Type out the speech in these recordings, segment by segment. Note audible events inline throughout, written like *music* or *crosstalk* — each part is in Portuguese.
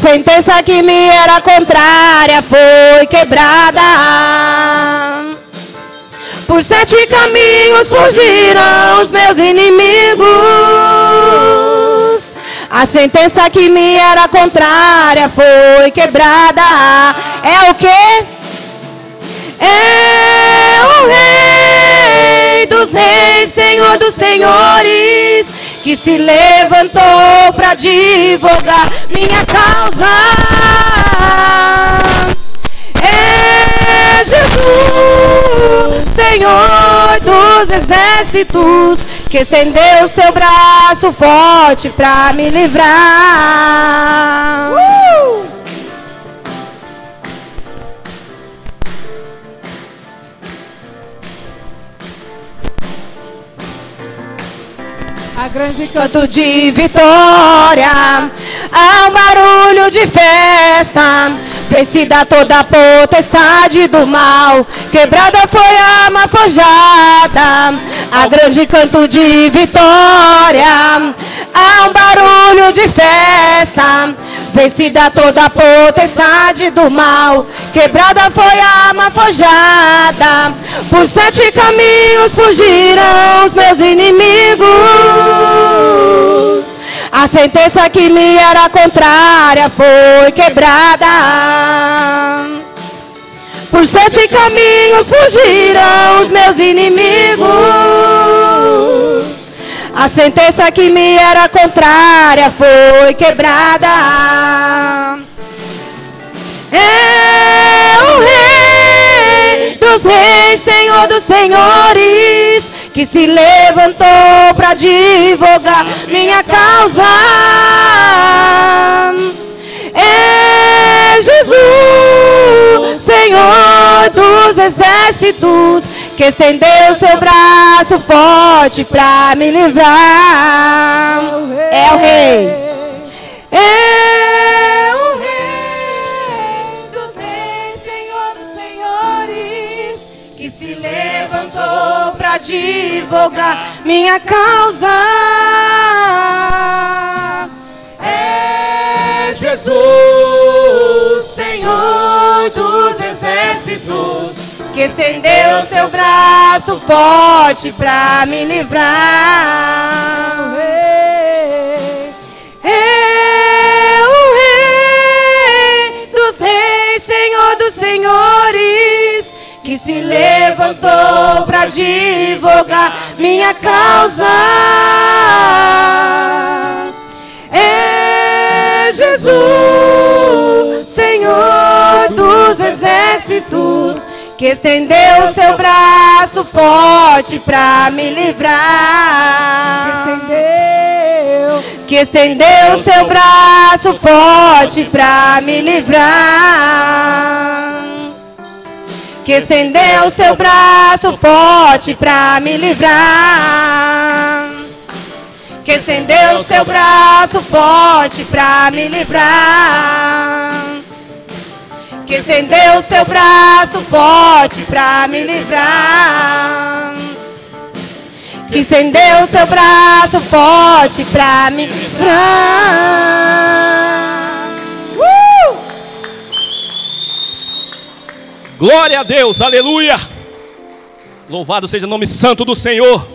sentença que me era contrária foi quebrada. Por sete caminhos fugiram os meus inimigos. A sentença que me era contrária foi quebrada. É o que? É o Rei dos Reis, Senhor dos Senhores, que se levantou para divulgar minha causa. É Jesus, Senhor dos exércitos, que estendeu seu braço forte para me livrar. Uh! Grande canto de vitória, há um barulho de festa, vencida toda a potestade do mal, quebrada foi a arma forjada, a grande canto de vitória, há um barulho de festa, vencida toda a potestade do mal, quebrada foi a arma forjada, por sete caminhos fugiram os meus inimigos. A sentença que me era contrária foi quebrada. Por sete caminhos fugiram os meus inimigos. A sentença que me era contrária foi quebrada. É o Rei dos Reis, Senhor dos Senhores, que se levantou para divulgar minha causa. É Jesus, Senhor dos exércitos, que estendeu seu braço forte para me livrar. É o Rei. É o Rei dos Reis, Senhor dos Senhores, que se levantou para divulgar minha causa. É Jesus, Senhor dos exércitos, que estendeu seu braço forte para me livrar. É o Rei dos Reis, Senhor dos Senhores, que se levantou para divulgar minha causa. É Jesus, Senhor dos exércitos, que estendeu seu braço forte para me livrar. Que estendeu seu braço forte para me livrar. Que estendeu seu braço forte para me livrar. Que estendeu seu braço forte para me livrar. Que estendeu seu braço forte para me livrar. Que estendeu seu braço forte para me livrar. Uh! Glória a Deus, aleluia. Louvado seja o nome santo do Senhor.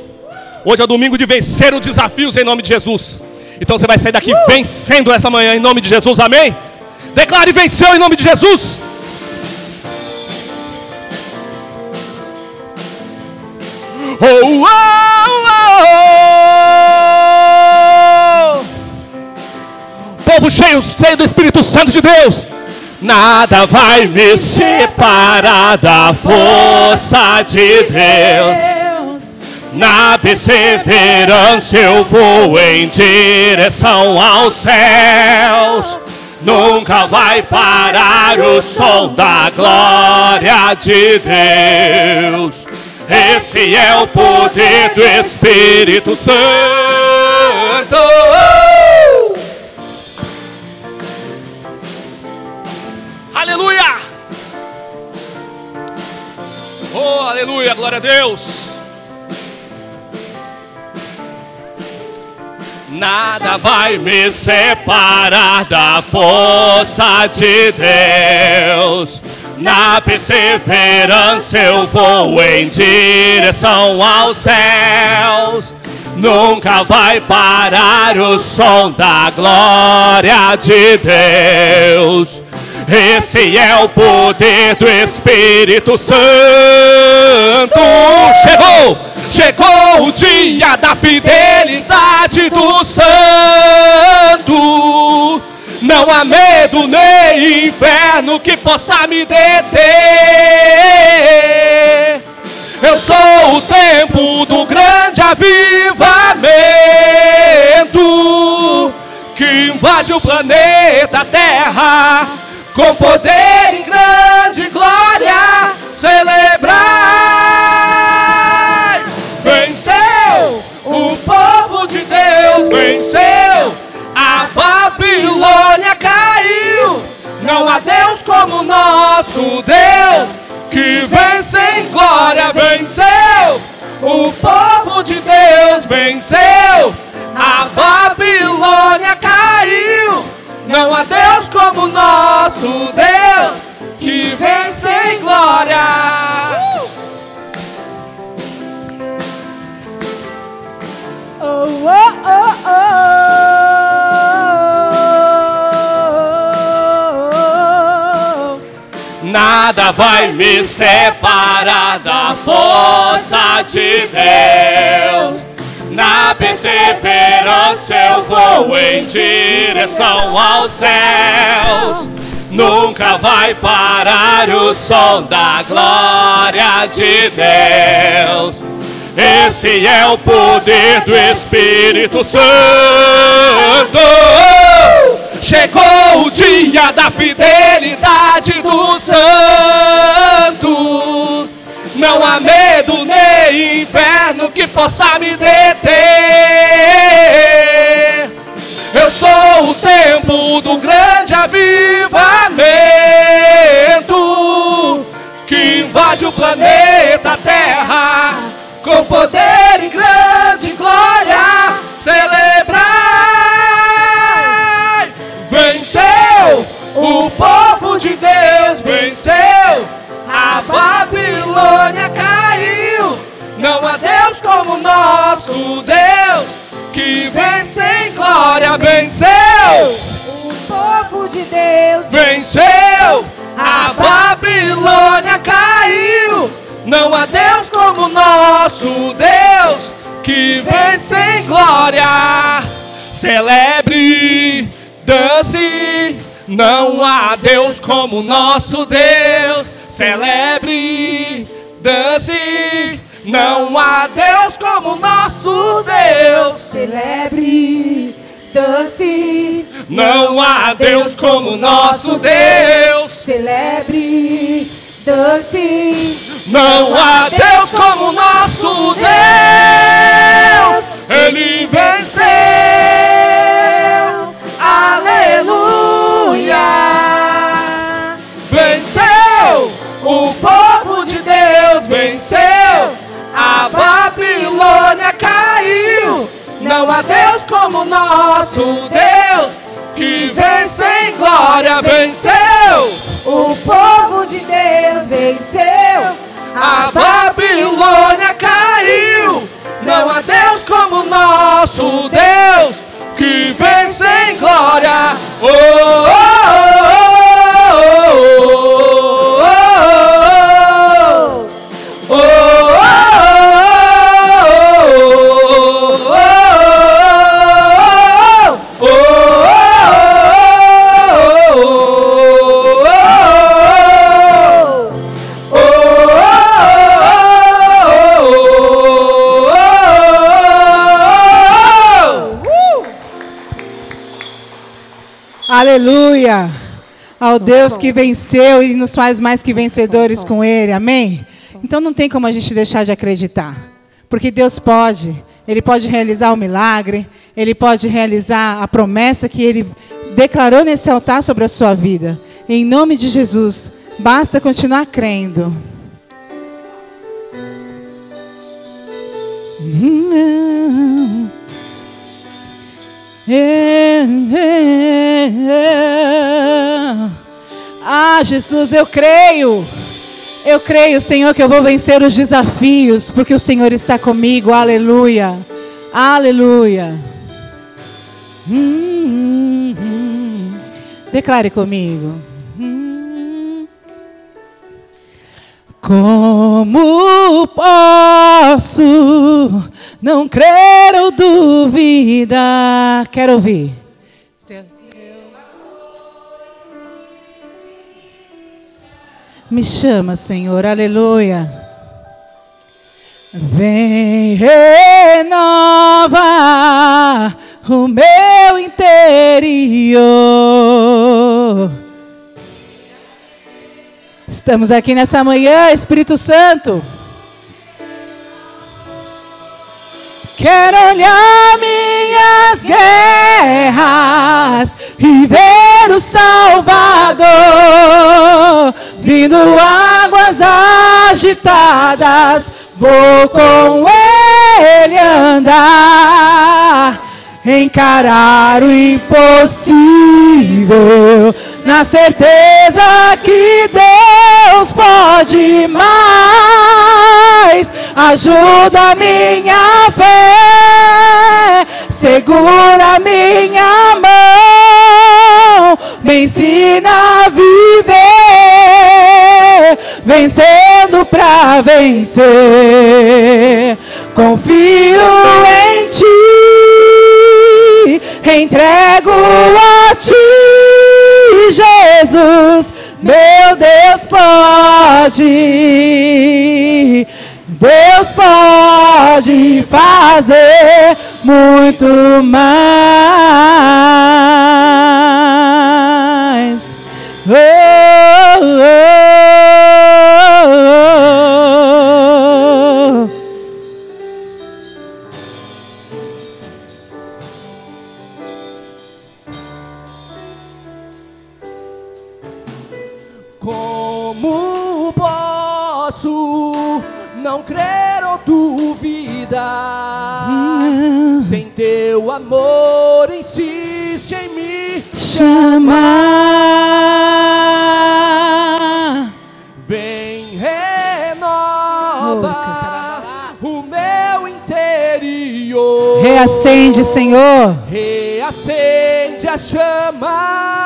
Hoje é o domingo de vencer os desafios em nome de Jesus. Então você vai sair daqui vencendo essa manhã em nome de Jesus, amém? Declare venceu em nome de Jesus. Oh, oh, oh, oh. Povo cheio, cheio do Espírito Santo de Deus. Nada vai me separar da força de Deus. Na perseverança eu vou em direção aos céus. Nunca vai parar o som da glória de Deus. Esse é o poder do Espírito Santo. Aleluia! Oh, aleluia, glória a Deus. Nada vai me separar da força de Deus. Na perseverança eu vou em direção aos céus. Nunca vai parar o som da glória de Deus. Esse é o poder do Espírito Santo. Chegou! Chegou o dia da fidelidade do Santo. Não há medo nem inferno que possa me deter. Eu sou o tempo do grande avivamento que invade o planeta Terra com poder e grande glória. Celebrai! Não há Deus como nosso Deus que vence em glória, venceu. O povo de Deus venceu. A Babilônia caiu. Não há Deus como nosso Deus que vence em glória. Nada vai me separar da força de Deus. Na perseverança eu vou em direção aos céus. Nunca vai parar o som da glória de Deus. Esse é o poder do Espírito Santo. Chegou o dia da fidelidade dos santos. Não há medo nem inferno que possa me deter. Eu sou o tempo do grande avivamento que invade o planeta Terra com poder e grande Não há Deus como nosso Deus que vence em glória, venceu. O povo de Deus Venceu! A Babilônia caiu! Não há Deus como nosso Deus que vence em glória. Celebre, dance. Não há Deus como nosso Deus. Celebre, dance. Não há Deus como nosso Deus. celebre, dance. Não há Deus como nosso Deus. Celebre, dance. Não há Deus como nosso Deus. Ele venceu. Nosso Deus. Que vence em glória, venceu. O povo de Deus venceu. A Babilônia caiu. Não há Deus como nosso Deus Aleluia! Ao Deus que venceu e nos faz mais que vencedores com Ele, amém? Então não tem como a gente deixar de acreditar, porque Deus pode, Ele pode realizar o milagre, Ele pode realizar a promessa que Ele declarou nesse altar sobre a sua vida. Em nome de Jesus, basta continuar crendo. Ah, Jesus, eu creio. Eu creio, Senhor, que eu vou vencer os desafios, porque o Senhor está comigo. Aleluia. Aleluia. Hum, hum, hum. Declare comigo. Como posso não crer ou duvidar? Quero ouvir. Me chama, Senhor, aleluia. Vem renova o meu interior. Estamos aqui nessa manhã, Espírito Santo. Quero olhar minhas guerras e ver o Salvador vindo águas agitadas. Vou com ele andar, encarar o impossível, na certeza que Deus pode mais. Ajuda minha fé, segura minha mão, me ensina a viver, vencendo pra vencer. Confio em ti, entrego a ti, Jesus, meu Deus pode. Deus pode fazer muito mais. Oh, oh, não crer ou duvidar? Sem teu amor insiste em me chamar. Vem renova o meu interior. Reacende, Senhor. Reacende a chama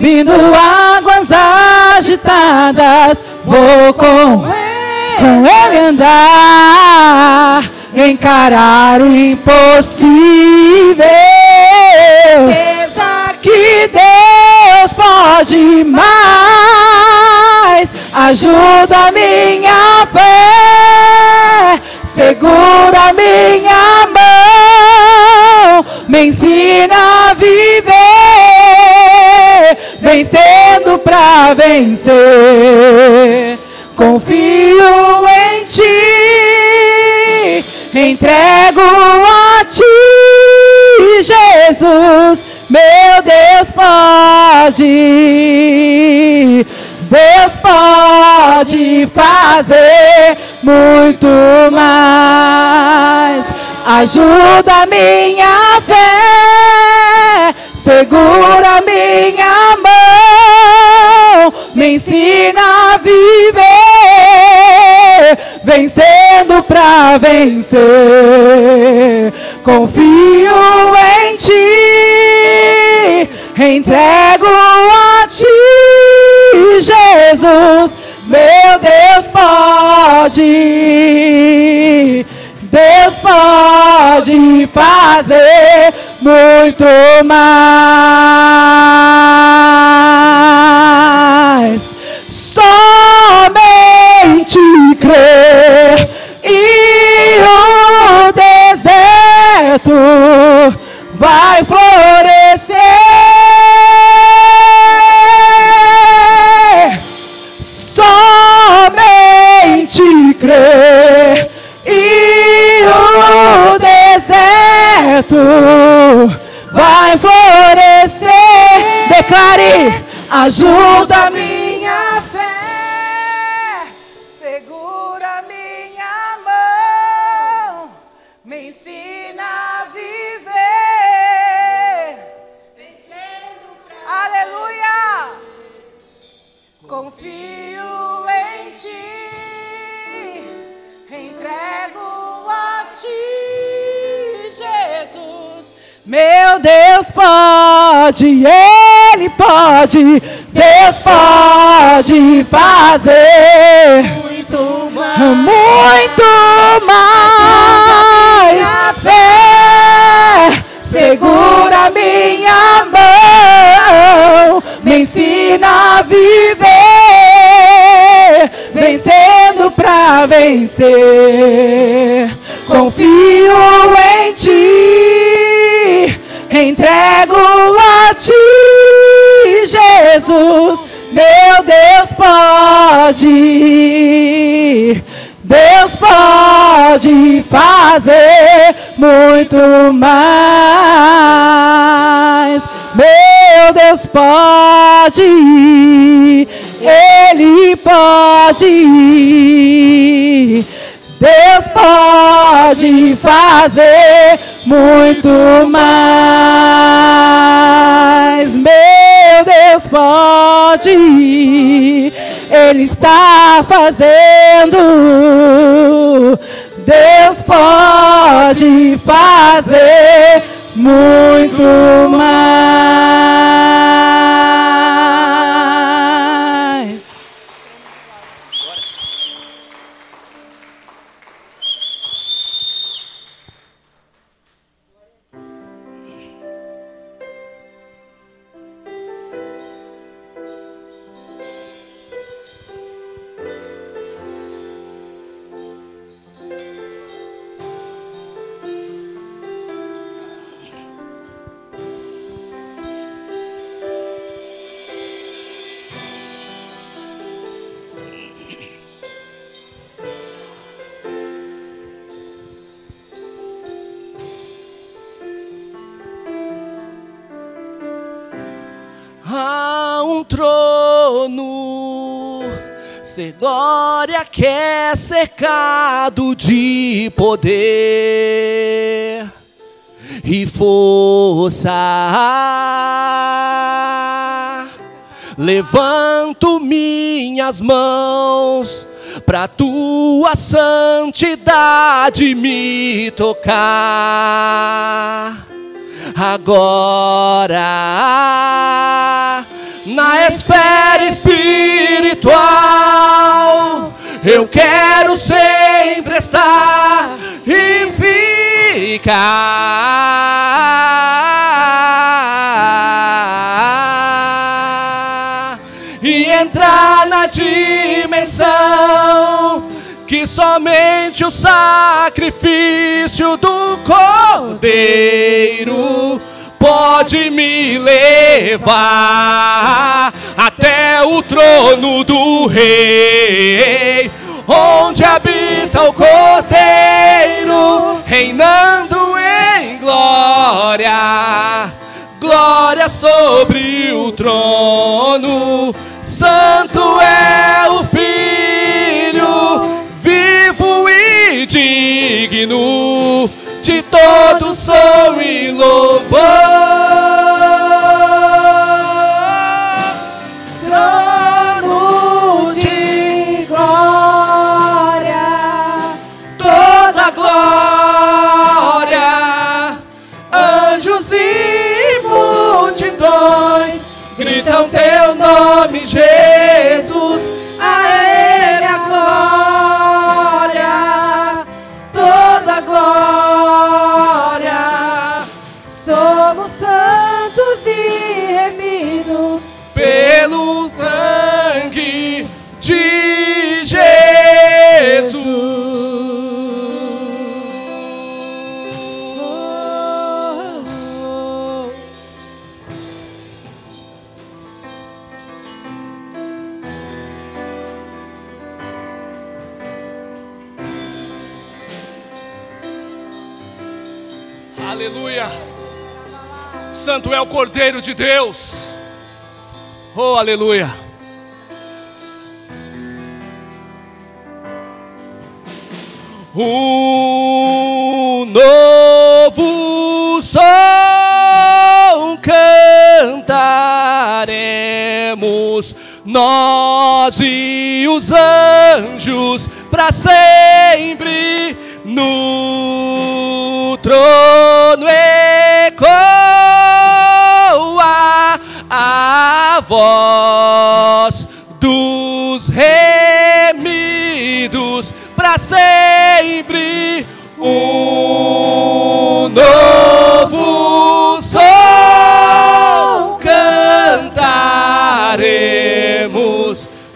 vindo águas agitadas. Vou com ele, com ele andar, encarar o impossível. Certeza que Deus pode mais. Ajuda minha fé, segura minha mão, me ensina a viver, vencendo pra vencer. Confio em ti, entrego a ti, Jesus, meu Deus pode. Deus pode fazer muito mais. Ajuda minha fé, segura minha me ensina a viver, vencendo pra vencer. Confio em ti, entrego a ti. Jesus, meu Deus pode, Deus pode fazer muito mais. Vai florescer. Declare, ajuda pode, Ele pode, Deus pode fazer. Muito mais, muito mais. A fé segura minha mão, me ensina a viver, vencendo pra vencer. Confio em entrego a ti, Jesus. Meu Deus pode, Deus pode fazer muito mais. Meu Deus pode, Ele pode. Deus pode fazer muito mais. Meu Deus pode, Ele está fazendo. Deus pode fazer muito mais. É cercado de poder e força. Levanto minhas mãos pra tua santidade me tocar agora na esfera espiritual. Eu quero sempre estar e ficar e entrar na dimensão que somente o sacrifício do Cordeiro pode me levar até o trono do Rei, onde habita o Cordeiro, reinando em glória. Glória sobre o trono, Santo é o Filho, vivo e digno de todo som e louvor. Santo é o Cordeiro de Deus. Oh, aleluia. Um novo som cantaremos nós e os anjos para sempre no trono a voz dos remidos para sempre um novo som cantaremos.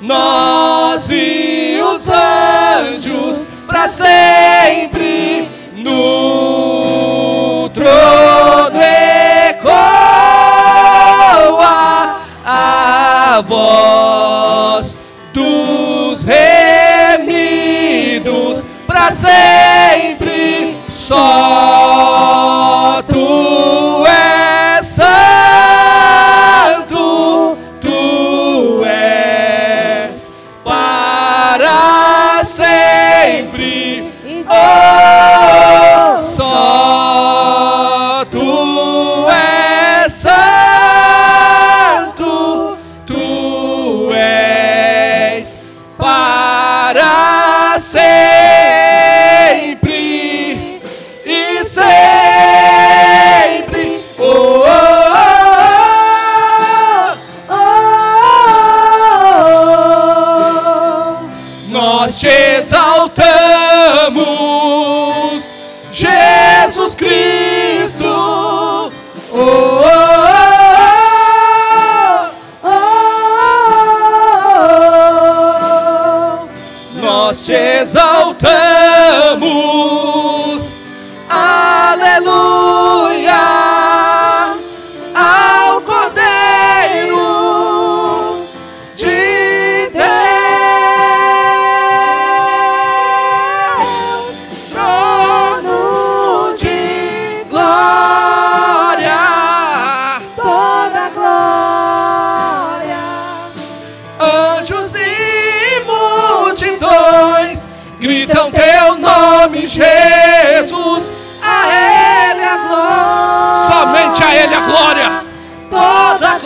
Nós e os anjos para sempre no trono a voz dos remidos para sempre só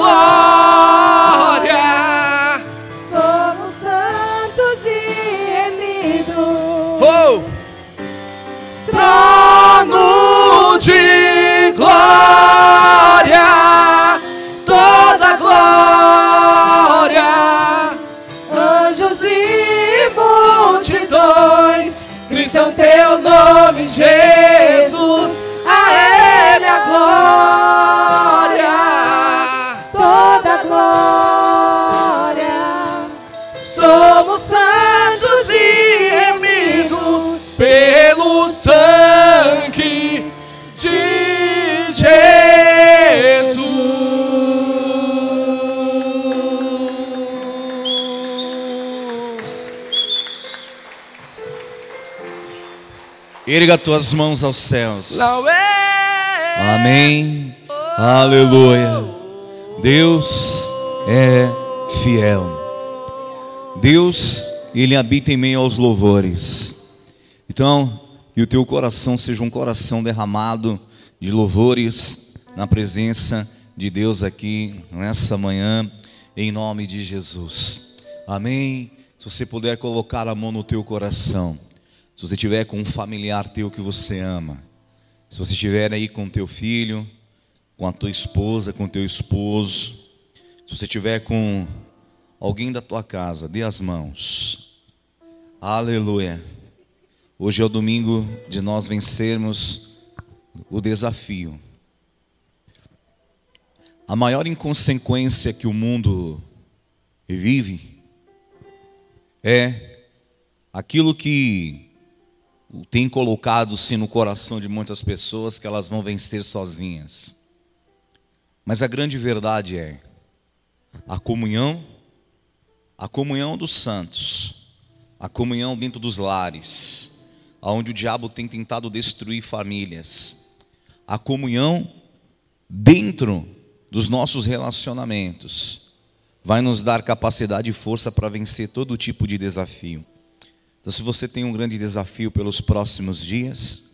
toda Erga tuas mãos aos céus. É. Amém. Aleluia. Deus é fiel. Deus, Ele habita em meio aos louvores. Então, que o teu coração seja um coração derramado de louvores na presença de Deus aqui nessa manhã, em nome de Jesus. Amém. Se você puder colocar a mão no teu coração, se você tiver com um familiar teu que você ama, se você estiver aí com teu filho, com a tua esposa, com teu esposo, se você estiver com alguém da tua casa, dê as mãos. Aleluia. Hoje é o domingo de nós vencermos o desafio. A maior inconsequência que o mundo vive é aquilo que tem colocado-se no coração de muitas pessoas que elas vão vencer sozinhas. Mas a grande verdade é a comunhão, a comunhão dos santos, a comunhão dentro dos lares, aonde o diabo tem tentado destruir famílias, a comunhão dentro dos nossos relacionamentos, vai nos dar capacidade e força para vencer todo tipo de desafio. Então, se você tem um grande desafio pelos próximos dias,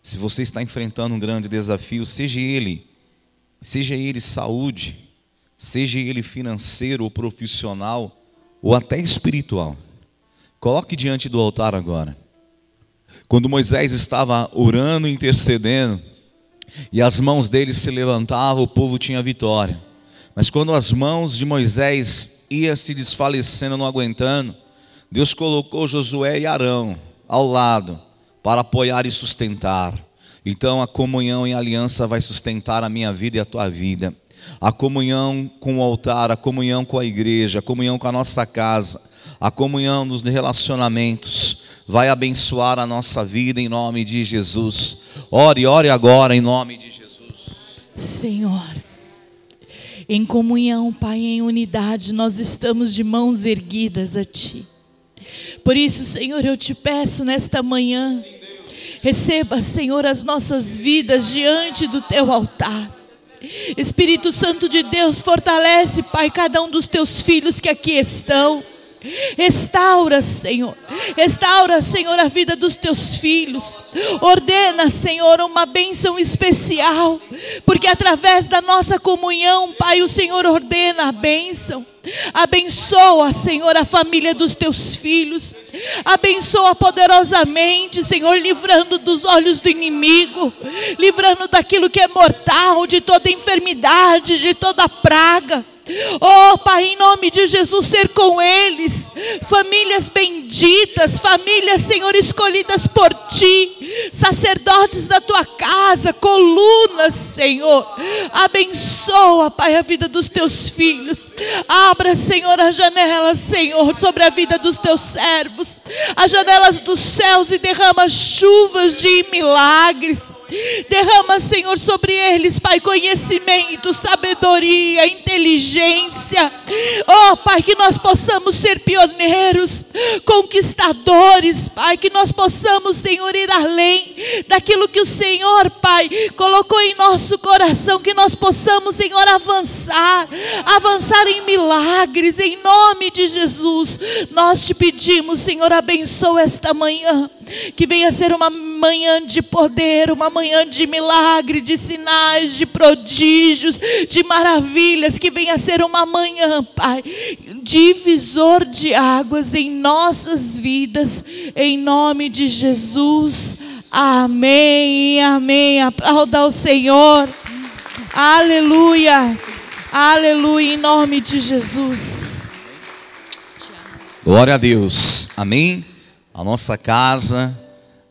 se você está enfrentando um grande desafio, seja ele, seja ele saúde, seja ele financeiro ou profissional, ou até espiritual, coloque diante do altar agora. Quando Moisés estava orando e intercedendo, e as mãos dele se levantavam, o povo tinha vitória. Mas quando as mãos de Moisés ia se desfalecendo, não aguentando, Deus colocou Josué e Arão ao lado para apoiar e sustentar. Então a comunhão e a aliança vai sustentar a minha vida e a tua vida. A comunhão com o altar, a comunhão com a igreja, a comunhão com a nossa casa, a comunhão nos relacionamentos vai abençoar a nossa vida em nome de Jesus. Ore, ore agora em nome de Jesus. Senhor, em comunhão, Pai, em unidade, nós estamos de mãos erguidas a Ti. Por isso, Senhor, eu te peço nesta manhã, receba, Senhor, as nossas vidas diante do Teu altar. Espírito Santo de Deus, fortalece, Pai, cada um dos Teus filhos que aqui estão. Restaura, Senhor. Restaura, Senhor, a vida dos teus filhos. Ordena, Senhor, uma bênção especial. Porque através da nossa comunhão, Pai, o Senhor ordena a bênção. Abençoa, Senhor, a família dos teus filhos. Abençoa poderosamente, Senhor, livrando dos olhos do inimigo, livrando daquilo que é mortal, de toda enfermidade, de toda praga. Oh, Pai, em nome de Jesus, ser com eles, famílias benditas, famílias, Senhor, escolhidas por Ti, sacerdotes da Tua casa, colunas, Senhor. Abençoa, Pai, a vida dos Teus filhos. Abra, Senhor, as janelas, Senhor, sobre a vida dos Teus servos, as janelas dos céus e derrama chuvas de milagres. Derrama, Senhor, sobre eles, Pai, conhecimento, sabedoria, inteligência. Oh, Pai, que nós possamos ser pioneiros, conquistadores, Pai, que nós possamos, Senhor, ir além daquilo que o Senhor, Pai, colocou em nosso coração, que nós possamos, Senhor, avançar, avançar em milagres, em nome de Jesus. Nós te pedimos, Senhor, abençoa esta manhã, que venha ser uma manhã de poder, uma manhã de milagre, de sinais, de prodígios, de maravilhas, que venha ser uma manhã, Pai, divisor de águas em nossas vidas, em nome de Jesus. Amém, amém. Aplauda ao Senhor. Aleluia, aleluia, em nome de Jesus. Glória a Deus, amém. A nossa casa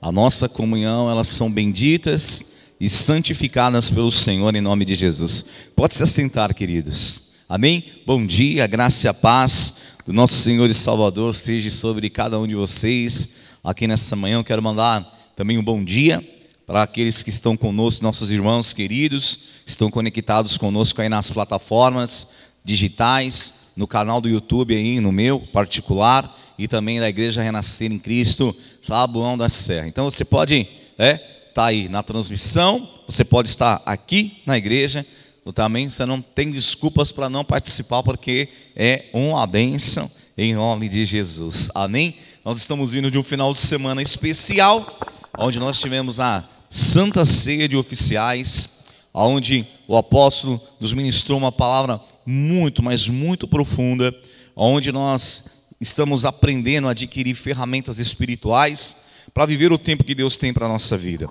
a nossa comunhão, elas são benditas e santificadas pelo Senhor em nome de Jesus. Pode se assentar, queridos. Amém? Bom dia, graça e paz do nosso Senhor e Salvador seja sobre cada um de vocês. Aqui nessa manhã eu quero mandar também um bom dia para aqueles que estão conosco, nossos irmãos queridos, estão conectados conosco aí nas plataformas digitais, no canal do YouTube aí, no meu particular e também da Igreja Renascer em Cristo, Tabuão da Serra. Então você pode é, tá aí na transmissão, você pode estar aqui na igreja, também você não tem desculpas para não participar, porque é uma bênção em nome de Jesus. Amém? Nós estamos vindo de um final de semana especial, onde nós tivemos a Santa Ceia de Oficiais, onde o apóstolo nos ministrou uma palavra muito, mas muito profunda, onde nós estamos aprendendo a adquirir ferramentas espirituais para viver o tempo que Deus tem para a nossa vida.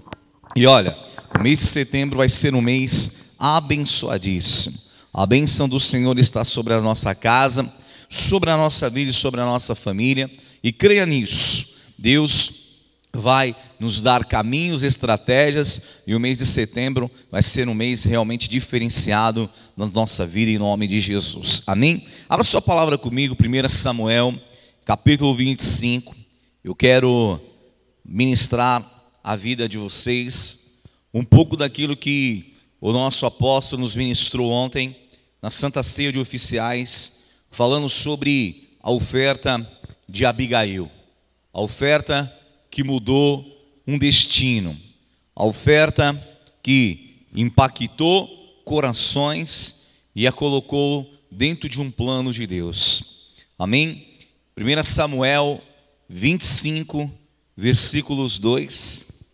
E olha, o mês de setembro vai ser um mês abençoadíssimo. A bênção do Senhor está sobre a nossa casa, sobre a nossa vida e sobre a nossa família. E creia nisso. Deus vai nos dar caminhos, estratégias, e o mês de setembro vai ser um mês realmente diferenciado na nossa vida em nome de Jesus. Amém? Abra sua palavra comigo, 1 Samuel, capítulo 25. Eu quero ministrar a vida de vocês um pouco daquilo que o nosso apóstolo nos ministrou ontem na Santa Ceia de Oficiais, falando sobre a oferta de Abigail. A oferta que mudou um destino, a oferta que impactou corações e a colocou dentro de um plano de Deus. Amém? 1 Samuel 25, versículos 2.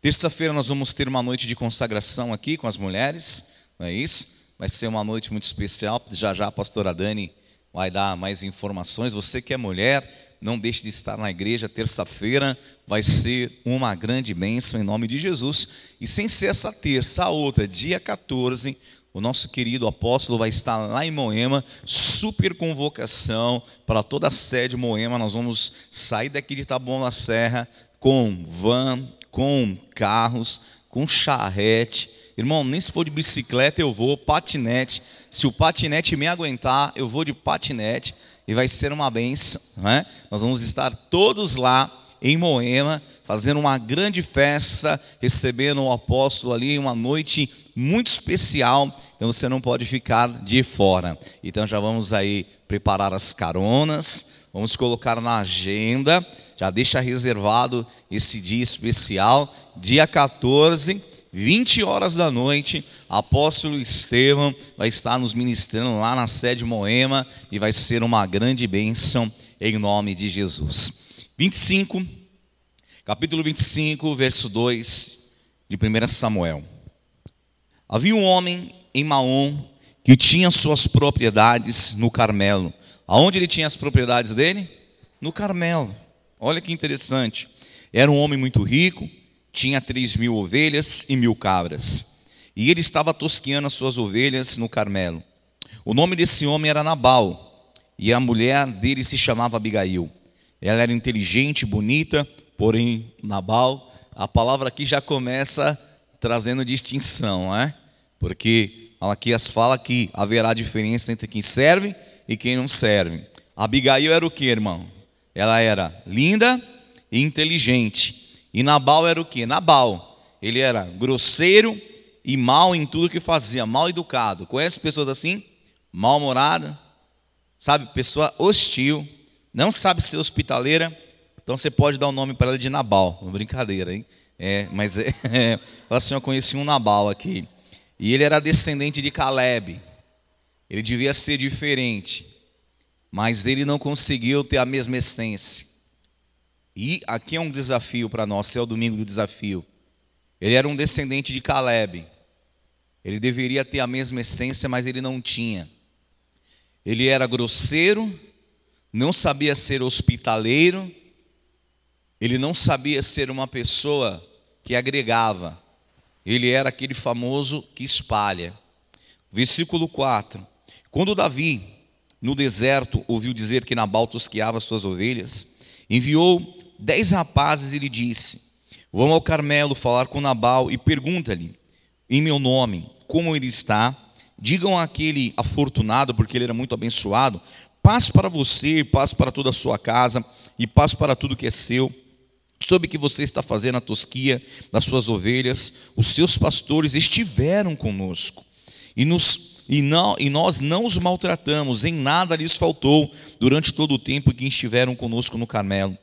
Terça-feira nós vamos ter uma noite de consagração aqui com as mulheres, não é isso? Vai ser uma noite muito especial. Já já a pastora Dani vai dar mais informações. Você que é mulher, não deixe de estar na igreja terça-feira, vai ser uma grande bênção em nome de Jesus. E sem ser essa terça, a outra, dia 14, o nosso querido apóstolo vai estar lá em Moema, super convocação para toda a sede Moema. Nós vamos sair daqui de Taboão da Serra com van, com carros, com charrete. Irmão, nem se for de bicicleta eu vou, patinete. Se o patinete me aguentar, eu vou de patinete e vai ser uma benção. Né? Nós vamos estar todos lá em Moema, fazendo uma grande festa, recebendo o apóstolo ali, uma noite muito especial, então você não pode ficar de fora. Então já vamos aí preparar as caronas, vamos colocar na agenda, já deixa reservado esse dia especial, dia 14, 20 horas da noite, apóstolo Estevão vai estar nos ministrando lá na sede Moema e vai ser uma grande bênção em nome de Jesus. 25, capítulo 25, verso 2 de 1 Samuel. Havia um homem em Maom que tinha suas propriedades no Carmelo. Aonde ele tinha as propriedades dele? No Carmelo. Olha que interessante. Era um homem muito rico, tinha três mil ovelhas e mil cabras. E ele estava tosqueando as suas ovelhas no Carmelo. O nome desse homem era Nabal, e a mulher dele se chamava Abigail. Ela era inteligente, bonita, porém, Nabal, a palavra aqui já começa trazendo distinção, é? Porque Malaquias fala que haverá diferença entre quem serve e quem não serve. Abigail era o que, irmão? Ela era linda e inteligente. E Nabal era o que? Nabal. Ele era grosseiro e mal em tudo que fazia, mal educado. Conhece pessoas assim? Mal-humorada, sabe? Pessoa hostil, não sabe ser hospitaleira. Então você pode dar o nome para ela de Nabal. Brincadeira, hein? É, mas é, *laughs* é, assim, eu conheci um Nabal aqui. E ele era descendente de Caleb. Ele devia ser diferente, mas ele não conseguiu ter a mesma essência. E aqui é um desafio para nós, é o domingo do desafio. Ele era um descendente de Caleb. Ele deveria ter a mesma essência, mas ele não tinha. Ele era grosseiro, não sabia ser hospitaleiro, ele não sabia ser uma pessoa que agregava. Ele era aquele famoso que espalha. Versículo 4. Quando Davi, no deserto, ouviu dizer que Nabal tosqueava suas ovelhas, enviou dez rapazes e lhe disse: Vão ao Carmelo falar com Nabal e pergunta-lhe, em meu nome, como ele está. Digam àquele afortunado, porque ele era muito abençoado, paz para você, paz para toda a sua casa e paz para tudo que é seu soube que você está fazendo a tosquia das suas ovelhas, os seus pastores estiveram conosco e, nos, e, não, e nós não os maltratamos, em nada lhes faltou durante todo o tempo que estiveram conosco no Carmelo.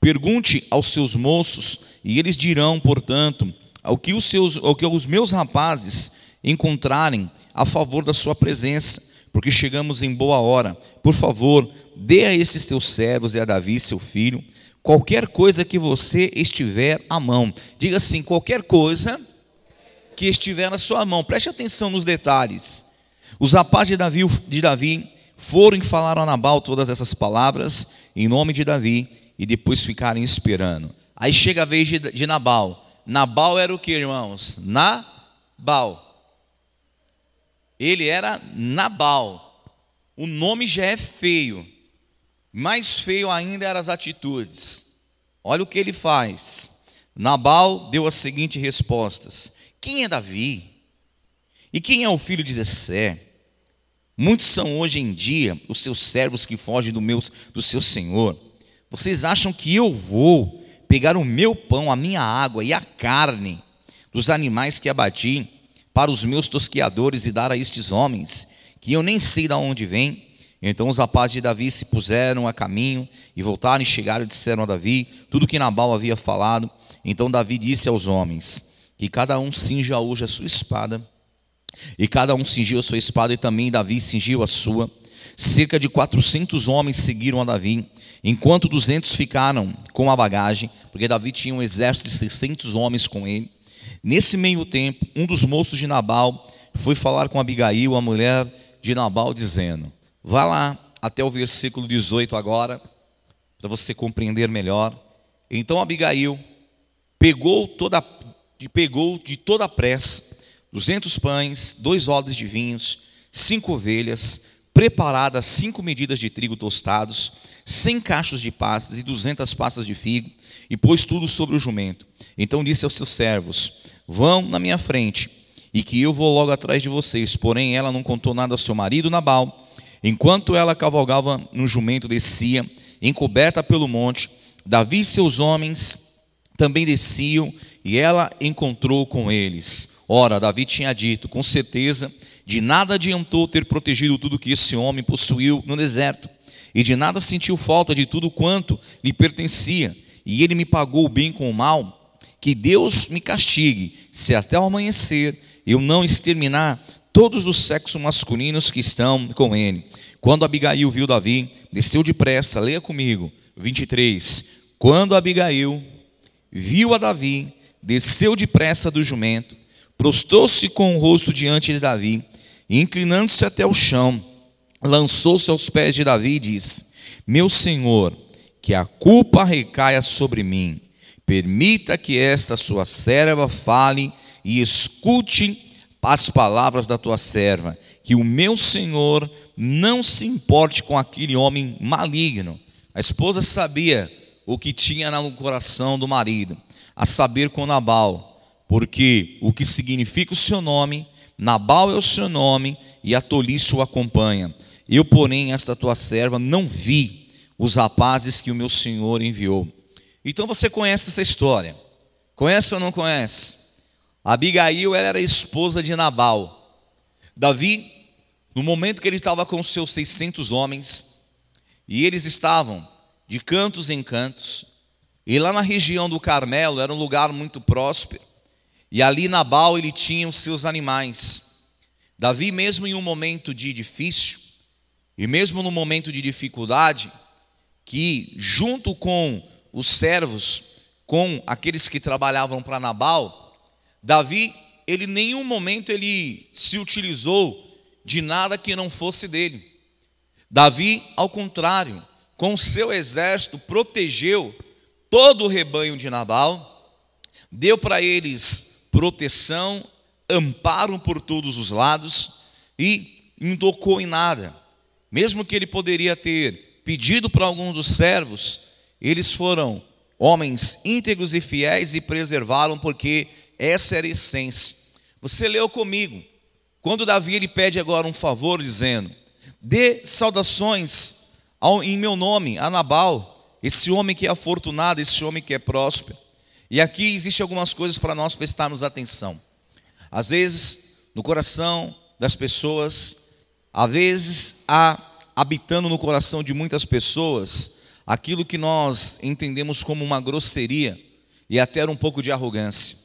Pergunte aos seus moços, e eles dirão, portanto, ao que os, seus, ao que os meus rapazes encontrarem a favor da sua presença, porque chegamos em boa hora. Por favor, dê a esses teus servos e a Davi, seu filho, qualquer coisa que você estiver à mão. Diga assim: qualquer coisa que estiver na sua mão. Preste atenção nos detalhes. Os rapazes de Davi, de Davi foram e falaram a Nabal todas essas palavras em nome de Davi e depois ficaram esperando. Aí chega a vez de, de Nabal. Nabal era o que, irmãos? Nabal. Ele era Nabal. O nome já é feio. Mais feio ainda eram as atitudes. Olha o que ele faz. Nabal deu as seguintes respostas: Quem é Davi? E quem é o filho de Zessé? Muitos são hoje em dia os seus servos que fogem do, meu, do seu senhor. Vocês acham que eu vou pegar o meu pão, a minha água e a carne dos animais que abati para os meus tosqueadores e dar a estes homens, que eu nem sei de onde vêm? Então os rapazes de Davi se puseram a caminho e voltaram e chegaram e disseram a Davi tudo que Nabal havia falado. Então Davi disse aos homens: Que cada um cinja hoje a sua espada E cada um cingiu a sua espada, e também Davi cingiu a sua. Cerca de 400 homens seguiram a Davi, enquanto 200 ficaram com a bagagem, porque Davi tinha um exército de 600 homens com ele. Nesse meio tempo, um dos moços de Nabal foi falar com Abigail, a mulher de Nabal, dizendo: Vá lá até o versículo 18 agora, para você compreender melhor. Então Abigail pegou toda, pegou de toda a pressa 200 pães, dois odres de vinhos, cinco ovelhas, preparadas cinco medidas de trigo tostados, cem cachos de passas e duzentas passas de figo, e pôs tudo sobre o jumento. Então disse aos seus servos: Vão na minha frente, e que eu vou logo atrás de vocês. Porém, ela não contou nada ao seu marido Nabal. Enquanto ela cavalgava no jumento, descia, encoberta pelo monte, Davi e seus homens também desciam, e ela encontrou com eles. Ora, Davi tinha dito, com certeza, de nada adiantou ter protegido tudo que esse homem possuiu no deserto, e de nada sentiu falta de tudo quanto lhe pertencia, e ele me pagou o bem com o mal. Que Deus me castigue, se até o amanhecer eu não exterminar todos os sexos masculinos que estão com ele. Quando Abigail viu Davi, desceu depressa, leia comigo, 23. Quando Abigail viu a Davi, desceu depressa do jumento, prostrou-se com o rosto diante de Davi, inclinando-se até o chão, lançou-se aos pés de Davi e disse: Meu senhor, que a culpa recaia sobre mim. Permita que esta sua serva fale e escute as palavras da tua serva, que o meu senhor não se importe com aquele homem maligno. A esposa sabia o que tinha no coração do marido, a saber com Nabal porque o que significa o seu nome, Nabal é o seu nome e a tolice o acompanha. Eu, porém, esta tua serva, não vi os rapazes que o meu senhor enviou. Então você conhece essa história. Conhece ou não conhece? Abigail era esposa de Nabal. Davi, no momento que ele estava com seus 600 homens, e eles estavam de cantos em cantos, e lá na região do Carmelo era um lugar muito próspero, e ali Nabal ele tinha os seus animais. Davi, mesmo em um momento de difícil, e mesmo no momento de dificuldade, que junto com os servos, com aqueles que trabalhavam para Nabal, Davi, ele em nenhum momento ele se utilizou de nada que não fosse dele. Davi, ao contrário, com seu exército protegeu todo o rebanho de Nabal, deu para eles proteção, amparo por todos os lados e não tocou em nada. Mesmo que ele poderia ter pedido para alguns dos servos, eles foram homens íntegros e fiéis e preservaram, porque essa era a essência. Você leu comigo, quando Davi ele pede agora um favor, dizendo: Dê saudações ao, em meu nome a Nabal, esse homem que é afortunado, esse homem que é próspero. E aqui existe algumas coisas para nós prestarmos atenção. Às vezes, no coração das pessoas, às vezes há habitando no coração de muitas pessoas aquilo que nós entendemos como uma grosseria e até um pouco de arrogância.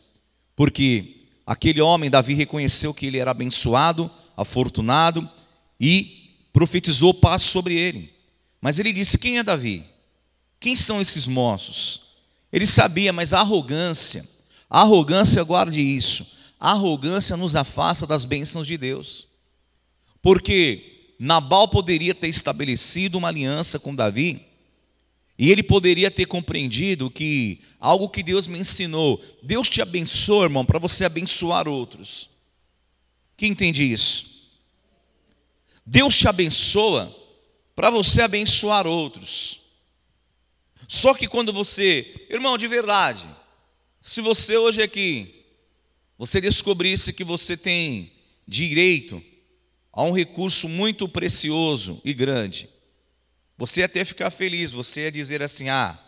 Porque aquele homem, Davi, reconheceu que ele era abençoado, afortunado e profetizou paz sobre ele. Mas ele disse: Quem é Davi? Quem são esses moços? Ele sabia, mas a arrogância, a arrogância, guarde isso, a arrogância nos afasta das bênçãos de Deus. Porque Nabal poderia ter estabelecido uma aliança com Davi, e ele poderia ter compreendido que algo que Deus me ensinou, Deus te abençoa, irmão, para você abençoar outros. Quem entende isso? Deus te abençoa para você abençoar outros. Só que quando você, irmão, de verdade, se você hoje aqui, você descobrisse que você tem direito a um recurso muito precioso e grande, você ia até ficar feliz, você ia dizer assim: ah,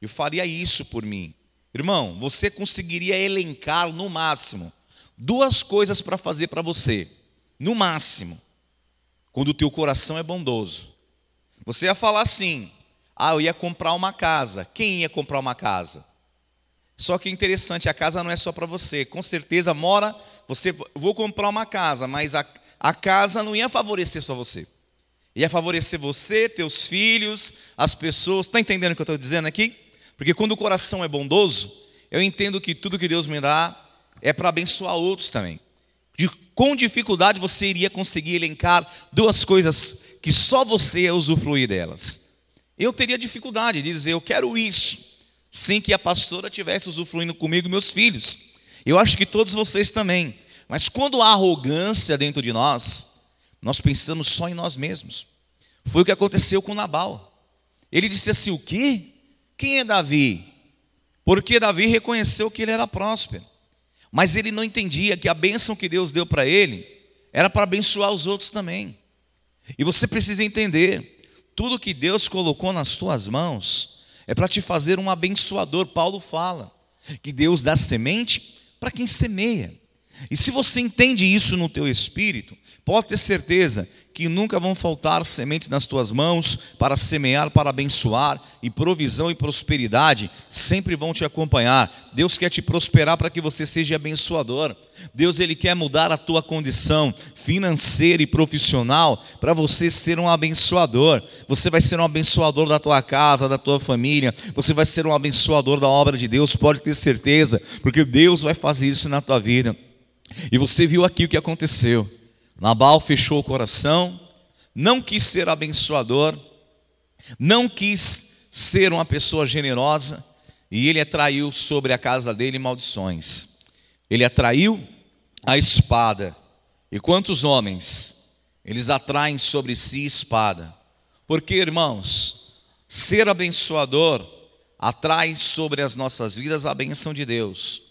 eu faria isso por mim. Irmão, você conseguiria elencar no máximo duas coisas para fazer para você, no máximo, quando o teu coração é bondoso. Você ia falar assim: ah, eu ia comprar uma casa. Quem ia comprar uma casa? Só que é interessante, a casa não é só para você. Com certeza mora, você vou comprar uma casa, mas a, a casa não ia favorecer só você. Ia favorecer você, teus filhos, as pessoas. Está entendendo o que eu estou dizendo aqui? Porque quando o coração é bondoso, eu entendo que tudo que Deus me dá é para abençoar outros também. De, com dificuldade você iria conseguir elencar duas coisas que só você ia usufruir delas. Eu teria dificuldade de dizer, eu quero isso, sem que a pastora tivesse usufruindo comigo e meus filhos. Eu acho que todos vocês também. Mas quando há arrogância dentro de nós, nós pensamos só em nós mesmos. Foi o que aconteceu com Nabal. Ele disse assim: O quê? Quem é Davi? Porque Davi reconheceu que ele era próspero. Mas ele não entendia que a bênção que Deus deu para ele era para abençoar os outros também. E você precisa entender: tudo que Deus colocou nas tuas mãos é para te fazer um abençoador. Paulo fala que Deus dá semente para quem semeia. E se você entende isso no teu espírito, pode ter certeza que nunca vão faltar sementes nas tuas mãos para semear, para abençoar, e provisão e prosperidade sempre vão te acompanhar. Deus quer te prosperar para que você seja abençoador. Deus ele quer mudar a tua condição financeira e profissional para você ser um abençoador. Você vai ser um abençoador da tua casa, da tua família. Você vai ser um abençoador da obra de Deus, pode ter certeza, porque Deus vai fazer isso na tua vida. E você viu aqui o que aconteceu. Nabal fechou o coração, não quis ser abençoador, não quis ser uma pessoa generosa, e ele atraiu sobre a casa dele maldições. Ele atraiu a espada. E quantos homens eles atraem sobre si espada? Porque, irmãos, ser abençoador atrai sobre as nossas vidas a benção de Deus.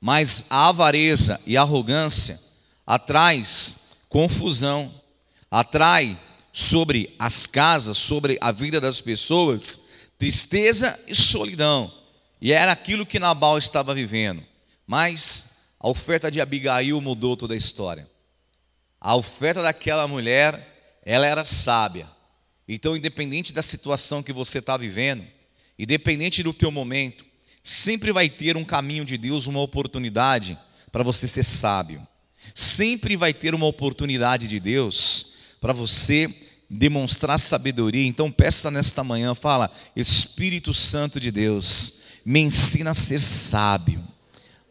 Mas a avareza e a arrogância atrai confusão, atrai sobre as casas, sobre a vida das pessoas, tristeza e solidão. E era aquilo que Nabal estava vivendo. Mas a oferta de Abigail mudou toda a história. A oferta daquela mulher, ela era sábia. Então, independente da situação que você está vivendo, independente do teu momento, sempre vai ter um caminho de Deus, uma oportunidade para você ser sábio. Sempre vai ter uma oportunidade de Deus para você demonstrar sabedoria. Então peça nesta manhã, fala: Espírito Santo de Deus, me ensina a ser sábio.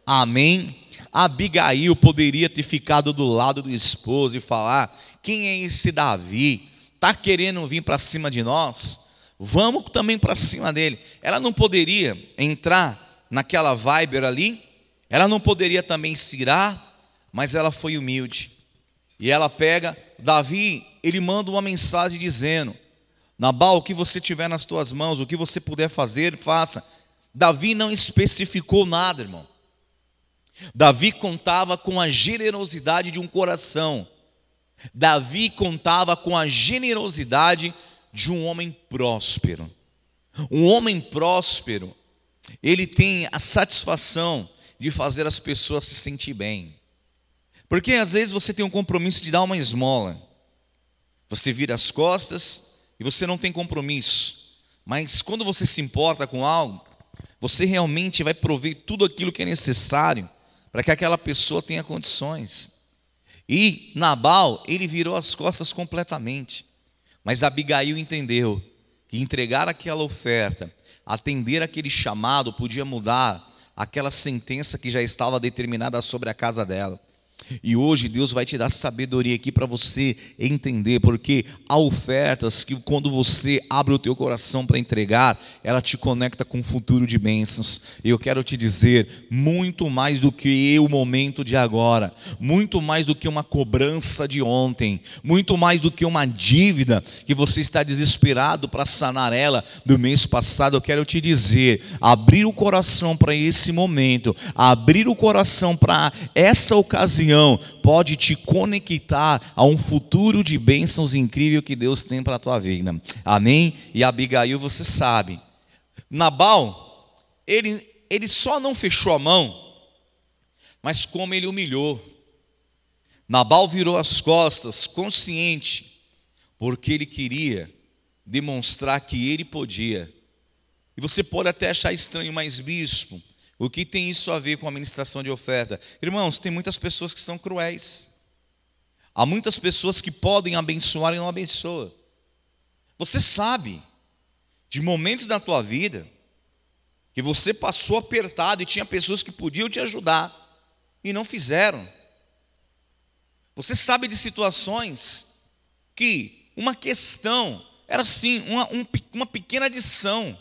Amém. Abigail poderia ter ficado do lado do esposo e falar: Quem é esse Davi? Está querendo vir para cima de nós? Vamos também para cima dele. Ela não poderia entrar naquela vibe ali? Ela não poderia também se irar? Mas ela foi humilde. E ela pega, Davi, ele manda uma mensagem dizendo: Nabal, o que você tiver nas tuas mãos, o que você puder fazer, faça. Davi não especificou nada, irmão. Davi contava com a generosidade de um coração. Davi contava com a generosidade de um homem próspero. Um homem próspero, ele tem a satisfação de fazer as pessoas se sentir bem. Porque às vezes você tem um compromisso de dar uma esmola. Você vira as costas e você não tem compromisso. Mas quando você se importa com algo, você realmente vai prover tudo aquilo que é necessário para que aquela pessoa tenha condições. E Nabal, ele virou as costas completamente. Mas Abigail entendeu que entregar aquela oferta, atender aquele chamado, podia mudar aquela sentença que já estava determinada sobre a casa dela. E hoje Deus vai te dar sabedoria aqui para você entender, porque há ofertas que quando você abre o teu coração para entregar, ela te conecta com o futuro de bênçãos. E eu quero te dizer, muito mais do que o momento de agora, muito mais do que uma cobrança de ontem, muito mais do que uma dívida que você está desesperado para sanar ela do mês passado, eu quero te dizer, abrir o coração para esse momento, abrir o coração para essa ocasião pode te conectar a um futuro de bênçãos incrível que Deus tem para a tua vida. Amém? E Abigail, você sabe. Nabal, ele, ele só não fechou a mão, mas como ele humilhou. Nabal virou as costas, consciente, porque ele queria demonstrar que ele podia. E você pode até achar estranho, mas bispo, O que tem isso a ver com a administração de oferta? Irmãos, tem muitas pessoas que são cruéis. Há muitas pessoas que podem abençoar e não abençoam. Você sabe de momentos da tua vida que você passou apertado e tinha pessoas que podiam te ajudar e não fizeram. Você sabe de situações que uma questão era assim, uma, um, uma pequena adição,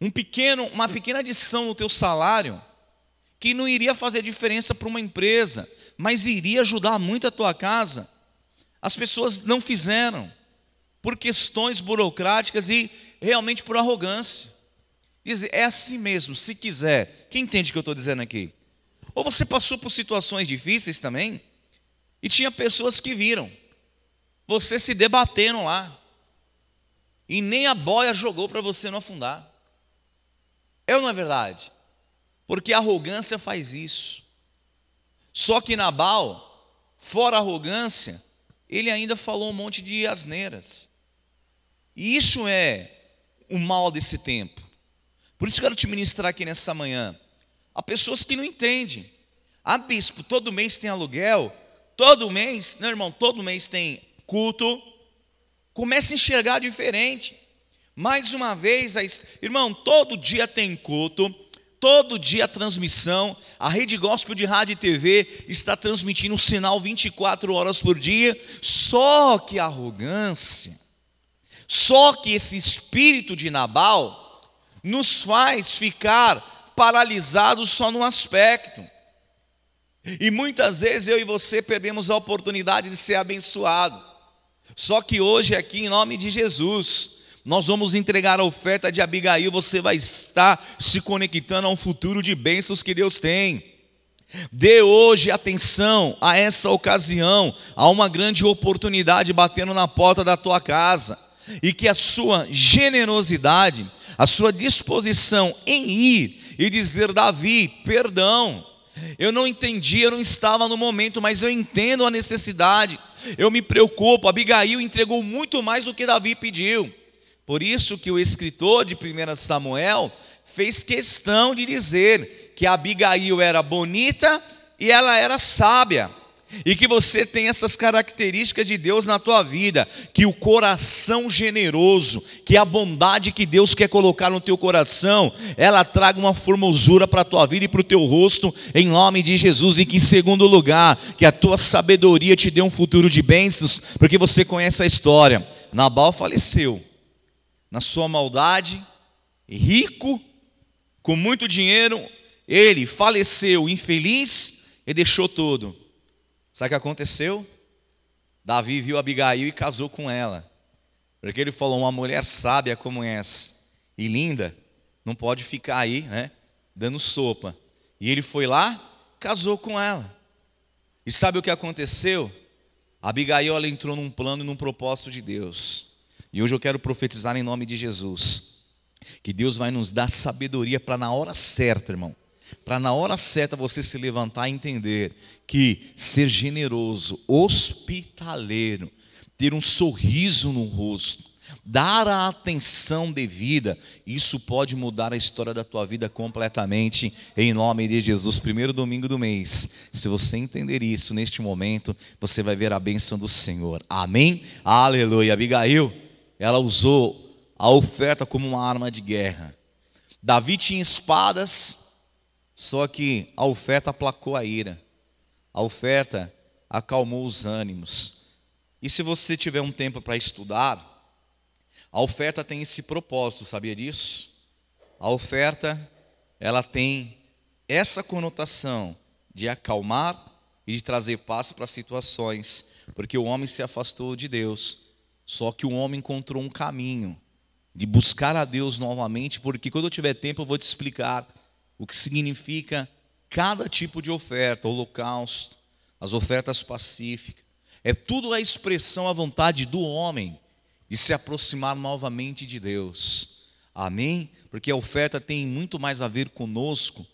um pequeno, uma pequena adição no teu salário, que não iria fazer diferença para uma empresa, mas iria ajudar muito a tua casa. As pessoas não fizeram, por questões burocráticas e realmente por arrogância. Dizer, é assim mesmo, se quiser. Quem entende o que eu estou dizendo aqui? Ou você passou por situações difíceis também, e tinha pessoas que viram você se debatendo lá, e nem a boia jogou para você não afundar. É ou não é verdade? Porque a arrogância faz isso. Só que Nabal, fora arrogância, ele ainda falou um monte de asneiras. E isso é o mal desse tempo. Por isso quero te ministrar aqui nessa manhã. Há pessoas que não entendem. Ah, bispo, todo mês tem aluguel, todo mês, não, irmão, todo mês tem culto. Comece a enxergar diferente. Mais uma vez, irmão, todo dia tem culto, todo dia transmissão. A Rede Gospel de Rádio e TV está transmitindo um sinal 24 horas por dia. Só que a arrogância, só que esse espírito de Nabal nos faz ficar paralisados só num aspecto. E muitas vezes eu e você perdemos a oportunidade de ser abençoado. Só que hoje, aqui, em nome de Jesus, nós vamos entregar a oferta de Abigail, você vai estar se conectando a um futuro de bênçãos que Deus tem. Dê hoje atenção a essa ocasião, a uma grande oportunidade batendo na porta da tua casa, e que a sua generosidade, a sua disposição em ir e dizer: Davi, perdão, eu não entendi, eu não estava no momento, mas eu entendo a necessidade, eu me preocupo. Abigail entregou muito mais do que Davi pediu. Por isso que o escritor de 1 Samuel fez questão de dizer que Abigail era bonita e ela era sábia. E que você tem essas características de Deus na tua vida, que o coração generoso, que a bondade que Deus quer colocar no teu coração, ela traga uma formosura para a tua vida e para o teu rosto, em nome de Jesus, e que em segundo lugar, que a tua sabedoria te dê um futuro de bênçãos, porque você conhece a história. Nabal faleceu na sua maldade, rico, com muito dinheiro, ele faleceu infeliz e deixou tudo Sabe o que aconteceu? Davi viu Abigail e casou com ela. Porque ele falou: uma mulher sábia como essa e linda não pode ficar aí, né, dando sopa. E ele foi lá, casou com ela. E sabe o que aconteceu? Abigail ela entrou num plano e num propósito de Deus. E hoje eu quero profetizar em nome de Jesus. Que Deus vai nos dar sabedoria para na hora certa, irmão, para na hora certa você se levantar e entender que ser generoso, hospitaleiro, ter um sorriso no rosto, dar a atenção devida, isso pode mudar a história da tua vida completamente, em nome de Jesus. Primeiro domingo do mês, se você entender isso neste momento, você vai ver a bênção do Senhor. Amém? Aleluia. Abigail, ela usou a oferta como uma arma de guerra. Davi tinha espadas, só que a oferta aplacou a ira, a oferta acalmou os ânimos. E se você tiver um tempo para estudar, a oferta tem esse propósito, sabia disso? A oferta, ela tem essa conotação de acalmar e de trazer paz para situações, porque o homem se afastou de Deus. Só que o homem encontrou um caminho de buscar a Deus novamente, porque quando eu tiver tempo eu vou te explicar o que significa cada tipo de oferta, holocausto, as ofertas pacíficas. É tudo a expressão, a vontade do homem de se aproximar novamente de Deus. Amém? Porque a oferta tem muito mais a ver conosco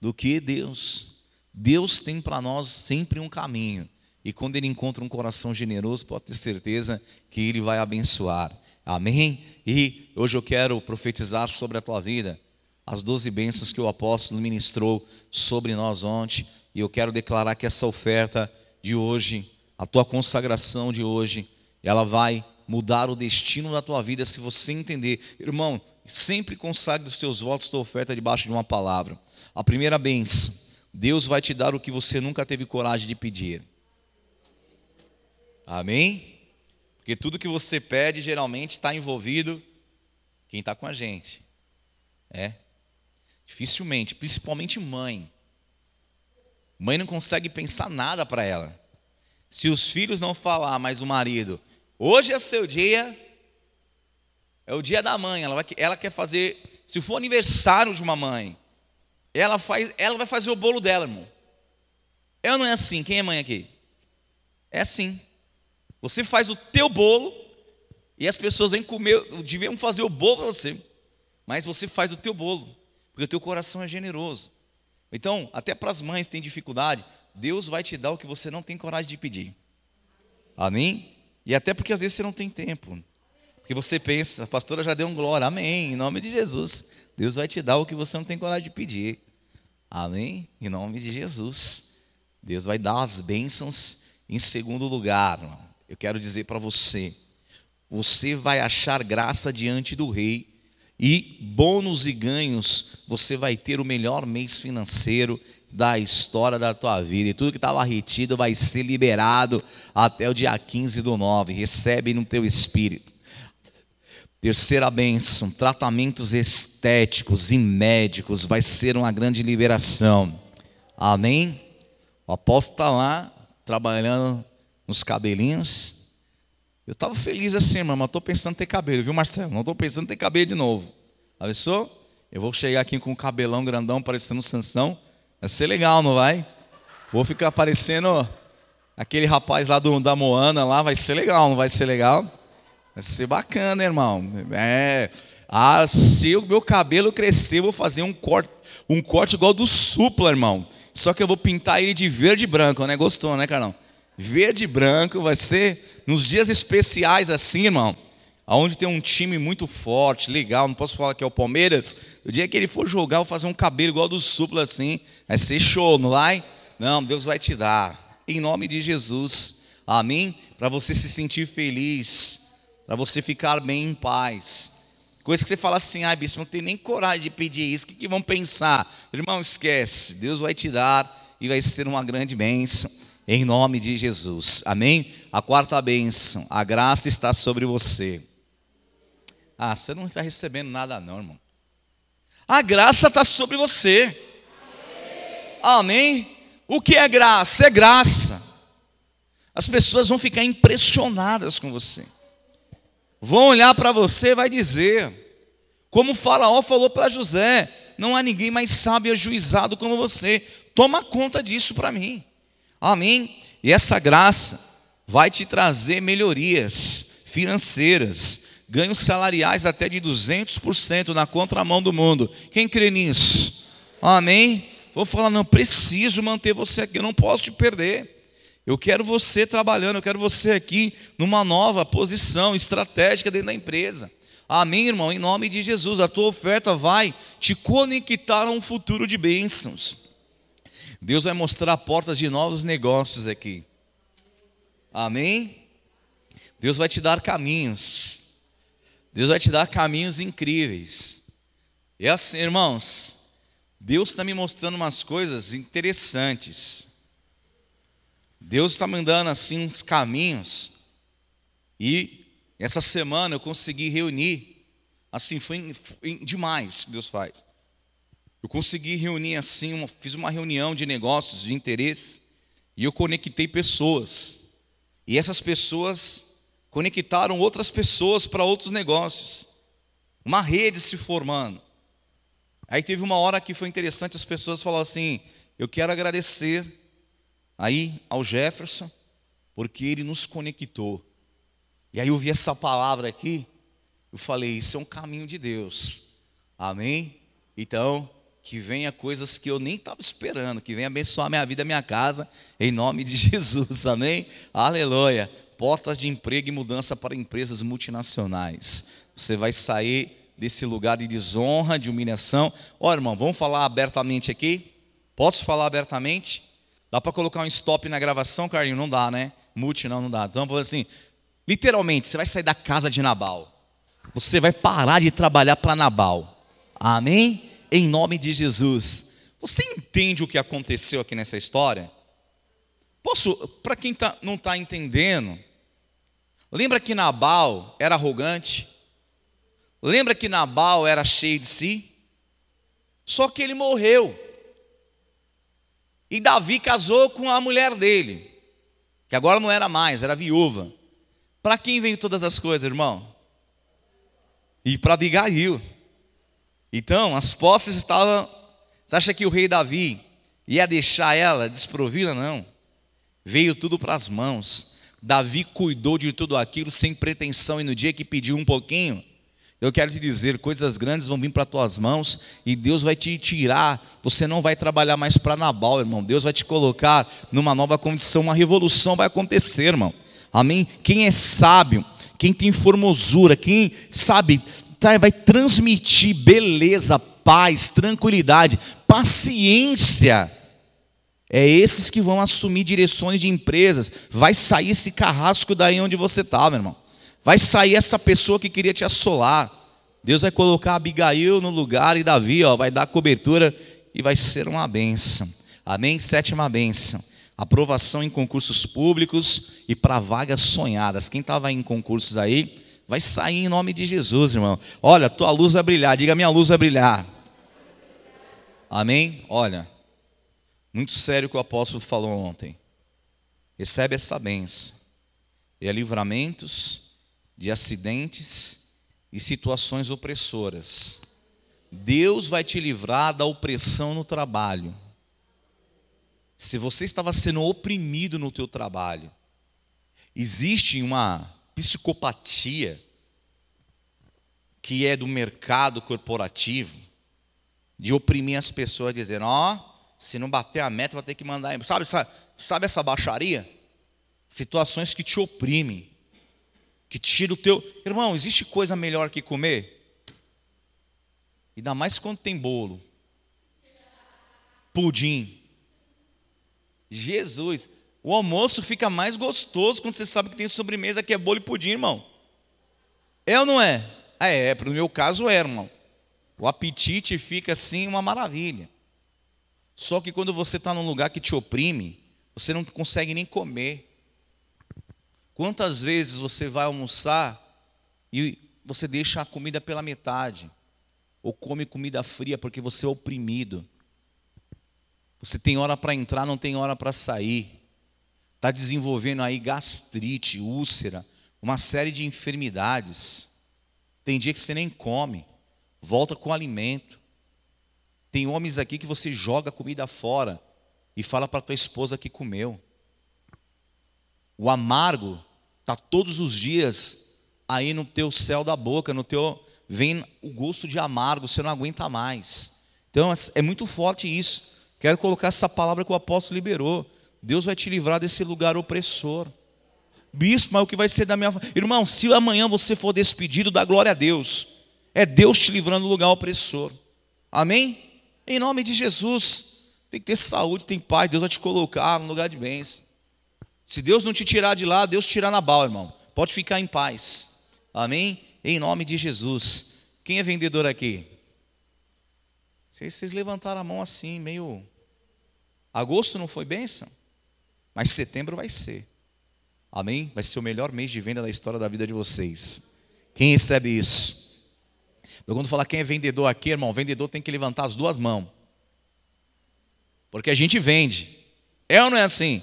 do que Deus. Deus tem para nós sempre um caminho. E quando ele encontra um coração generoso, pode ter certeza que ele vai abençoar. Amém? E hoje eu quero profetizar sobre a tua vida as doze bênçãos que o apóstolo ministrou sobre nós ontem. E eu quero declarar que essa oferta de hoje, a tua consagração de hoje, ela vai mudar o destino da tua vida se você entender. Irmão, sempre consagre os teus votos, tua oferta debaixo de uma palavra. A primeira bênção, Deus vai te dar o que você nunca teve coragem de pedir. Amém? Porque tudo que você pede geralmente está envolvido quem está com a gente. É. Dificilmente, principalmente mãe. Mãe não consegue pensar nada para ela. Se os filhos não falar, mas o marido, hoje é seu dia, é o dia da mãe, ela, vai, ela quer fazer, se for aniversário de uma mãe, ela, faz, ela vai fazer o bolo dela, irmão. Ou não é assim? Quem é mãe aqui? É assim. Você faz o teu bolo e as pessoas vêm comer, deviam fazer o bolo para você, mas você faz o teu bolo, porque o teu coração é generoso. Então, até para as mães que têm dificuldade, Deus vai te dar o que você não tem coragem de pedir. Amém? E até porque às vezes você não tem tempo. Porque você pensa, a pastora já deu um glória, amém, em nome de Jesus. Deus vai te dar o que você não tem coragem de pedir. Amém? Em nome de Jesus. Deus vai dar as bênçãos em segundo lugar. Irmão eu quero dizer para você: você vai achar graça diante do Rei, e bônus e ganhos, você vai ter o melhor mês financeiro da história da tua vida. E tudo que estava retido vai ser liberado até o dia 15 do 9. Recebe no teu espírito. Terceira bênção: tratamentos estéticos e médicos vai ser uma grande liberação. Amém? O apóstolo está lá trabalhando nos cabelinhos. Eu estava feliz assim, irmão, mas estou pensando em ter cabelo, viu, Marcelo? Não estou pensando em ter cabelo de novo. Avisou? Eu vou chegar aqui com um cabelão grandão, parecendo Sansão. Vai ser legal, não vai? Vou ficar parecendo aquele rapaz lá do, da Moana lá, vai ser legal, não vai ser legal? Vai ser bacana, irmão. É. Ah, se o meu cabelo crescer, vou fazer um corte, um corte igual do Supla, irmão. Só que eu vou pintar ele de verde e branco, né? Gostou, né, Carlão? Verde e branco, vai ser nos dias especiais assim, irmão, aonde tem um time muito forte, legal, não posso falar que é o Palmeiras, o dia que ele for jogar, eu vou fazer um cabelo igual do Supla assim, vai ser show, não vai? Não, Deus vai te dar, em nome de Jesus, amém? Para você se sentir feliz, para você ficar bem em paz. Coisa que você fala assim, ai bispo, não tem nem coragem de pedir isso, o que, que vão pensar? Irmão, esquece, Deus vai te dar e vai ser uma grande bênção em nome de Jesus. Amém? A quarta bênção, a graça está sobre você. Ah, você não está recebendo nada, não, irmão. A graça está sobre você. Amém? O que é graça? É graça. As pessoas vão ficar impressionadas com você. Vão olhar para você e vai dizer, como o faraó falou para José, não há ninguém mais sábio e ajuizado como você. Toma conta disso para mim. Amém? E essa graça vai te trazer melhorias financeiras, ganhos salariais até de 200% na contramão do mundo. Quem crê nisso? Amém? Vou falar, não preciso manter você aqui, eu não posso te perder. Eu quero você trabalhando, eu quero você aqui numa nova posição estratégica dentro da empresa. Amém, irmão? Em nome de Jesus, a tua oferta vai te conectar a um futuro de bênçãos. Deus vai mostrar portas de novos negócios aqui. Amém? Deus vai te dar caminhos. Deus vai te dar caminhos incríveis. E assim, irmãos, Deus está me mostrando umas coisas interessantes. Deus está me dando assim uns caminhos. E essa semana eu consegui reunir. Assim, foi demais que Deus faz. Eu consegui reunir assim, uma, fiz uma reunião de negócios, de interesse, e eu conectei pessoas. E essas pessoas conectaram outras pessoas para outros negócios. Uma rede se formando. Aí teve uma hora que foi interessante, as pessoas falaram assim: "Eu quero agradecer aí ao Jefferson, porque ele nos conectou". E aí eu vi essa palavra aqui, eu falei: "Isso é um caminho de Deus". Amém? Então, que venha coisas que eu nem estava esperando, que venha abençoar minha vida, minha casa, em nome de *laughs* Jesus, amém? Aleluia. Portas de emprego e mudança para empresas multinacionais. Você vai sair desse lugar de desonra, de humilhação. Ó, irmão, vamos falar abertamente aqui? Posso falar abertamente? Dá para colocar um stop na gravação, Carlinhos? Não dá, né? Mute, não, não dá. Então, vamos assim, literalmente, você vai sair da casa de Nabal. Você vai parar de trabalhar para Nabal. Amém? Em nome de Jesus. Você entende o que aconteceu aqui nessa história? Posso, para quem tá, não está entendendo, lembra que Nabal era arrogante? Lembra que Nabal era cheio de si? Só que ele morreu. E Davi casou com a mulher dele, que agora não era mais, era viúva. Para quem veio todas as coisas, irmão? E para Abigail. Então, as posses estavam. Você acha que o rei Davi ia deixar ela desprovida? Não. Veio tudo para as mãos. Davi cuidou de tudo aquilo sem pretensão, e no dia que pediu um pouquinho, eu quero te dizer, coisas grandes vão vir para tuas mãos e Deus vai te tirar. Você não vai trabalhar mais para Nabal, irmão. Deus vai te colocar numa nova condição, uma revolução vai acontecer, irmão. Amém? Quem é sábio, quem tem formosura, quem sabe, vai transmitir beleza, paz, tranquilidade, paciência. É esses que vão assumir direções de empresas. Vai sair esse carrasco daí onde você está, meu irmão. Vai sair essa pessoa que queria te assolar. Deus vai colocar Abigail no lugar e Davi, ó, vai dar cobertura e vai ser uma bênção. Amém? Sétima bênção. Aprovação em concursos públicos e para vagas sonhadas. Quem estava em concursos aí, vai sair em nome de Jesus, irmão. Olha, tua luz vai brilhar. Diga, minha luz vai brilhar. Amém? Olha, muito sério o que o apóstolo falou ontem. Recebe essa bênção. E é livramentos, de acidentes e situações opressoras. Deus vai te livrar da opressão no trabalho. Se você estava sendo oprimido no teu trabalho, existe uma psicopatia que é do mercado corporativo de oprimir as pessoas dizendo, ó, oh, se não bater a meta vai ter que mandar, sabe, sabe, sabe essa baixaria? Situações que te oprimem que tira o teu. Irmão, existe coisa melhor que comer? Ainda mais quando tem bolo, pudim. Jesus, o almoço fica mais gostoso quando você sabe que tem sobremesa que é bolo e pudim, irmão. É ou não é? É, é, para o meu caso é, irmão. O apetite fica assim uma maravilha. Só que quando você está num lugar que te oprime, você não consegue nem comer. Quantas vezes você vai almoçar e você deixa a comida pela metade? Ou come comida fria porque você é oprimido? Você tem hora para entrar, não tem hora para sair. Está desenvolvendo aí gastrite, úlcera, uma série de enfermidades. Tem dia que você nem come, volta com alimento. Tem homens aqui que você joga comida fora e fala para tua esposa que comeu. O amargo está todos os dias aí no teu céu da boca, no teu vem o gosto de amargo, você não aguenta mais. Então é muito forte isso. Quero colocar essa palavra que o apóstolo liberou. Deus vai te livrar desse lugar opressor. Bispo, mas o que vai ser da minha. Irmão, se amanhã você for despedido, dá glória a Deus. É Deus te livrando do lugar opressor. Amém? Em nome de Jesus. Tem que ter saúde, tem paz. Deus vai te colocar no lugar de bênção. Se Deus não te tirar de lá, Deus tira na bala, irmão. Pode ficar em paz. Amém? Em nome de Jesus. Quem é vendedor aqui? Vocês levantaram a mão assim, meio. Agosto não foi bênção? Mas setembro vai ser. Amém? Vai ser o melhor mês de venda da história da vida de vocês. Quem recebe isso? Eu quando falar quem é vendedor aqui, irmão, vendedor tem que levantar as duas mãos. Porque a gente vende. É ou não é assim?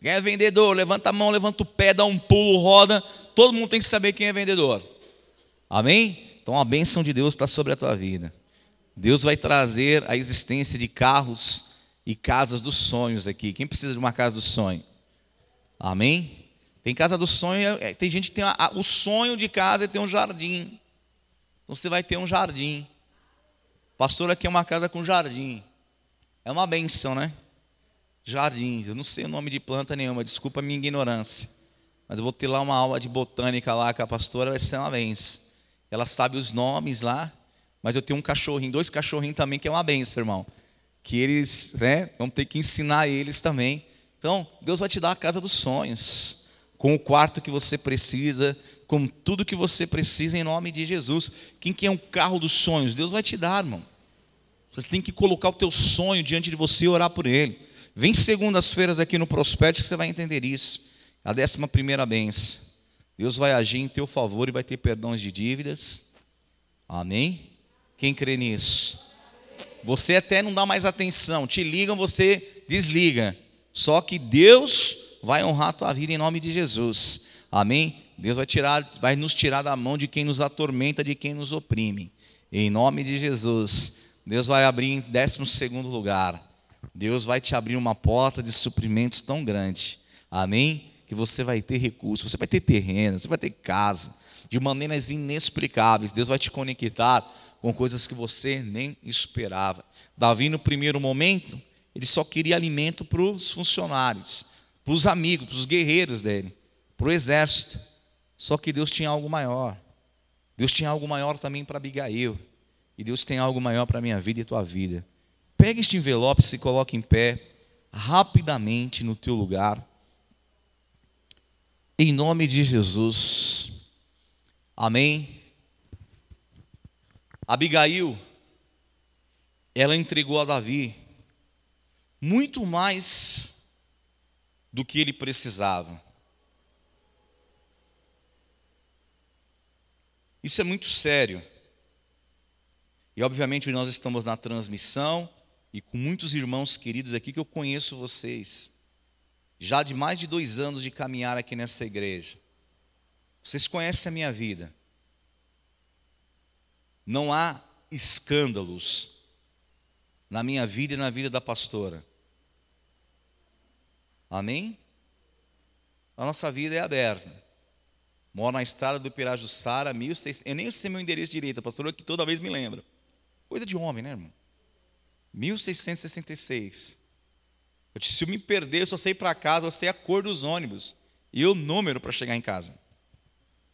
Quem é vendedor? Levanta a mão, levanta o pé, dá um pulo, roda. Todo mundo tem que saber quem é vendedor. Amém? Então a bênção de Deus está sobre a tua vida. Deus vai trazer a existência de carros e casas dos sonhos aqui. Quem precisa de uma casa do sonho? Amém? Tem casa do sonho, é, tem gente que tem o sonho de casa é ter um jardim. Então você vai ter um jardim. Pastor, aqui é uma casa com jardim. É uma benção, né? jardins. Eu não sei o nome de planta nenhuma, desculpa a minha ignorância. Mas eu vou ter lá uma aula de botânica lá com a pastora, vai ser uma vez. ela sabe os nomes lá, mas eu tenho um cachorrinho, dois cachorrinhos também, que é uma benção, irmão. Que eles, né, vamos ter que ensinar eles também. Então, Deus vai te dar a casa dos sonhos, com o quarto que você precisa, com tudo que você precisa em nome de Jesus. Quem quer um carro dos sonhos? Deus vai te dar, irmão. Você tem que colocar o teu sonho diante de você e orar por ele. Vem segundas-feiras aqui no Prospect que você vai entender isso. A décima primeira benção. Deus vai agir em teu favor e vai ter perdões de dívidas. Amém? Quem crê nisso? Você até não dá mais atenção. Te ligam, você desliga. Só que Deus vai honrar a tua vida em nome de Jesus. Amém? Deus vai tirar, vai nos tirar da mão de quem nos atormenta, de quem nos oprime. Em nome de Jesus. Deus vai abrir em décimo segundo lugar. Deus vai te abrir uma porta de suprimentos tão grande. Amém? que você vai ter recursos, você vai ter terreno, você vai ter casa, de maneiras inexplicáveis. Deus vai te conectar com coisas que você nem esperava. Davi, no primeiro momento, ele só queria alimento para os funcionários, para os amigos, para os guerreiros dele, para o exército. Só que Deus tinha algo maior. Deus tinha algo maior também para Abigail. E Deus tem algo maior para a minha vida e tua vida. Pega este envelope, se coloque em pé, rapidamente no teu lugar. Em nome de Jesus. Amém. Abigail, ela entregou a Davi muito mais do que ele precisava. Isso é muito sério. E obviamente nós estamos na transmissão e com muitos irmãos queridos aqui que eu conheço vocês já de mais de dois anos de caminhar aqui nessa igreja. Vocês conhecem a minha vida. Não há escândalos na minha vida e na vida da pastora. Amém? A nossa vida é aberta. Moro na estrada do Pirajussara, 1600. Eu nem sei meu endereço direito, a pastora que toda vez me lembra. Coisa de homem, né, irmão? 1666. Eu disse, se eu me perder, eu só sei para casa, eu sei a cor dos ônibus e o número para chegar em casa.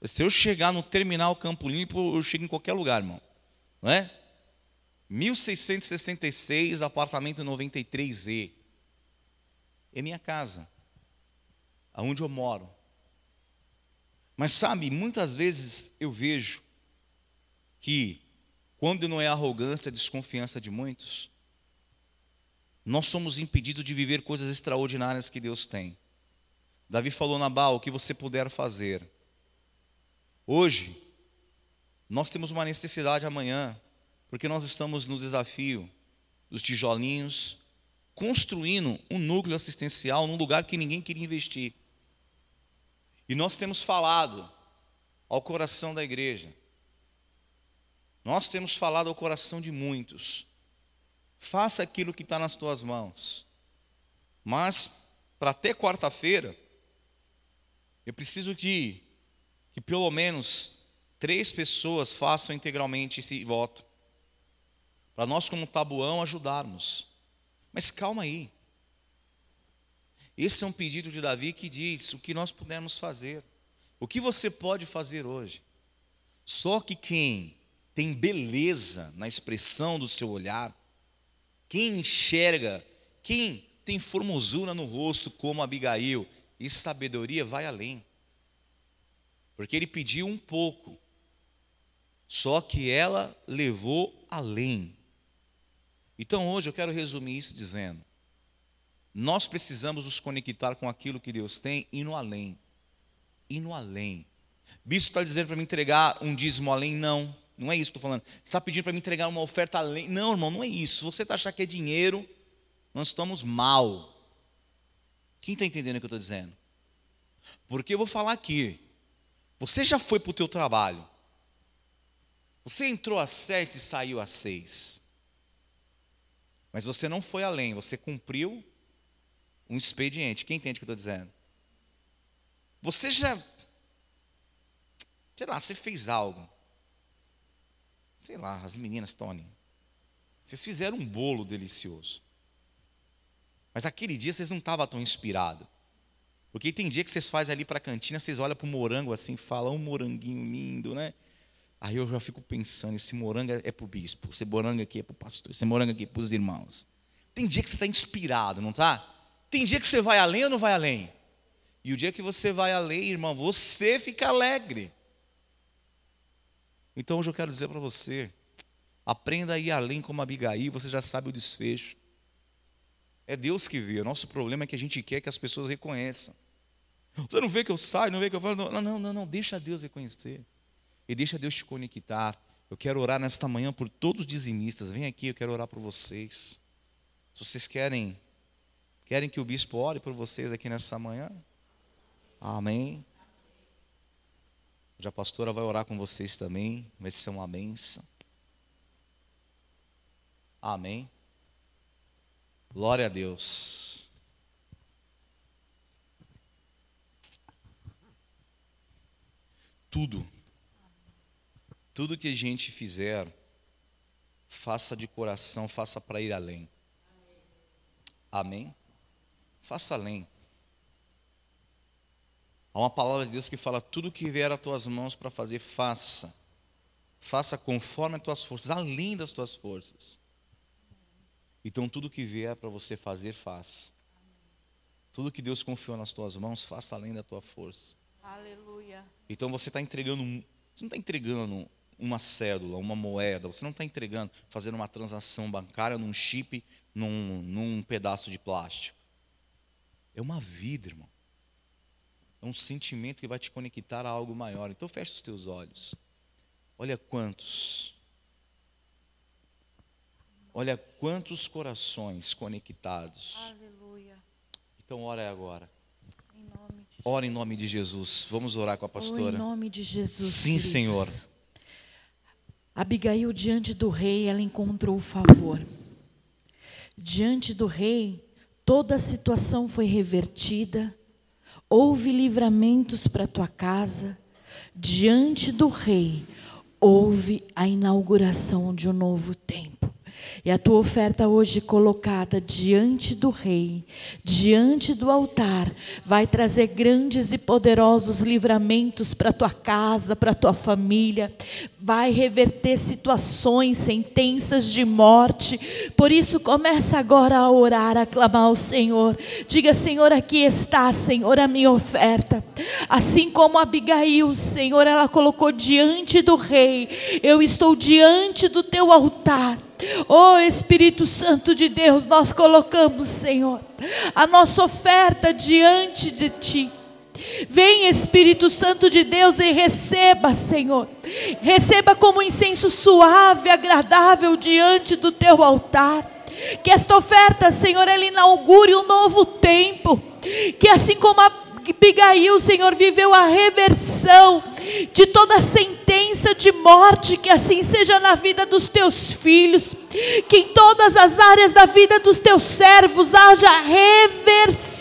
Se eu chegar no terminal Campo Limpo, eu chego em qualquer lugar, irmão. Não é? 1666, apartamento 93E. É minha casa. Aonde eu moro. Mas sabe, muitas vezes eu vejo que quando não é arrogância, desconfiança de muitos, nós somos impedidos de viver coisas extraordinárias que Deus tem. Davi falou Nabal, o que você puder fazer. Hoje, nós temos uma necessidade amanhã, porque nós estamos no desafio dos tijolinhos, construindo um núcleo assistencial num lugar que ninguém queria investir. E nós temos falado ao coração da igreja. Nós temos falado ao coração de muitos faça aquilo que está nas tuas mãos. Mas, para até quarta-feira, eu preciso de que pelo menos três pessoas façam integralmente esse voto. Para nós, como tabuão, ajudarmos. Mas calma aí. Esse é um pedido de Davi que diz o que nós pudermos fazer. O que você pode fazer hoje? Só que quem tem beleza na expressão do seu olhar, quem enxerga, quem tem formosura no rosto como Abigail e sabedoria vai além. Porque ele pediu um pouco, só que ela levou além. Então hoje eu quero resumir isso dizendo: nós precisamos nos conectar com aquilo que Deus tem e no além. E no além. Bispo está dizendo para me entregar um dízimo além? Não. Não é isso que estou falando. Você está pedindo para me entregar uma oferta além. Não, irmão, não é isso. Se você está achando que é dinheiro, nós estamos mal. Quem está entendendo o que eu estou dizendo? Porque eu vou falar aqui. Você já foi para o teu trabalho. Você entrou às sete e saiu às seis. Mas você não foi além, você cumpriu um expediente. Quem entende o que eu estou dizendo? Você já, sei lá, você fez algo. Sei lá, as meninas, Tony. Vocês fizeram um bolo delicioso. Mas aquele dia vocês não estavam tão inspirados. Porque tem dia que vocês fazem ali para a cantina, vocês olham para o morango assim, falam um moranguinho lindo, né? Aí eu já fico pensando, esse morango é para o bispo, esse morango aqui é para o pastor, esse morango aqui é para os irmãos. Tem dia que você está inspirado, não tá? Tem dia que você vai além ou não vai além? E o dia que você vai além, irmão, você fica alegre. Então hoje eu quero dizer para você, aprenda a ir além como Abigail, você já sabe o desfecho. É Deus que vê. O nosso problema é que a gente quer que as pessoas reconheçam. Você não vê que eu saio, não vê que eu falo. Não, não, não, não. Deixa Deus reconhecer. E deixa Deus te conectar. Eu quero orar nesta manhã por todos os dizimistas. Vem aqui, eu quero orar por vocês. Se vocês querem, querem que o bispo ore por vocês aqui nessa manhã. Amém. Já a pastora vai orar com vocês também. Vai ser uma benção. Amém. Glória a Deus. Tudo, tudo que a gente fizer, faça de coração, faça para ir além. Amém? Faça além. Há uma palavra de Deus que fala: tudo que vier às tuas mãos para fazer, faça. Faça conforme as tuas forças, além das tuas forças. Então, tudo que vier para você fazer, faça. Tudo que Deus confiou nas tuas mãos, faça além da tua força. Aleluia. Então, você está entregando, você não está entregando uma cédula, uma moeda, você não está entregando, fazendo uma transação bancária num chip, num, num pedaço de plástico. É uma vida, irmão. É um sentimento que vai te conectar a algo maior. Então, feche os teus olhos. Olha quantos Olha quantos corações conectados. Aleluia. Então ora agora. Ora em nome de Jesus. Vamos orar com a Oh, pastora. em nome de Jesus. Sim, queridos. Senhor. Abigail, diante do rei, ela encontrou favor. Diante do rei, toda a situação foi revertida. Houve livramentos para tua casa. Diante do rei, houve a inauguração de um novo tempo. E a tua oferta hoje colocada diante do rei, diante do altar, vai trazer grandes e poderosos livramentos para tua casa, para tua família, vai reverter situações, sentenças de morte. Por isso começa agora a orar, a clamar ao Senhor. Diga, Senhor, aqui está, Senhor, a minha oferta. Assim como Abigail, Senhor, ela colocou diante do rei, eu estou diante do teu altar. Oh Espírito Santo de Deus, nós colocamos, Senhor, a nossa oferta diante de Ti. Vem Espírito Santo de Deus e receba, Senhor. Receba como incenso suave, agradável diante do teu altar. Que esta oferta, Senhor, ela inaugure um novo tempo. Que assim como a Abigail, Senhor, viveu a reversão de toda sentença de morte, que assim seja na vida dos teus filhos, que em todas as áreas da vida dos teus servos haja reversão,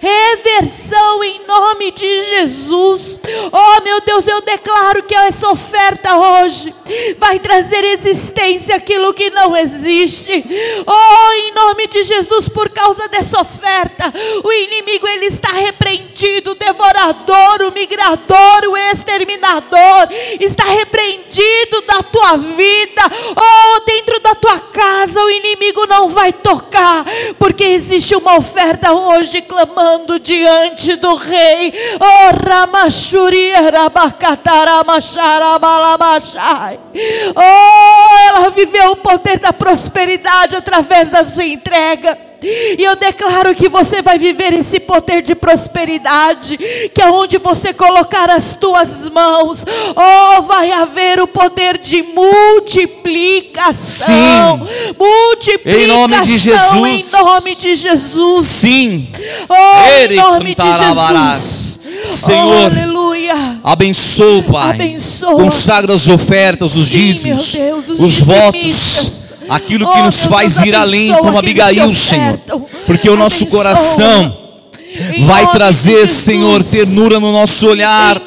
reversão em nome de Jesus. Oh, meu Deus, eu declaro que essa oferta hoje vai trazer existência aquilo que não existe. Oh, em nome de Jesus, por causa dessa oferta, o inimigo ele está repreendido, o devorador, o migrador, o exterminador está repreendido da tua vida. Oh, dentro da tua casa o inimigo não vai tocar, porque existe uma oferta hoje clamando diante do rei. Oh, Ramachuriera Bacataramacharabalamachai. Oh, ela viveu o poder da prosperidade através da sua entrega. E eu declaro que você vai viver esse poder de prosperidade, que aonde você colocar as tuas mãos, oh, vai haver o poder de multiplicação. Multiplicação Em nome de Jesus. Em nome de Jesus. Sim. Oh, em Ele nome de Jesus. Senhor, Oh, aleluia. Abençoa, Pai. Abençoa. Consagra as ofertas, os Sim, dízimos, Deus, os os votos. Aquilo que Oh, nos faz Deus, ir além, como Abigail, Senhor. Porque o nosso coração Em vai trazer. Senhor, ternura no nosso olhar,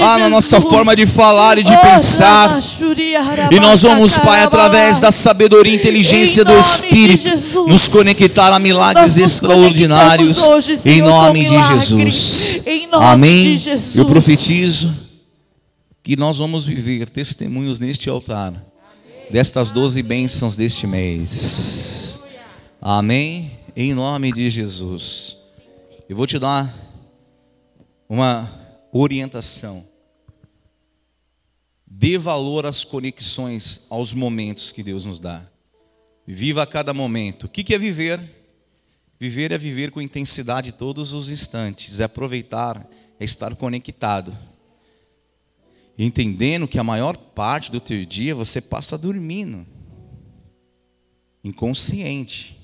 ah, na nossa forma de falar e de Oh, pensar. E nós vamos, Pai, através da sabedoria e inteligência do Espírito, nos conectar a milagres extraordinários, hoje, em Senhor, nome de. Jesus. Nome Amém. de Jesus. Eu profetizo que nós vamos viver testemunhos neste altar destas doze bênçãos deste mês. Amém? Em nome de Jesus. Eu vou te dar uma orientação. Dê valor às conexões, aos momentos que Deus nos dá. Viva a cada momento. O que é viver? Viver é viver com intensidade todos os instantes, é aproveitar, é estar conectado. Entendendo que a maior parte do teu dia você passa dormindo, inconsciente.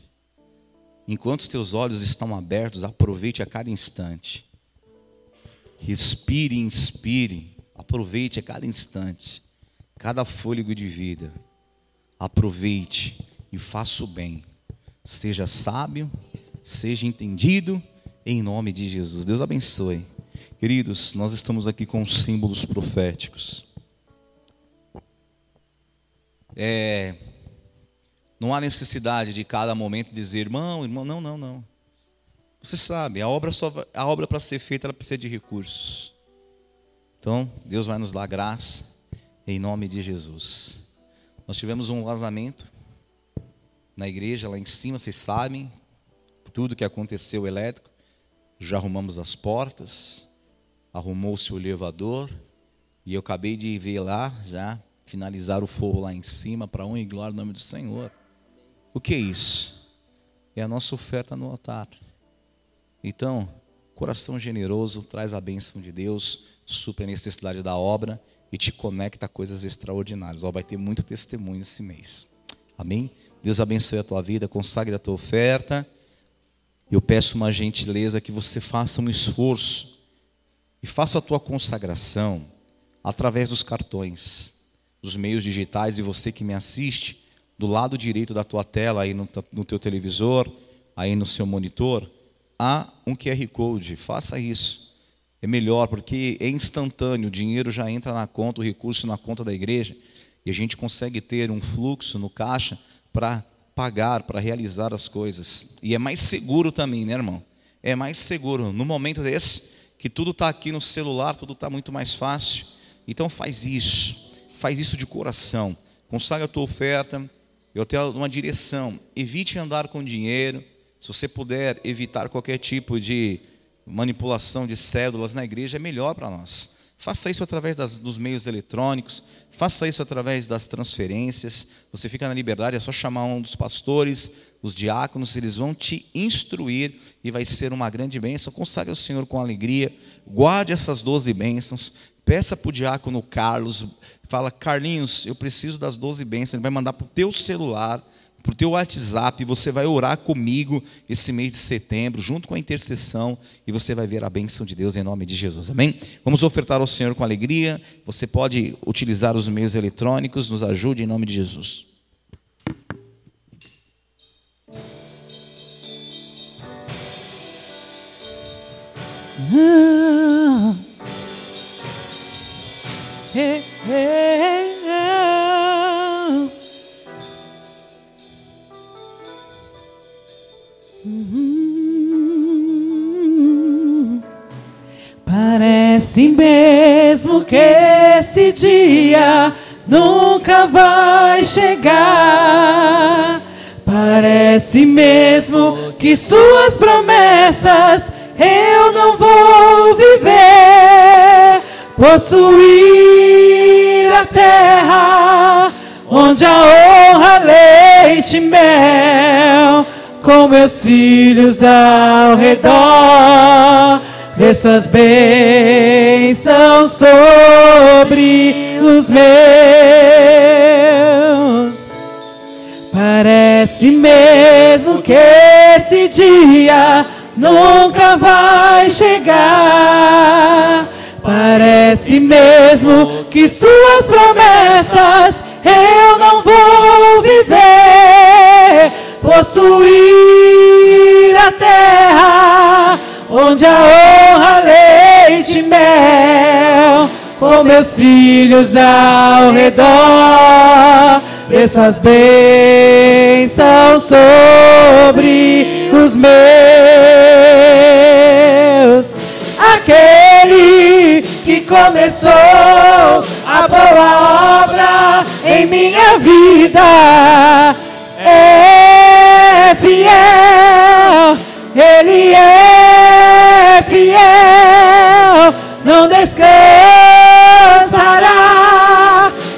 Enquanto os teus olhos estão abertos, aproveite a cada instante. Respire, inspire, aproveite a cada instante, cada fôlego de vida. Aproveite e faça o bem. Seja sábio, seja entendido, em nome de Jesus. Deus abençoe. Queridos, nós estamos aqui com símbolos proféticos. É, não há necessidade de cada momento dizer, irmão, irmão, não, não, não. Você sabe, a obra obra para ser feita ela precisa de recursos. Então, Deus vai nos dar graça em nome de Jesus. Nós tivemos um vazamento na igreja lá em cima, vocês sabem, tudo que aconteceu elétrico. Já arrumamos as portas, arrumou-se o elevador, e eu acabei de ver lá, já finalizar o forro lá em cima, para um e glória no nome do Senhor. O que é isso? É a nossa oferta no altar. Então, coração generoso traz a bênção de Deus, supre a necessidade da obra e te conecta a coisas extraordinárias. Ó, vai ter muito testemunho esse mês. Amém? Deus abençoe a tua vida, consagre a tua oferta. Eu peço uma gentileza que você faça um esforço e faça a tua consagração através dos cartões, dos meios digitais e você que me assiste, do lado direito da tua tela, aí no, no teu televisor, aí no seu monitor, há um QR Code. Faça isso. É melhor porque é instantâneo, o dinheiro já entra na conta, o recurso na conta da igreja, e a gente consegue ter um fluxo no caixa para pagar, para realizar as coisas. E é mais seguro também, né, irmão? É mais seguro. No momento desse, que tudo está aqui no celular, tudo está muito mais fácil. Então faz isso. Faz isso de coração. Consagra a tua oferta. Eu tenho uma direção. Evite andar com dinheiro. Se você puder evitar qualquer tipo de manipulação de cédulas na igreja, é melhor para nós. Faça isso através das, dos meios eletrônicos, faça isso através das transferências. Você fica na liberdade, é só chamar um dos pastores, os diáconos, eles vão te instruir e vai ser uma grande bênção. Consagre ao Senhor com alegria, guarde essas doze bênçãos, peça para o diácono Carlos, fala, Carlinhos, eu preciso das doze bênçãos, ele vai mandar para o teu celular para o teu WhatsApp, você vai orar comigo esse mês de setembro, junto com a intercessão, e você vai ver a bênção de Deus em nome de Jesus, amém? Vamos ofertar ao Senhor com alegria, você pode utilizar os meios eletrônicos, nos ajude em nome de Jesus. Ah, hey, hey, esse dia nunca vai chegar. Parece mesmo que suas promessas eu não vou viver. Possuir a terra onde a honra, leite e mel com meus filhos ao redor, ver suas bênçãos sobre os meus. Parece mesmo que esse dia nunca vai chegar. Parece mesmo que suas promessas eu não vou viver possuir onde a honra, leite e mel, com meus filhos ao redor, ver suas bênçãos sobre os meus. Aquele que começou a boa obra em minha vida. É fiel, fiel, não descansará,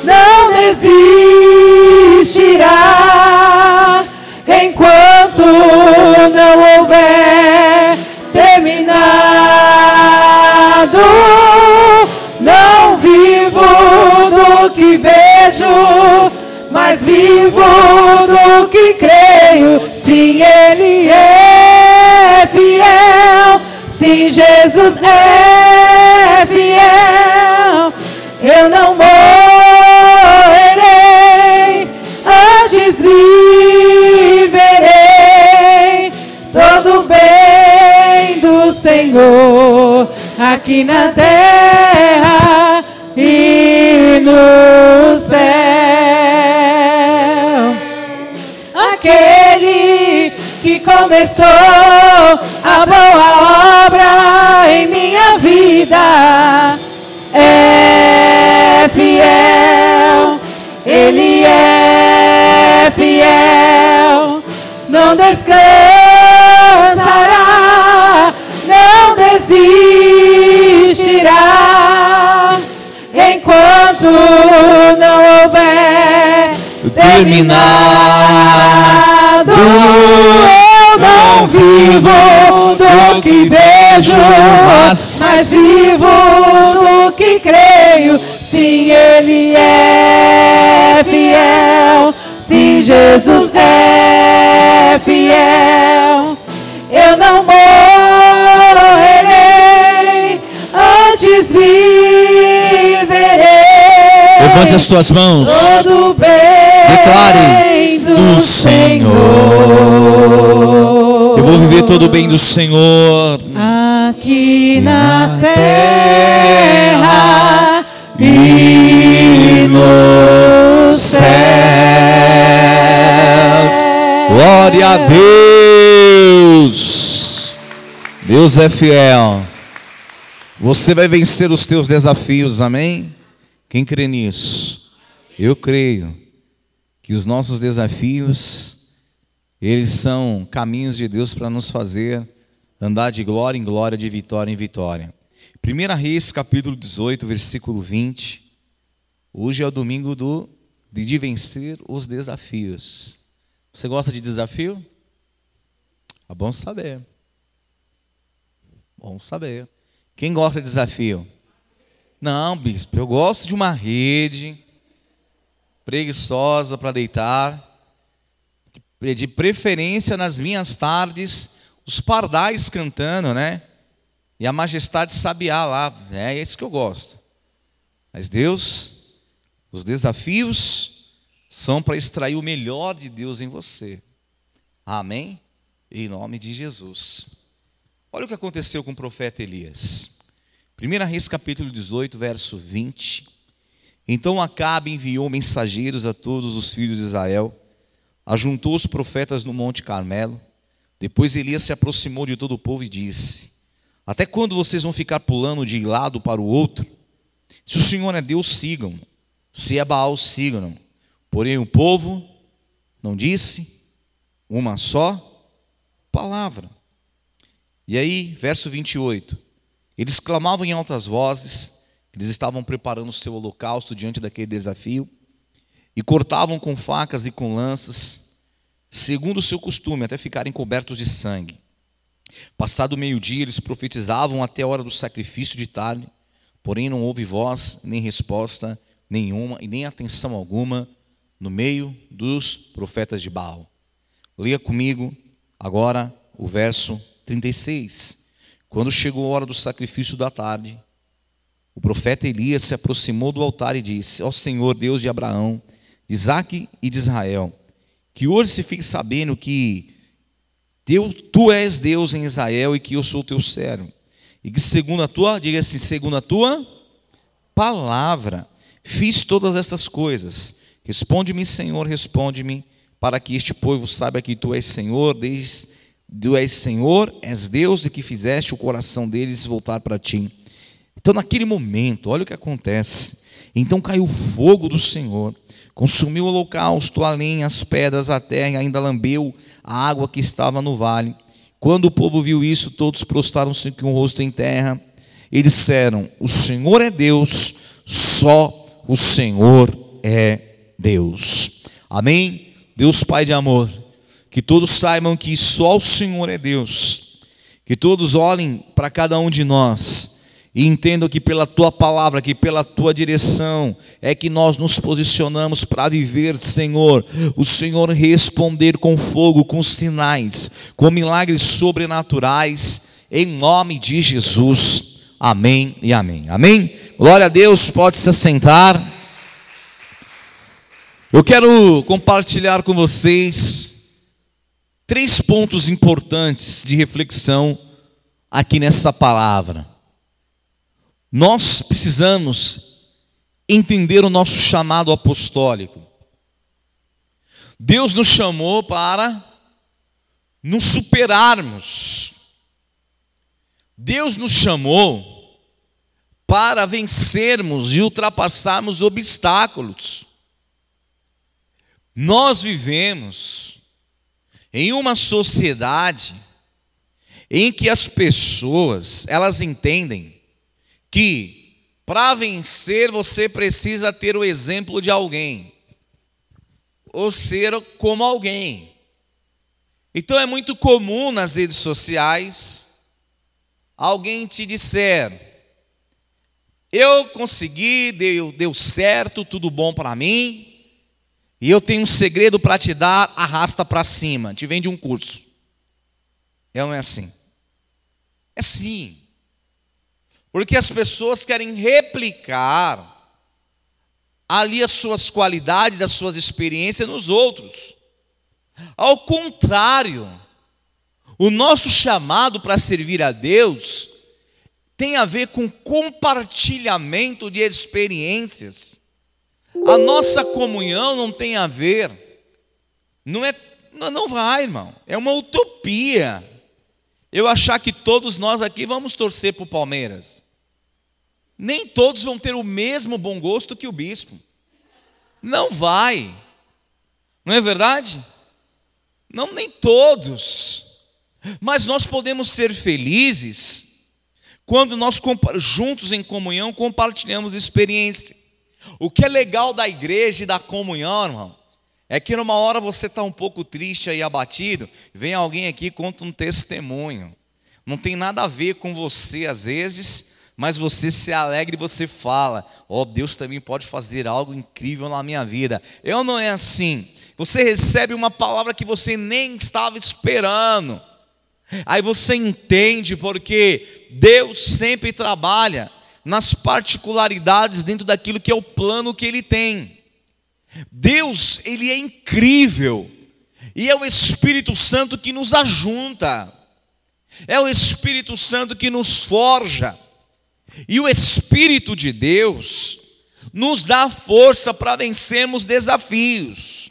não desistirá, enquanto não houver terminado. Não vivo do que vejo, mas vivo do que creio. Sim, Ele é Jesus é fiel. Eu não morrerei, antes viverei todo o bem do Senhor aqui na terra e no céu. Aquele que começou a boa obra em minha vida é fiel, Ele é fiel, não descansará, não desistirá, enquanto não houver terminado. Não vivo do que vejo, Mas- mas vivo do que creio. Sim, Ele é fiel. Sim, Jesus é fiel. Eu não morrerei, antes viverei. Levante as tuas mãos. Todo bem Declare do, Senhor. Eu vou viver todo o bem do Senhor. aqui na terra e nos céus. Glória a Deus. Deus é fiel. Você vai vencer os teus desafios, amém? Quem crê nisso? Eu creio que os nossos desafios, eles são caminhos de Deus para nos fazer andar de glória em glória, de vitória em vitória. 1 Reis, capítulo 18, versículo 20. Hoje é o domingo do de vencer os desafios. Você gosta de desafio? É bom saber. Bom saber. Quem gosta de desafio? Não, bispo, eu gosto de uma rede preguiçosa para deitar. De preferência nas minhas tardes, os pardais cantando, né? E a majestade sabiá lá. É isso que eu gosto. Mas Deus, os desafios são para extrair o melhor de Deus em você. Amém? Em nome de Jesus. Olha o que aconteceu com o profeta Elias. 1 Reis capítulo 18, verso 20. Então Acabe enviou mensageiros a todos os filhos de Israel, ajuntou os profetas no monte Carmelo. Depois Elias se aproximou de todo o povo e disse: Até quando vocês vão ficar pulando de lado para o outro? Se o Senhor é Deus, sigam. Se é Baal, sigam. Porém o povo não disse uma só palavra. E aí, verso 28. Eles clamavam em altas vozes, eles estavam preparando o seu holocausto diante daquele desafio, e cortavam com facas e com lanças, segundo o seu costume, até ficarem cobertos de sangue. Passado o meio-dia, eles profetizavam até a hora do sacrifício de tarde, porém não houve voz, nem resposta nenhuma e nem atenção alguma no meio dos profetas de Baal. Leia comigo agora o verso 36. Quando chegou a hora do sacrifício da tarde, o profeta Elias se aproximou do altar e disse: Ó Senhor, Deus de Abraão, de Isaque e de Israel, que hoje se fique sabendo que Deus, tu és Deus em Israel e que eu sou teu servo. E que segundo a tua, diga assim, segundo a tua palavra, fiz todas essas coisas. Responde-me, Senhor, responde-me, para que este povo saiba que tu és Senhor, desde Tu és Senhor, és Deus e que fizeste o coração deles voltar para ti. Então, naquele momento, olha o que acontece. Então caiu fogo do Senhor, consumiu o holocausto, a lenha, as pedras, a terra, e ainda lambeu a água que estava no vale. Quando o povo viu isso, todos prostaram-se com o rosto em terra e disseram: O Senhor é Deus, só o Senhor é Deus. Amém? Deus Pai de amor, que todos saibam que só o Senhor é Deus, que todos olhem para cada um de nós e entendam que pela tua palavra, que pela tua direção, é que nós nos posicionamos para viver, Senhor. O Senhor responder com fogo, com sinais, com milagres sobrenaturais, em nome de Jesus. Amém e amém. Amém? Glória a Deus, pode se assentar. Eu quero compartilhar com vocês três pontos importantes de reflexão aqui nessa palavra. Nós precisamos entender o nosso chamado apostólico. Deus nos chamou para nos superarmos. Deus nos chamou para vencermos e ultrapassarmos obstáculos. Nós vivemos em uma sociedade em que as pessoas, elas entendem que para vencer você precisa ter o exemplo de alguém, ou ser como alguém. Então é muito comum nas redes sociais alguém te disser: Eu consegui, deu, deu certo, tudo bom para mim, e eu tenho um segredo para te dar, arrasta para cima, te vende um curso. É não é assim? É sim. Porque as pessoas querem replicar ali as suas qualidades, as suas experiências nos outros. Ao contrário, o nosso chamado para servir a Deus tem a ver com compartilhamento de experiências. A nossa comunhão não tem a ver, não é, não vai, irmão, é uma utopia eu achar que todos nós aqui vamos torcer para o Palmeiras. Nem todos vão ter o mesmo bom gosto que o bispo. Não vai. Não é verdade? Não, nem todos. Mas nós podemos ser felizes quando nós juntos em comunhão compartilhamos experiência. O que é legal da igreja e da comunhão, irmão, é que numa hora você está um pouco triste e abatido, vem alguém aqui e conta um testemunho. Não tem nada a ver com você às vezes, mas você se alegra e você fala: Ó, oh, Deus também pode fazer algo incrível na minha vida. Eu não é assim. Você recebe uma palavra que você nem estava esperando. Aí você entende porque Deus sempre trabalha nas particularidades dentro daquilo que é o plano que Ele tem. Deus, ele é incrível. E é o Espírito Santo que nos ajunta. É o Espírito Santo que nos forja. E o Espírito de Deus nos dá força para vencermos desafios.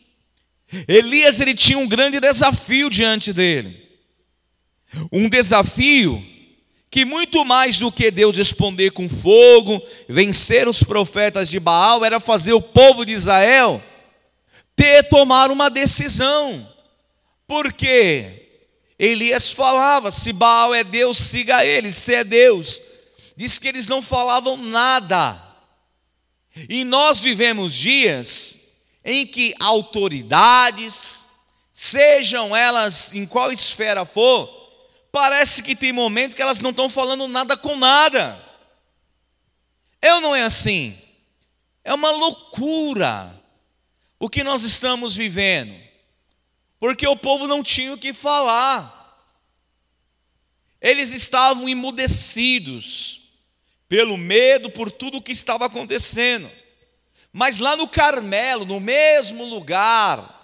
Elias ele tinha um grande desafio diante dele. Um desafio que muito mais do que Deus responder com fogo, vencer os profetas de Baal, era fazer o povo de Israel ter tomar uma decisão. Porque Elias falava: se Baal é Deus, siga ele, se é Deus. Diz que eles não falavam nada. E nós vivemos dias em que autoridades, sejam elas em qual esfera for, Parece que tem momentos que elas não estão falando nada com nada. Eu não é assim. É uma loucura o que nós estamos vivendo. Porque o povo não tinha o que falar. Eles estavam emudecidos pelo medo, por tudo o que estava acontecendo. Mas lá no Carmelo, no mesmo lugar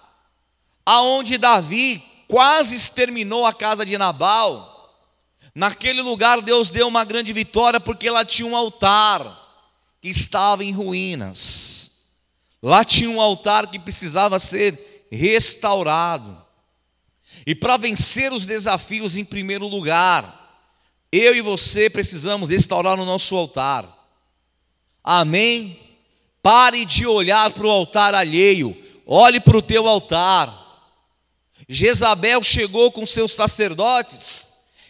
aonde Davi quase exterminou a casa de Nabal. Naquele lugar Deus deu uma grande vitória porque lá tinha um altar que estava em ruínas. Lá tinha um altar que precisava ser restaurado. E para vencer os desafios, em primeiro lugar, eu e você precisamos restaurar o nosso altar. Amém? Pare de olhar para o altar alheio, olhe para o teu altar. Jezabel chegou com seus sacerdotes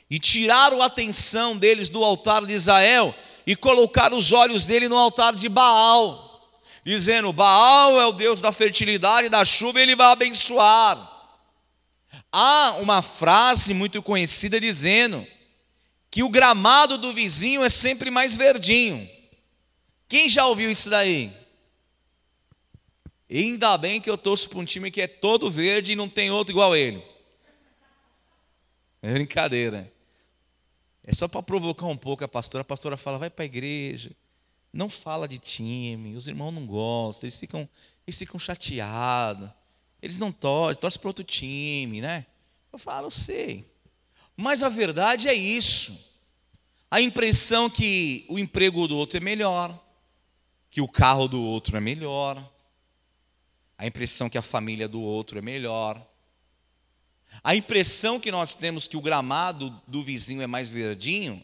e tiraram a atenção deles do altar de Israel e colocaram os olhos dele no altar de Baal, dizendo: Baal é o Deus da fertilidade, da chuva, ele vai abençoar. Há uma frase muito conhecida dizendo que o gramado do vizinho é sempre mais verdinho. Quem já ouviu isso daí? ainda bem que eu torço para um time que é todo verde e não tem outro igual ele. É brincadeira. É só para provocar um pouco a pastora. A pastora fala, vai para a igreja. Não fala de time. Os irmãos não gostam. Eles ficam, eles ficam chateados. Eles não torcem, torcem para outro time, né? Eu falo, eu sei. Mas a verdade é isso. A impressão que o emprego do outro é melhor, que o carro do outro é melhor, a impressão que a família do outro é melhor. A impressão que nós temos que o gramado do vizinho é mais verdinho,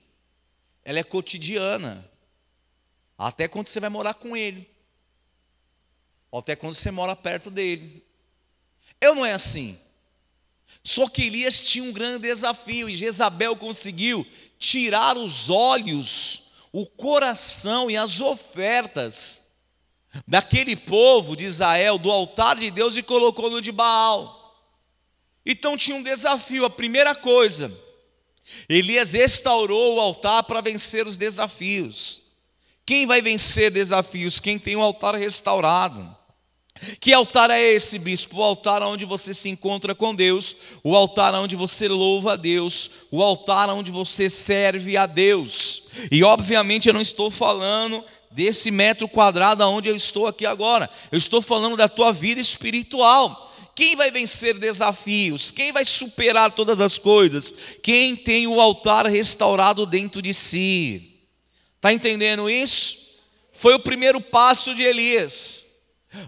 ela é cotidiana. Até quando você vai morar com ele. Até quando você mora perto dele. Eu não é assim. Só que Elias tinha um grande desafio e Jezabel conseguiu tirar os olhos, o coração e as ofertas daquele povo de Israel do altar de Deus e colocou no de Baal. Então tinha um desafio, a primeira coisa, Elias restaurou o altar para vencer os desafios. Quem vai vencer desafios? Quem tem o altar restaurado. Que altar é esse, bispo? O altar onde você se encontra com Deus, o altar onde você louva a Deus, o altar onde você serve a Deus. E obviamente eu não estou falando desse metro quadrado onde eu estou aqui agora. Eu estou falando da tua vida espiritual. Quem vai vencer desafios? Quem vai superar todas as coisas? Quem tem o altar restaurado dentro de si. Está entendendo isso? Foi o primeiro passo de Elias.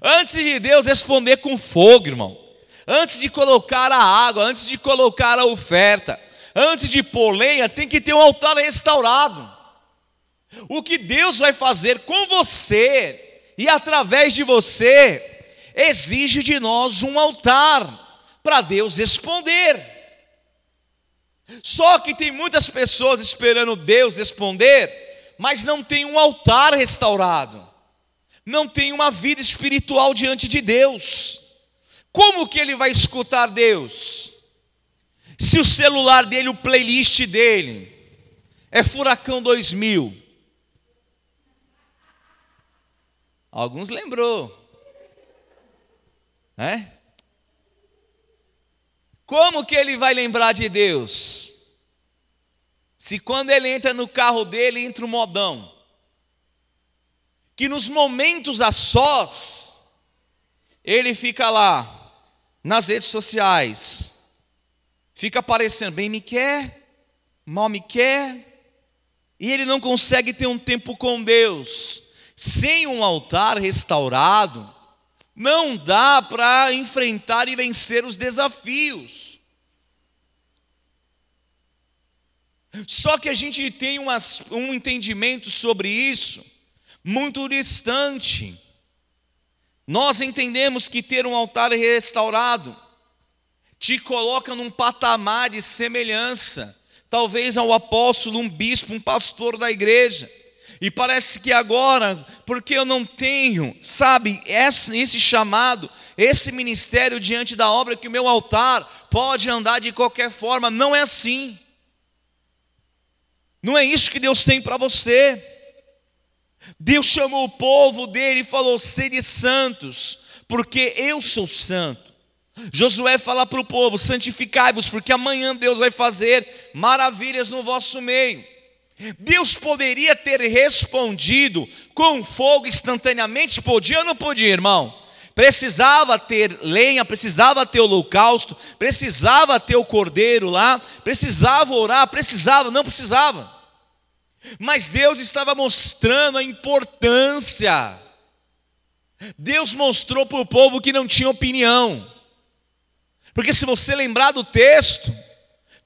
Antes de Deus responder com fogo, irmão. Antes de colocar a água, antes de colocar a oferta, antes de pôr lenha, tem que ter um altar restaurado. O que Deus vai fazer com você e através de você exige de nós um altar para Deus responder. Só que tem muitas pessoas esperando Deus responder, mas não tem um altar restaurado, não tem uma vida espiritual diante de Deus. Como que ele vai escutar Deus? Se o celular dele, o playlist dele, é Furacão 2000, Alguns lembrou. É? Como que ele vai lembrar de Deus? Se quando ele entra no carro dele, entra o modão. Que nos momentos a sós, ele fica lá, nas redes sociais, fica aparecendo, bem me quer, mal me quer, e ele não consegue ter um tempo com Deus sem um altar restaurado, não dá para enfrentar e vencer os desafios. Só que a gente tem um entendimento sobre isso muito distante. Nós entendemos que ter um altar restaurado te coloca num patamar de semelhança, talvez ao apóstolo, um bispo, um pastor da igreja. E parece que agora, porque eu não tenho, sabe, esse chamado, esse ministério diante da obra, que o meu altar pode andar de qualquer forma, não é assim. Não é isso que Deus tem para você. Deus chamou o povo dele e falou: sede santos, porque eu sou santo. Josué fala para o povo: santificai-vos, porque amanhã Deus vai fazer maravilhas no vosso meio. Deus poderia ter respondido com fogo instantaneamente? Podia ou não podia, irmão? Precisava ter lenha, precisava ter holocausto, precisava ter o cordeiro lá, precisava orar, precisava, não precisava. Mas Deus estava mostrando a importância. Deus mostrou para o povo que não tinha opinião. Porque se você lembrar do texto,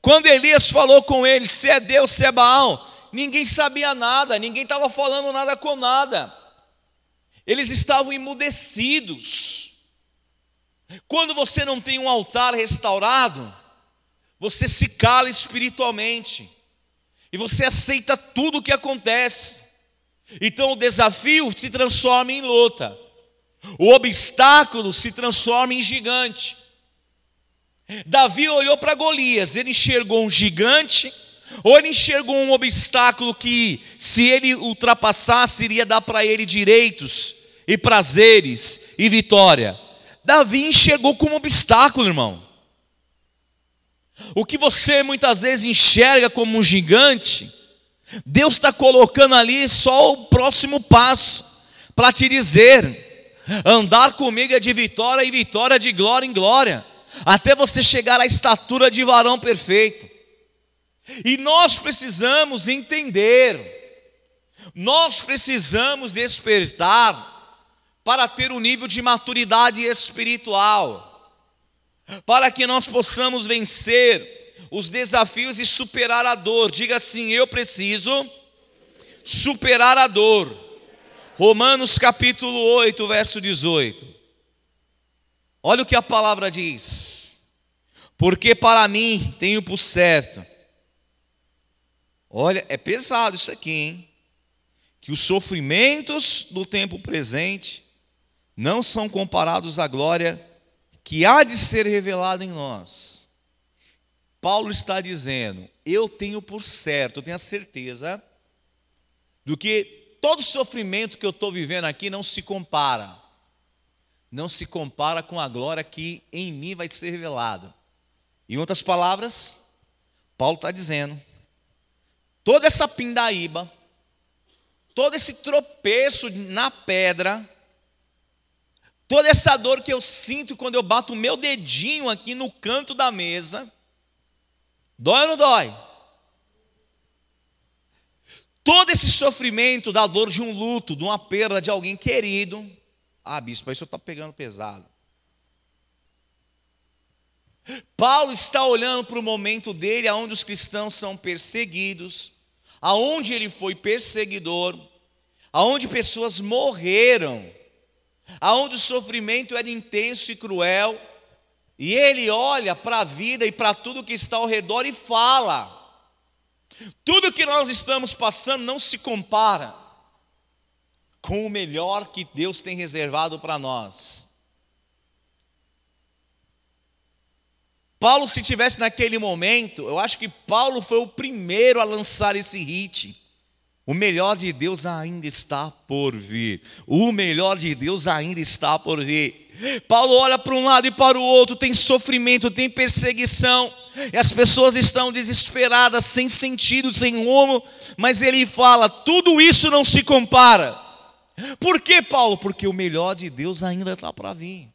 quando Elias falou com ele, se é Deus, se é Baal, ninguém sabia nada, ninguém estava falando nada com nada. Eles estavam emudecidos. Quando você não tem um altar restaurado, você se cala espiritualmente e você aceita tudo o que acontece. Então o desafio se transforma em luta, o obstáculo se transforma em gigante. Davi olhou para Golias, ele enxergou um gigante, ou ele enxergou um obstáculo que, se ele ultrapassasse, iria dar para ele direitos e prazeres e vitória. Davi enxergou como obstáculo, irmão. O que você muitas vezes enxerga como um gigante, Deus está colocando ali só o próximo passo para te dizer: andar comigo é de vitória e vitória de glória em glória, até você chegar à estatura de varão perfeito. E nós precisamos entender, nós precisamos despertar para ter um nível de maturidade espiritual, para que nós possamos vencer os desafios e superar a dor. Diga assim: eu preciso superar a dor. Romanos capítulo 8, verso 18. Olha o que a palavra diz. Porque para mim tenho por certo. Olha, é pesado isso aqui, hein? Que os sofrimentos do tempo presente não são comparados à glória que há de ser revelada em nós. Paulo está dizendo: eu tenho por certo, eu tenho a certeza, do que todo sofrimento que eu estou vivendo aqui não se compara, não se compara com a glória que em mim vai ser revelada. Em outras palavras, Paulo está dizendo: toda essa pindaíba, todo esse tropeço na pedra, Toda essa dor que eu sinto quando eu bato o meu dedinho aqui no canto da mesa, dói ou não dói? Todo esse sofrimento da dor de um luto, de uma perda de alguém querido, ah, bispo, isso está pegando pesado. Paulo está olhando para o momento dele, onde os cristãos são perseguidos, aonde ele foi perseguidor, aonde pessoas morreram aonde o sofrimento era intenso e cruel, e ele olha para a vida e para tudo que está ao redor e fala: tudo que nós estamos passando não se compara com o melhor que Deus tem reservado para nós. Paulo, se tivesse naquele momento, eu acho que Paulo foi o primeiro a lançar esse hit. O melhor de Deus ainda está por vir. O melhor de Deus ainda está por vir. Paulo olha para um lado e para o outro, tem sofrimento, tem perseguição, e as pessoas estão desesperadas, sem sentido, sem rumo, mas ele fala: tudo isso não se compara. Por que, Paulo? Porque o melhor de Deus ainda está para vir.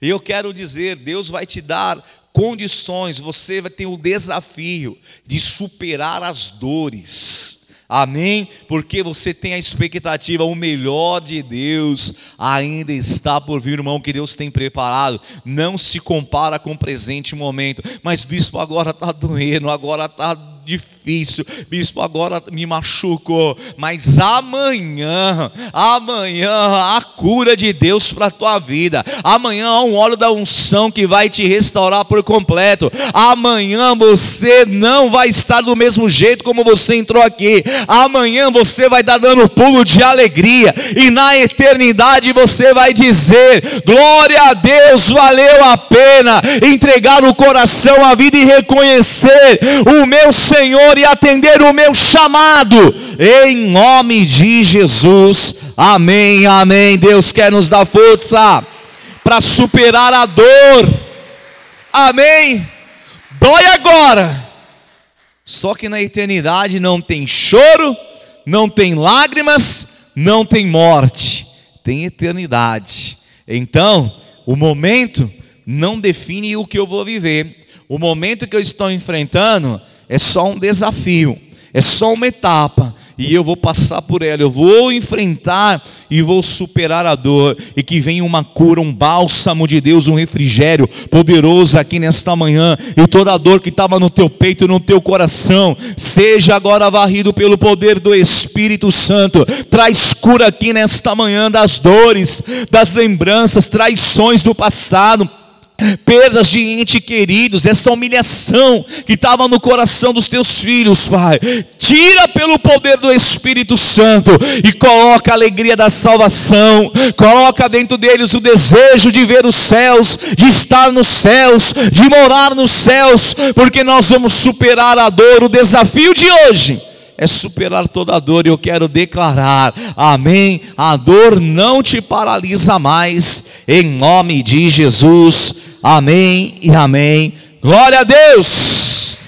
E eu quero dizer: Deus vai te dar condições, você vai ter o desafio de superar as dores Amém? Porque você tem a expectativa, o melhor de Deus ainda está por vir, irmão, que Deus tem preparado. Não se compara com o presente momento. Mas, bispo, agora está doendo, agora está difícil, bispo, agora me machucou, mas amanhã, amanhã a cura de Deus para a tua vida, amanhã há um óleo da unção que vai te restaurar por completo, amanhã você não vai estar do mesmo jeito como você entrou aqui, amanhã você vai dar dando pulo de alegria, e na eternidade você vai dizer: glória a Deus, valeu a pena entregar o coração, a vida e reconhecer o meu Senhor e atender o meu chamado, em nome de Jesus. Amém, amém. Deus quer nos dar força para superar a dor. Amém. Dói agora. Só que na eternidade não tem choro, não tem lágrimas, não tem morte, tem eternidade. Então, o momento não define o que eu vou viver. O momento que eu estou enfrentando é só um desafio. é só uma etapa e eu vou passar por ela, eu vou enfrentar e vou superar a dor, e que venha uma cura, um bálsamo de Deus, um refrigério poderoso aqui nesta manhã, e toda a dor que estava no teu peito, no teu coração, seja agora varrido pelo poder do Espírito Santo, traz cura aqui nesta manhã das dores, das lembranças, traições do passado perdas de ente queridos, essa humilhação que estava no coração dos teus filhos, Pai. Tira pelo poder do Espírito Santo e coloca a alegria da salvação, coloca dentro deles o desejo de ver os céus, de estar nos céus, de morar nos céus, porque nós vamos superar a dor, o desafio de hoje é superar toda a dor, e eu quero declarar, amém. A dor não te paralisa mais, em nome de Jesus, amém e amém. Glória a Deus,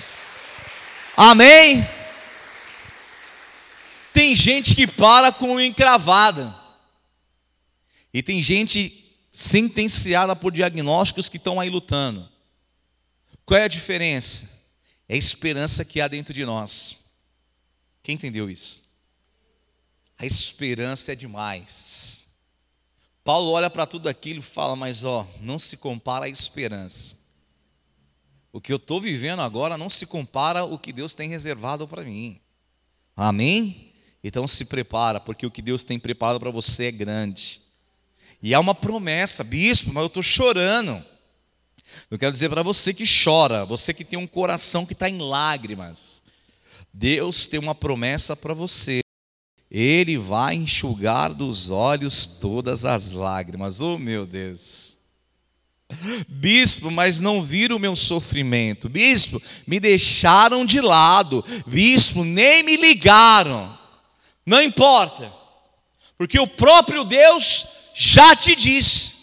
amém. Tem gente que para com encravada, e tem gente sentenciada por diagnósticos que estão aí lutando. Qual é a diferença? É a esperança que há dentro de nós. Quem entendeu isso? A esperança é demais. Paulo olha para tudo aquilo e fala, mas ó, não se compara à esperança. O que eu estou vivendo agora não se compara ao que Deus tem reservado para mim. Amém? Então se prepara, porque o que Deus tem preparado para você é grande. E há uma promessa, bispo, mas eu estou chorando. Eu quero dizer para você que chora, você que tem um coração que está em lágrimas. Deus tem uma promessa para você. Ele vai enxugar dos olhos todas as lágrimas. Oh, meu Deus. Bispo, mas não viram o meu sofrimento. Bispo, me deixaram de lado. Bispo, nem me ligaram. Não importa. Porque o próprio Deus já te disse.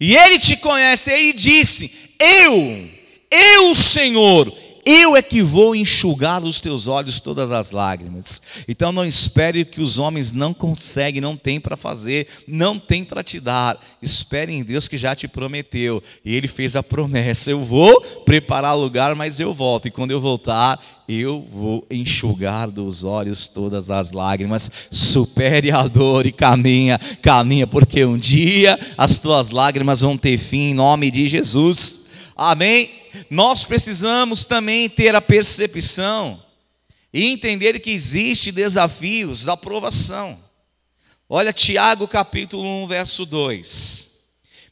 E ele te conhece, ele disse: Eu, eu, Senhor, eu é que vou enxugar dos teus olhos todas as lágrimas. Então não espere que os homens não conseguem, não têm para fazer, não têm para te dar. Espere em Deus que já te prometeu. E Ele fez a promessa: eu vou preparar lugar, mas eu volto. E quando eu voltar, eu vou enxugar dos olhos todas as lágrimas. Supere a dor e caminha, caminha, porque um dia as tuas lágrimas vão ter fim em nome de Jesus. Amém? Nós precisamos também ter a percepção e entender que existe desafios da aprovação. Olha Tiago capítulo 1, verso 2.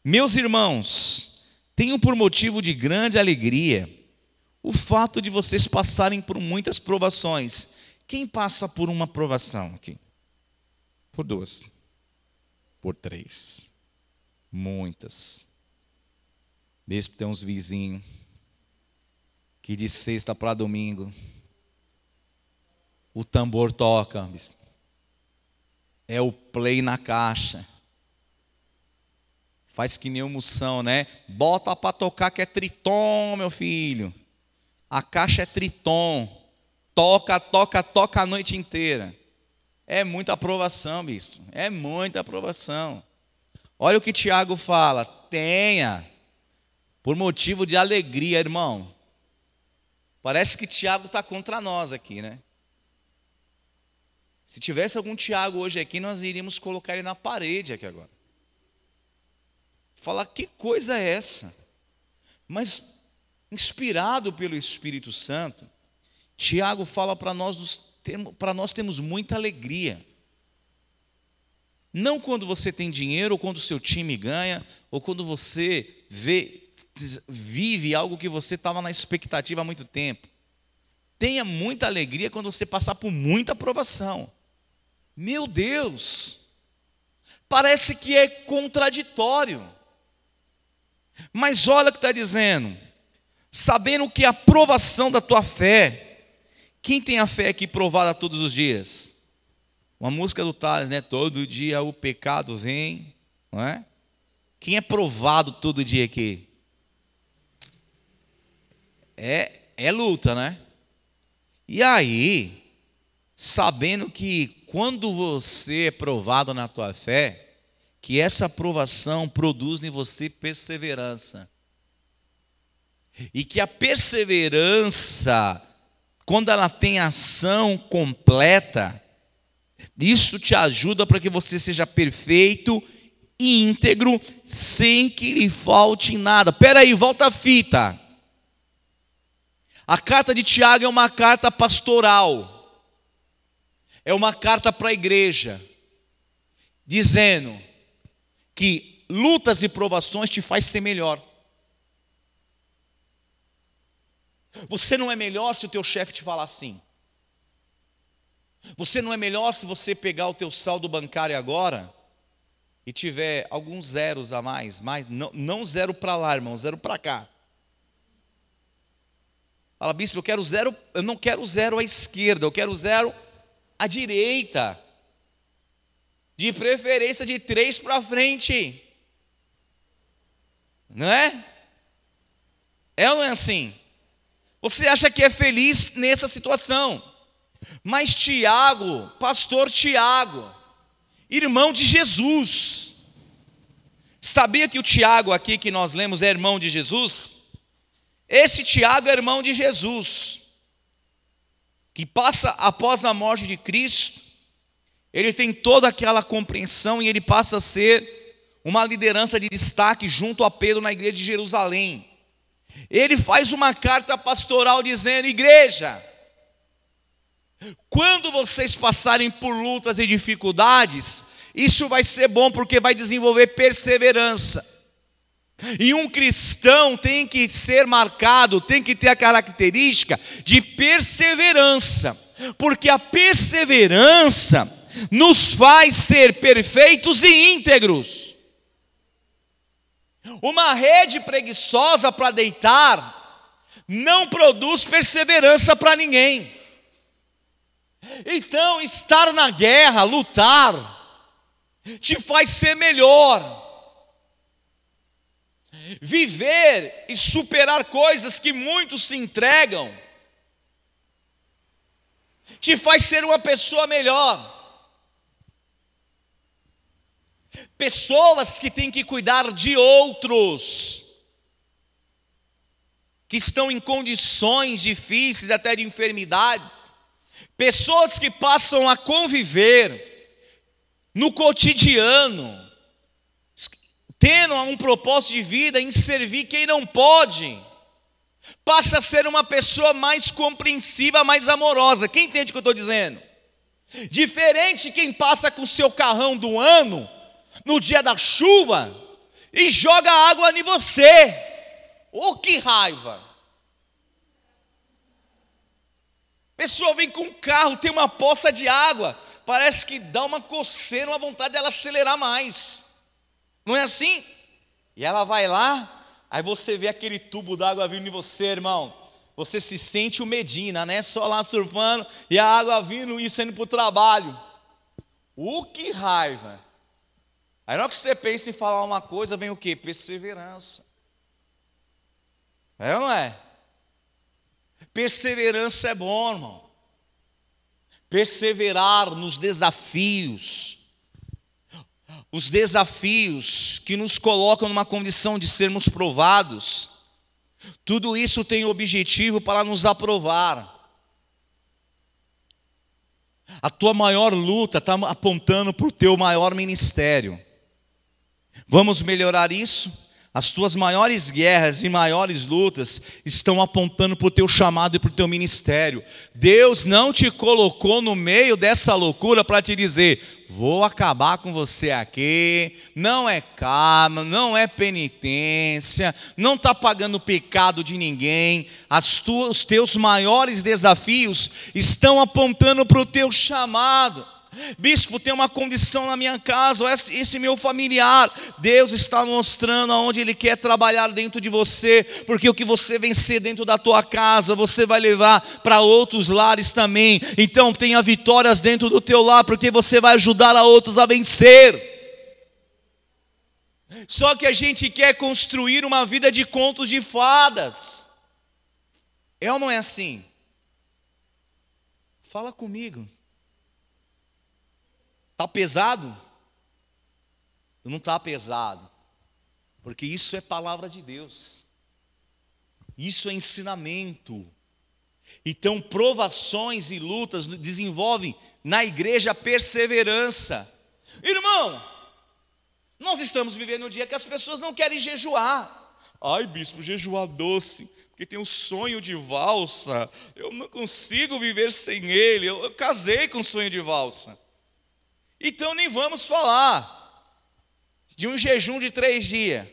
Meus irmãos, tenho por motivo de grande alegria o fato de vocês passarem por muitas provações. Quem passa por uma provação aqui? Por duas. Por três. Muitas. Bispo tem uns vizinhos que de sexta para domingo o tambor toca. É o play na caixa. Faz que nem emoção, né? Bota para tocar que é triton, meu filho. A caixa é triton. Toca, toca, toca a noite inteira. É muita aprovação, bispo. É muita aprovação. Olha o que Tiago fala. Tenha por motivo de alegria, irmão. Parece que Tiago está contra nós aqui, né? Se tivesse algum Tiago hoje aqui, nós iríamos colocar ele na parede aqui agora. Falar que coisa é essa? Mas, inspirado pelo Espírito Santo, Tiago fala para nós, para nós temos muita alegria. Não quando você tem dinheiro, ou quando o seu time ganha, ou quando você vê vive algo que você estava na expectativa há muito tempo. Tenha muita alegria quando você passar por muita aprovação. Meu Deus! Parece que é contraditório. Mas olha o que está dizendo. Sabendo que a provação da tua fé, quem tem a fé aqui provada todos os dias? Uma música do Tales, né? Todo dia o pecado vem, não é? Quem é provado todo dia aqui? É, é luta, né? E aí, sabendo que quando você é provado na tua fé, que essa aprovação produz em você perseverança. E que a perseverança quando ela tem ação completa, isso te ajuda para que você seja perfeito e íntegro, sem que lhe falte nada. Pera aí, volta a fita. A carta de Tiago é uma carta pastoral. É uma carta para a igreja, dizendo que lutas e provações te faz ser melhor. Você não é melhor se o teu chefe te falar assim. Você não é melhor se você pegar o teu saldo bancário agora e tiver alguns zeros a mais, mais não, não zero para lá, irmão, zero para cá. Fala, bispo, eu quero zero, eu não quero zero à esquerda, eu quero zero à direita. De preferência de três para frente. Não é? É ou não é assim? Você acha que é feliz nessa situação. Mas Tiago, pastor Tiago, irmão de Jesus, sabia que o Tiago aqui que nós lemos é irmão de Jesus? Esse Tiago é irmão de Jesus, que passa após a morte de Cristo, ele tem toda aquela compreensão e ele passa a ser uma liderança de destaque junto a Pedro na igreja de Jerusalém. Ele faz uma carta pastoral dizendo: Igreja, quando vocês passarem por lutas e dificuldades, isso vai ser bom porque vai desenvolver perseverança. E um cristão tem que ser marcado, tem que ter a característica de perseverança, porque a perseverança nos faz ser perfeitos e íntegros. Uma rede preguiçosa para deitar não produz perseverança para ninguém. Então, estar na guerra, lutar, te faz ser melhor. Viver e superar coisas que muitos se entregam, te faz ser uma pessoa melhor. Pessoas que têm que cuidar de outros, que estão em condições difíceis, até de enfermidades, pessoas que passam a conviver no cotidiano, tendo um propósito de vida em servir quem não pode, passa a ser uma pessoa mais compreensiva, mais amorosa. Quem entende o que eu estou dizendo? Diferente quem passa com o seu carrão do ano, no dia da chuva, e joga água em você. Oh, que raiva! Pessoa vem com um carro, tem uma poça de água, parece que dá uma coceira, uma vontade dela acelerar mais. Não é assim? E ela vai lá, aí você vê aquele tubo d'água vindo em você, irmão. Você se sente o Medina, né? Só lá surfando e a água vindo e saindo para o trabalho. O uh, que raiva! Aí na hora que você pensa em falar uma coisa, vem o que? Perseverança. É ou não é? Perseverança é bom, irmão. Perseverar nos desafios. Os desafios que nos colocam numa condição de sermos provados. Tudo isso tem objetivo para nos aprovar. A tua maior luta está apontando para o teu maior ministério. Vamos melhorar isso? As tuas maiores guerras e maiores lutas estão apontando para o teu chamado e para o teu ministério. Deus não te colocou no meio dessa loucura para te dizer: vou acabar com você aqui. Não é karma, não é penitência, não está pagando pecado de ninguém. As tuas, os teus maiores desafios estão apontando para o teu chamado. Bispo, tem uma condição na minha casa, esse, meu familiar. Deus está mostrando aonde Ele quer trabalhar dentro de você, porque o que você vencer dentro da tua casa, você vai levar para outros lares também. Então tenha vitórias dentro do teu lar, porque você vai ajudar a outros a vencer. Só que a gente quer construir uma vida de contos de fadas. É ou não é assim? Fala comigo. Está pesado? Não está pesado, porque isso é palavra de Deus, isso é ensinamento, Então, provações e lutas desenvolvem na igreja perseverança. Irmão, nós estamos vivendo um dia que as pessoas não querem jejuar. Ai, bispo, jejuar doce, porque tem um sonho de valsa. Eu não consigo viver sem ele. Eu, eu casei com o sonho de valsa. Então nem vamos falar de um jejum de três dias.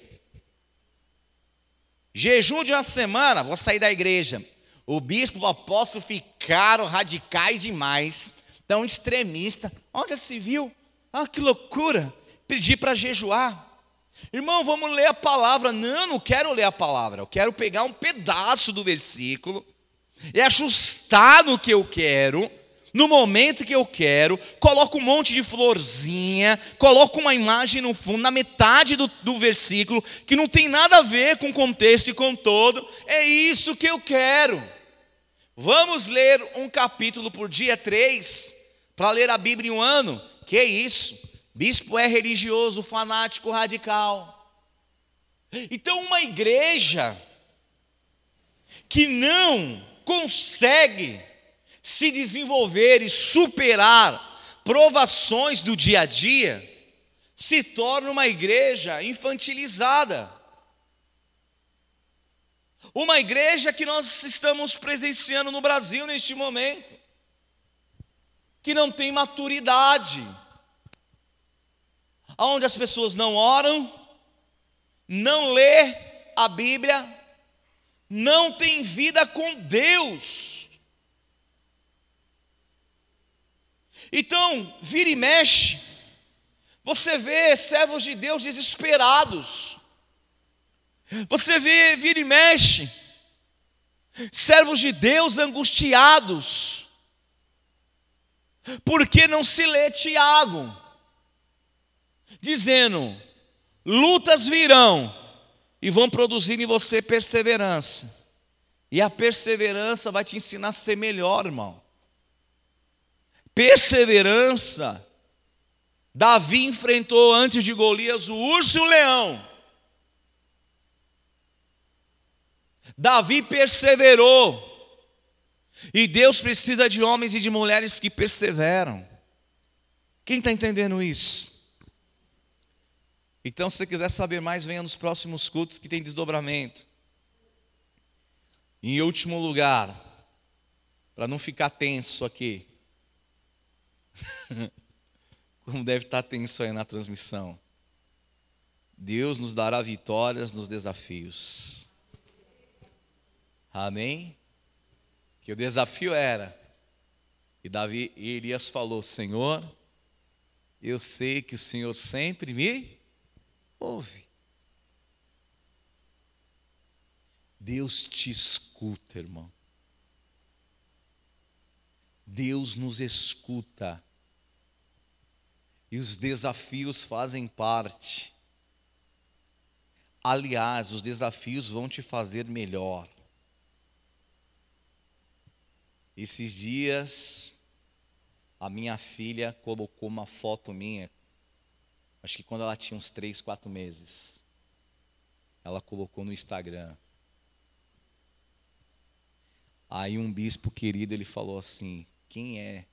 Jejum de uma semana, vou sair da igreja. O bispo, o apóstolo ficaram radicais demais, tão extremista. Onde se viu? Ah, que loucura! Pedir para jejuar. Irmão, vamos ler a palavra. Não, não quero ler a palavra. Eu quero pegar um pedaço do versículo e ajustar no que eu quero no momento que eu quero, coloco um monte de florzinha, coloco uma imagem no fundo, na metade do, do versículo, que não tem nada a ver com o contexto e com todo, é isso que eu quero. Vamos ler um capítulo por dia, três, para ler a Bíblia em um ano? Que isso? Bispo é religioso, fanático, radical. Então, uma igreja que não consegue se desenvolver e superar provações do dia a dia, se torna uma igreja infantilizada. Uma igreja que nós estamos presenciando no Brasil neste momento, que não tem maturidade, onde as pessoas não oram, não lê a Bíblia, não tem vida com Deus. Então, vira e mexe, você vê servos de Deus desesperados, você vê, vira e mexe, servos de Deus angustiados, porque não se lê Tiago, dizendo: lutas virão e vão produzir em você perseverança, e a perseverança vai te ensinar a ser melhor, irmão perseverança, Davi enfrentou antes de Golias o urso e o leão. Davi perseverou. E Deus precisa de homens e de mulheres que perseveram. Quem está entendendo isso? Então, se você quiser saber mais, venha nos próximos cultos que tem desdobramento. Em último lugar, para não ficar tenso aqui, *laughs* Como deve estar tenso aí na transmissão. Deus nos dará vitórias nos desafios. Amém? Que o desafio era, e Davi e Elias falou: Senhor, eu sei que o Senhor sempre me ouve. Deus te escuta, irmão. Deus nos escuta. E os desafios fazem parte. Aliás, os desafios vão te fazer melhor. Esses dias, a minha filha colocou uma foto minha, acho que quando ela tinha uns três, quatro meses. Ela colocou no Instagram. Aí um bispo querido, ele falou assim: quem é?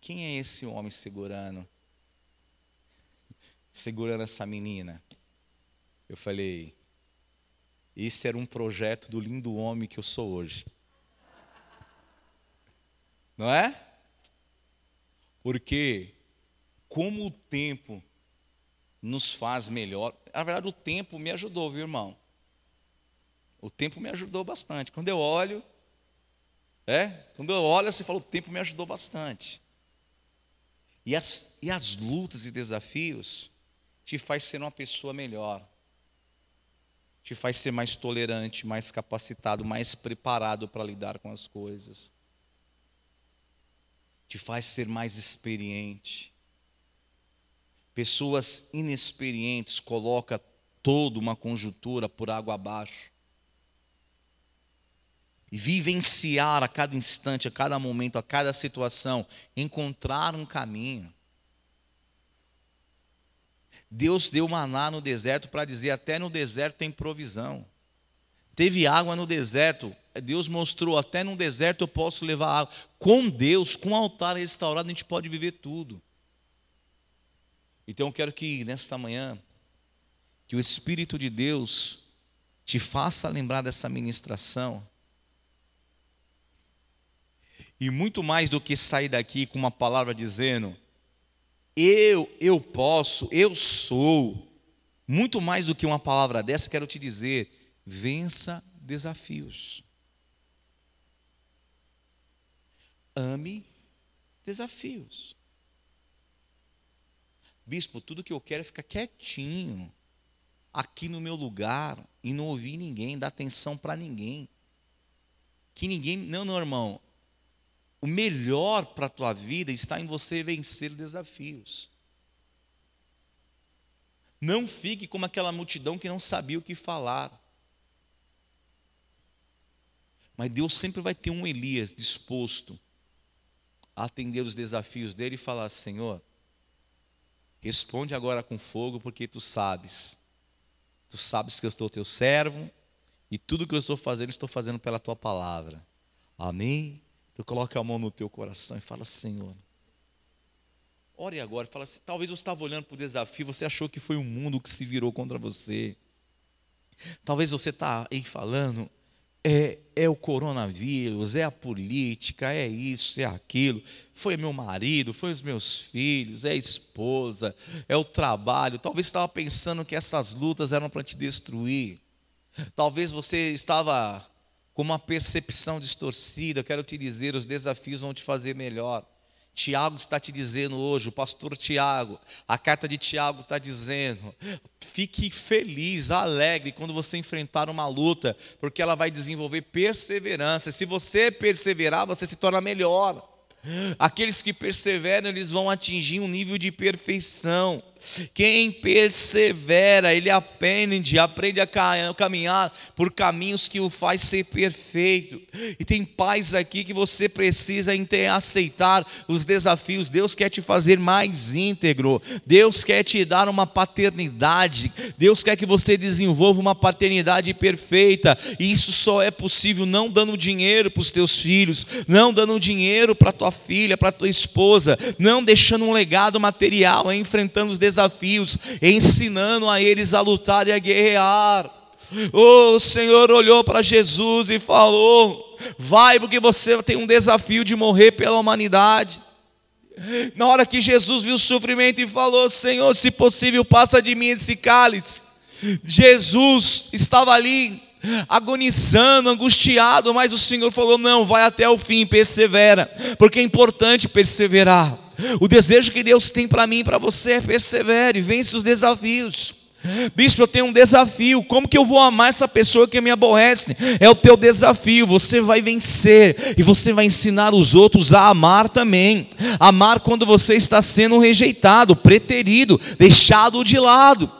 Quem é esse homem segurando? Segurando essa menina. Eu falei, isso era um projeto do lindo homem que eu sou hoje. Não é? Porque como o tempo nos faz melhor. Na verdade, o tempo me ajudou, viu, irmão? O tempo me ajudou bastante. Quando eu olho, é? Quando eu olho, você fala, o tempo me ajudou bastante. E as, e as lutas e desafios te faz ser uma pessoa melhor. Te faz ser mais tolerante, mais capacitado, mais preparado para lidar com as coisas. Te faz ser mais experiente. Pessoas inexperientes colocam toda uma conjuntura por água abaixo e vivenciar a cada instante, a cada momento, a cada situação, encontrar um caminho. Deus deu maná no deserto para dizer: até no deserto tem provisão. Teve água no deserto. Deus mostrou, até no deserto eu posso levar água. Com Deus, com o altar restaurado, a gente pode viver tudo. Então eu quero que nesta manhã, que o Espírito de Deus te faça lembrar dessa ministração. E muito mais do que sair daqui com uma palavra dizendo, eu, eu posso, eu sou. Muito mais do que uma palavra dessa, quero te dizer: vença desafios. Ame desafios. Bispo, tudo que eu quero é ficar quietinho, aqui no meu lugar, e não ouvir ninguém, dar atenção para ninguém. Que ninguém. Não, não, irmão. O melhor para a tua vida está em você vencer desafios. Não fique como aquela multidão que não sabia o que falar. Mas Deus sempre vai ter um Elias disposto a atender os desafios dele e falar: Senhor, responde agora com fogo, porque tu sabes. Tu sabes que eu estou teu servo e tudo que eu estou fazendo, estou fazendo pela tua palavra. Amém? Tu coloca a mão no teu coração e fala: Senhor, ore agora. Fala assim: talvez você estava olhando para o desafio, você achou que foi o mundo que se virou contra você. Talvez você está aí falando, é, é o coronavírus, é a política, é isso, é aquilo. Foi meu marido, foi os meus filhos, é a esposa, é o trabalho. Talvez você estava pensando que essas lutas eram para te destruir. Talvez você estava com uma percepção distorcida. Quero te dizer, os desafios vão te fazer melhor. Tiago está te dizendo hoje, o pastor Tiago, a carta de Tiago está dizendo: fique feliz, alegre quando você enfrentar uma luta, porque ela vai desenvolver perseverança. Se você perseverar, você se torna melhor. Aqueles que perseveram, eles vão atingir um nível de perfeição. Quem persevera, ele aprende, aprende a caminhar por caminhos que o faz ser perfeito. E tem paz aqui que você precisa aceitar os desafios. Deus quer te fazer mais íntegro. Deus quer te dar uma paternidade. Deus quer que você desenvolva uma paternidade perfeita. E isso só é possível não dando dinheiro para os teus filhos, não dando dinheiro para tua filha, para tua esposa, não deixando um legado material, enfrentando os desafios desafios, ensinando a eles a lutar e a guerrear. O Senhor olhou para Jesus e falou: Vai, porque você tem um desafio de morrer pela humanidade. Na hora que Jesus viu o sofrimento e falou: Senhor, se possível, passa de mim esse cálice. Jesus estava ali agonizando, angustiado, mas o Senhor falou: Não, vai até o fim, persevera, porque é importante perseverar. O desejo que Deus tem para mim e para você é persevere, vence os desafios. Bispo, eu tenho um desafio. Como que eu vou amar essa pessoa que me aborrece? É o teu desafio. Você vai vencer e você vai ensinar os outros a amar também. Amar quando você está sendo rejeitado, preterido, deixado de lado.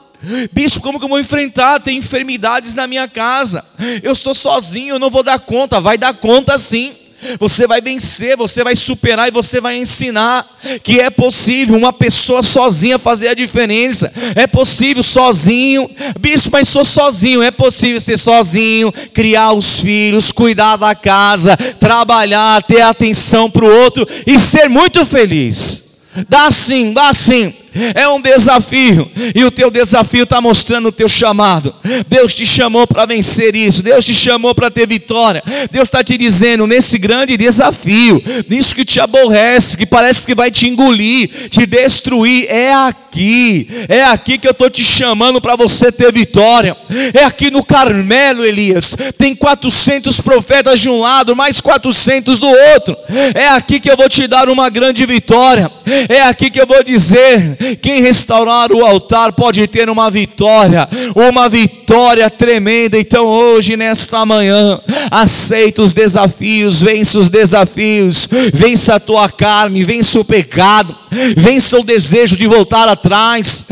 Bispo, como que eu vou enfrentar? Tem enfermidades na minha casa. Eu sou sozinho, eu não vou dar conta. Vai dar conta sim. Você vai vencer, você vai superar e você vai ensinar que é possível uma pessoa sozinha fazer a diferença. É possível sozinho, bispo, mas sou sozinho. É possível ser sozinho, criar os filhos, cuidar da casa, trabalhar, ter atenção para o outro e ser muito feliz. Dá sim, dá sim. É um desafio, e o teu desafio está mostrando o teu chamado. Deus te chamou para vencer isso, Deus te chamou para ter vitória. Deus está te dizendo nesse grande desafio, nisso que te aborrece, que parece que vai te engolir, te destruir, é aqui, é aqui que eu estou te chamando para você ter vitória. É aqui no Carmelo, Elias. Tem 400 profetas de um lado, mais 400 do outro. É aqui que eu vou te dar uma grande vitória. É aqui que eu vou dizer quem restaurar o altar pode ter uma vitória, uma vitória tremenda. Então, hoje, nesta manhã, aceita os desafios, vence os desafios, vença a tua carne, vence o pecado, vença o desejo de voltar atrás,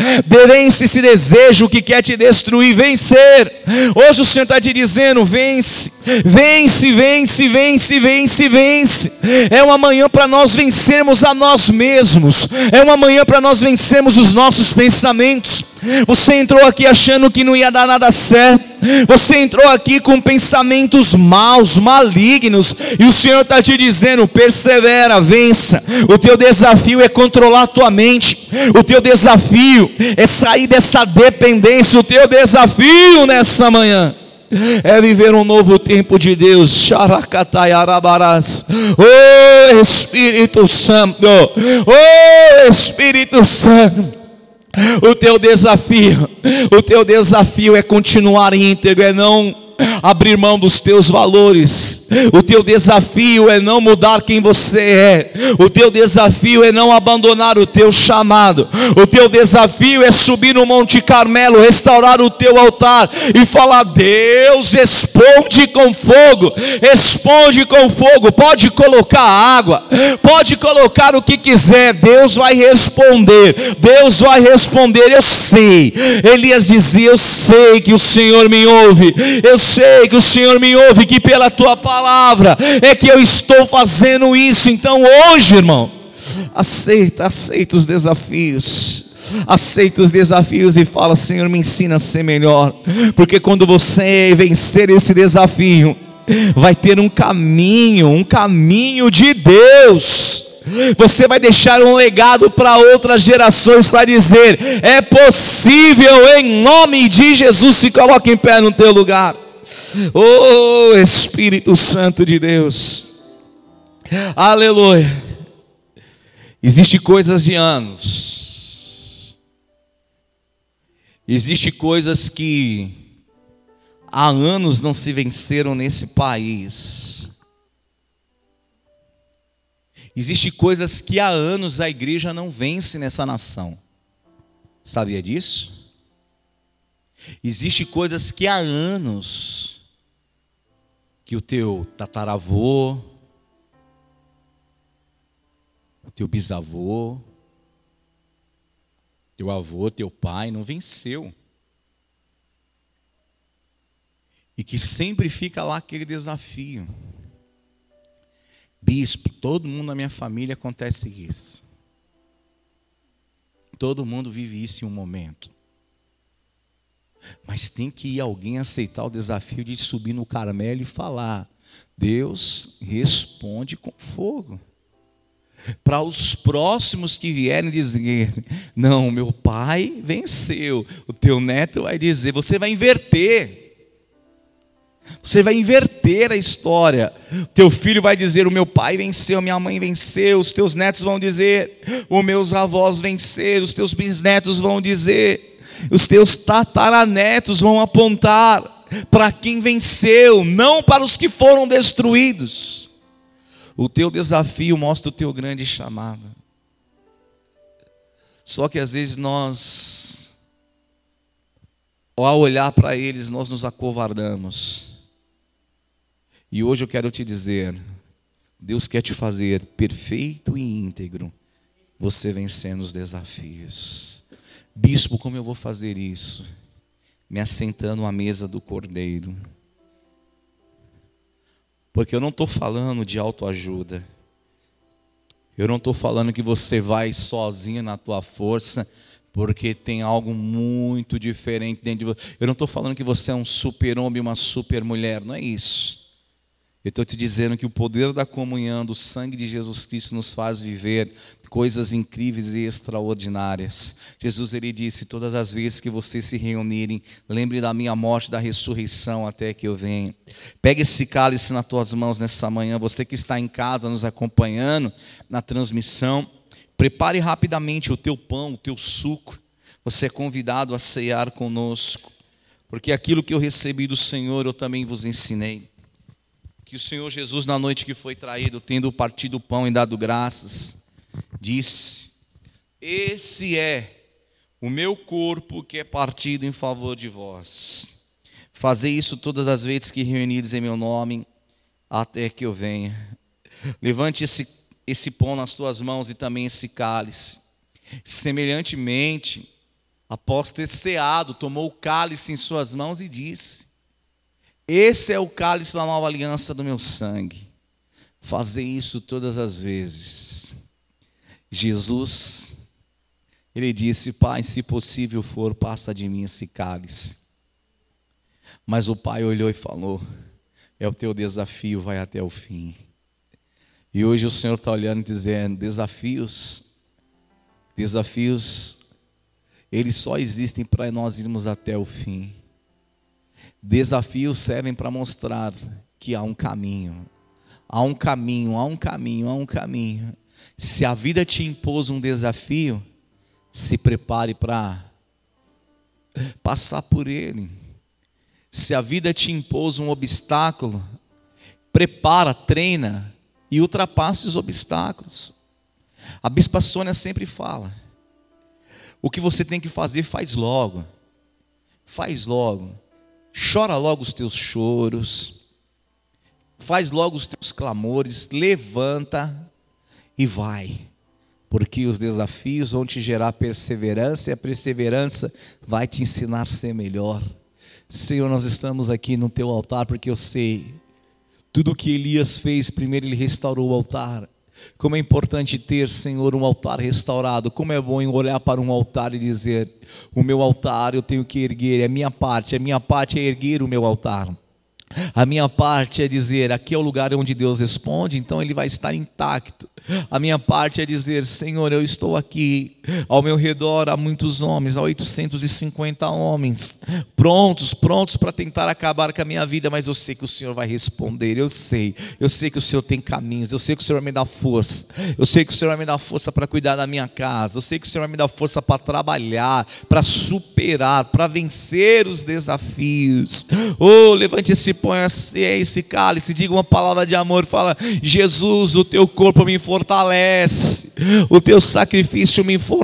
vence esse desejo que quer te destruir, vencer. Hoje o Senhor está te dizendo: vence, vence, vence, vence, vence, vence. É uma manhã para nós vencermos a nós mesmos, é uma manhã para nós vencermos os nossos pensamentos. Você entrou aqui achando que não ia dar nada certo Você entrou aqui com pensamentos maus, malignos, e o Senhor está te dizendo: persevera, vença. O teu desafio é controlar a tua mente, o teu desafio é sair dessa dependência, o teu desafio nessa manhã é viver um novo tempo de Deus. Xaracataiarabarás. Oh Espírito Santo, oh Espírito Santo. O teu desafio, o teu desafio é continuar íntegro, é não abrir mão dos teus valores. O teu desafio é não mudar quem você é. O teu desafio é não abandonar o teu chamado. O teu desafio é subir no Monte Carmelo, restaurar o teu altar e falar: Deus, responde com fogo, responde com fogo. Pode colocar água, pode colocar o que quiser. Deus vai responder. Deus vai responder. Eu sei. Elias dizia: Eu sei que o Senhor me ouve. Eu sei que o Senhor me ouve, que pela tua palavra é que eu estou fazendo isso. Então hoje, irmão, aceita, aceita os desafios. Aceita os desafios e fala: Senhor, me ensina a ser melhor. Porque quando você vencer esse desafio, vai ter um caminho, um caminho de Deus. Você vai deixar um legado para outras gerações para dizer: é possível, em nome de Jesus, se coloque em pé no teu lugar. Oh Espírito Santo de Deus. Aleluia. Existe coisas de anos. Existe coisas que há anos não se venceram nesse país. Existe coisas que há anos a igreja não vence nessa nação. Sabia disso? Existe coisas que há anos que o teu tataravô, o teu bisavô, teu avô, teu pai não venceu. E que sempre fica lá aquele desafio. Bispo, todo mundo na minha família acontece isso. Todo mundo vive isso em um momento. Mas tem que ir alguém aceitar o desafio de subir no Carmelo e falar: Deus responde com fogo. Para os próximos que vierem dizer: Não, meu pai venceu. O teu neto vai dizer: Você vai inverter. Você vai inverter a história. Teu filho vai dizer: O meu pai venceu, minha mãe venceu. Os teus netos vão dizer: Os meus avós venceram. Os teus bisnetos vão dizer os teus tataranetos vão apontar para quem venceu, não para os que foram destruídos. O teu desafio mostra o teu grande chamado. Só que às vezes nós, ao olhar para eles, nós nos acovardamos. E hoje eu quero te dizer: Deus quer te fazer perfeito e íntegro, você vencendo os desafios. Bispo, como eu vou fazer isso? Me assentando à mesa do cordeiro. Porque eu não estou falando de autoajuda. Eu não estou falando que você vai sozinho na tua força, porque tem algo muito diferente dentro de você. Eu não estou falando que você é um super-homem, uma super-mulher, não é isso. Eu estou te dizendo que o poder da comunhão, do sangue de Jesus Cristo, nos faz viver coisas incríveis e extraordinárias. Jesus ele disse: Todas as vezes que vocês se reunirem, lembre da minha morte, da ressurreição até que eu venha. Pegue esse cálice nas tuas mãos nessa manhã, você que está em casa nos acompanhando na transmissão, prepare rapidamente o teu pão, o teu suco. Você é convidado a cear conosco, porque aquilo que eu recebi do Senhor eu também vos ensinei que o Senhor Jesus, na noite que foi traído, tendo partido o pão e dado graças, disse: Esse é o meu corpo que é partido em favor de vós. Fazei isso todas as vezes que reunidos em meu nome, até que eu venha. Levante esse, esse pão nas tuas mãos e também esse cálice. Semelhantemente, após ter ceado, tomou o cálice em suas mãos e disse: esse é o cálice da nova aliança do meu sangue. Fazer isso todas as vezes. Jesus, ele disse: Pai, se possível for, passa de mim esse cálice. Mas o pai olhou e falou: É o teu desafio, vai até o fim. E hoje o Senhor está olhando e dizendo: Desafios, desafios, eles só existem para nós irmos até o fim. Desafios servem para mostrar que há um caminho. Há um caminho, há um caminho, há um caminho. Se a vida te impôs um desafio, se prepare para passar por ele. Se a vida te impôs um obstáculo, prepara, treina e ultrapasse os obstáculos. A Bispa Sônia sempre fala: o que você tem que fazer, faz logo. Faz logo. Chora logo os teus choros. Faz logo os teus clamores. Levanta e vai. Porque os desafios vão te gerar perseverança e a perseverança vai te ensinar a ser melhor. Senhor, nós estamos aqui no teu altar porque eu sei tudo o que Elias fez, primeiro ele restaurou o altar. Como é importante ter, Senhor, um altar restaurado. Como é bom olhar para um altar e dizer: O meu altar eu tenho que erguer, é minha parte, a minha parte é erguer o meu altar. A minha parte é dizer: aqui é o lugar onde Deus responde, então ele vai estar intacto. A minha parte é dizer: Senhor, eu estou aqui. Ao meu redor há muitos homens, há 850 homens, prontos, prontos para tentar acabar com a minha vida, mas eu sei que o Senhor vai responder. Eu sei, eu sei que o Senhor tem caminhos, eu sei que o Senhor vai me dar força, eu sei que o Senhor vai me dar força para cuidar da minha casa, eu sei que o Senhor vai me dar força para trabalhar, para superar, para vencer os desafios. Oh, levante esse põe esse cálice, diga uma palavra de amor, fala: Jesus, o teu corpo me fortalece, o teu sacrifício me fortalece.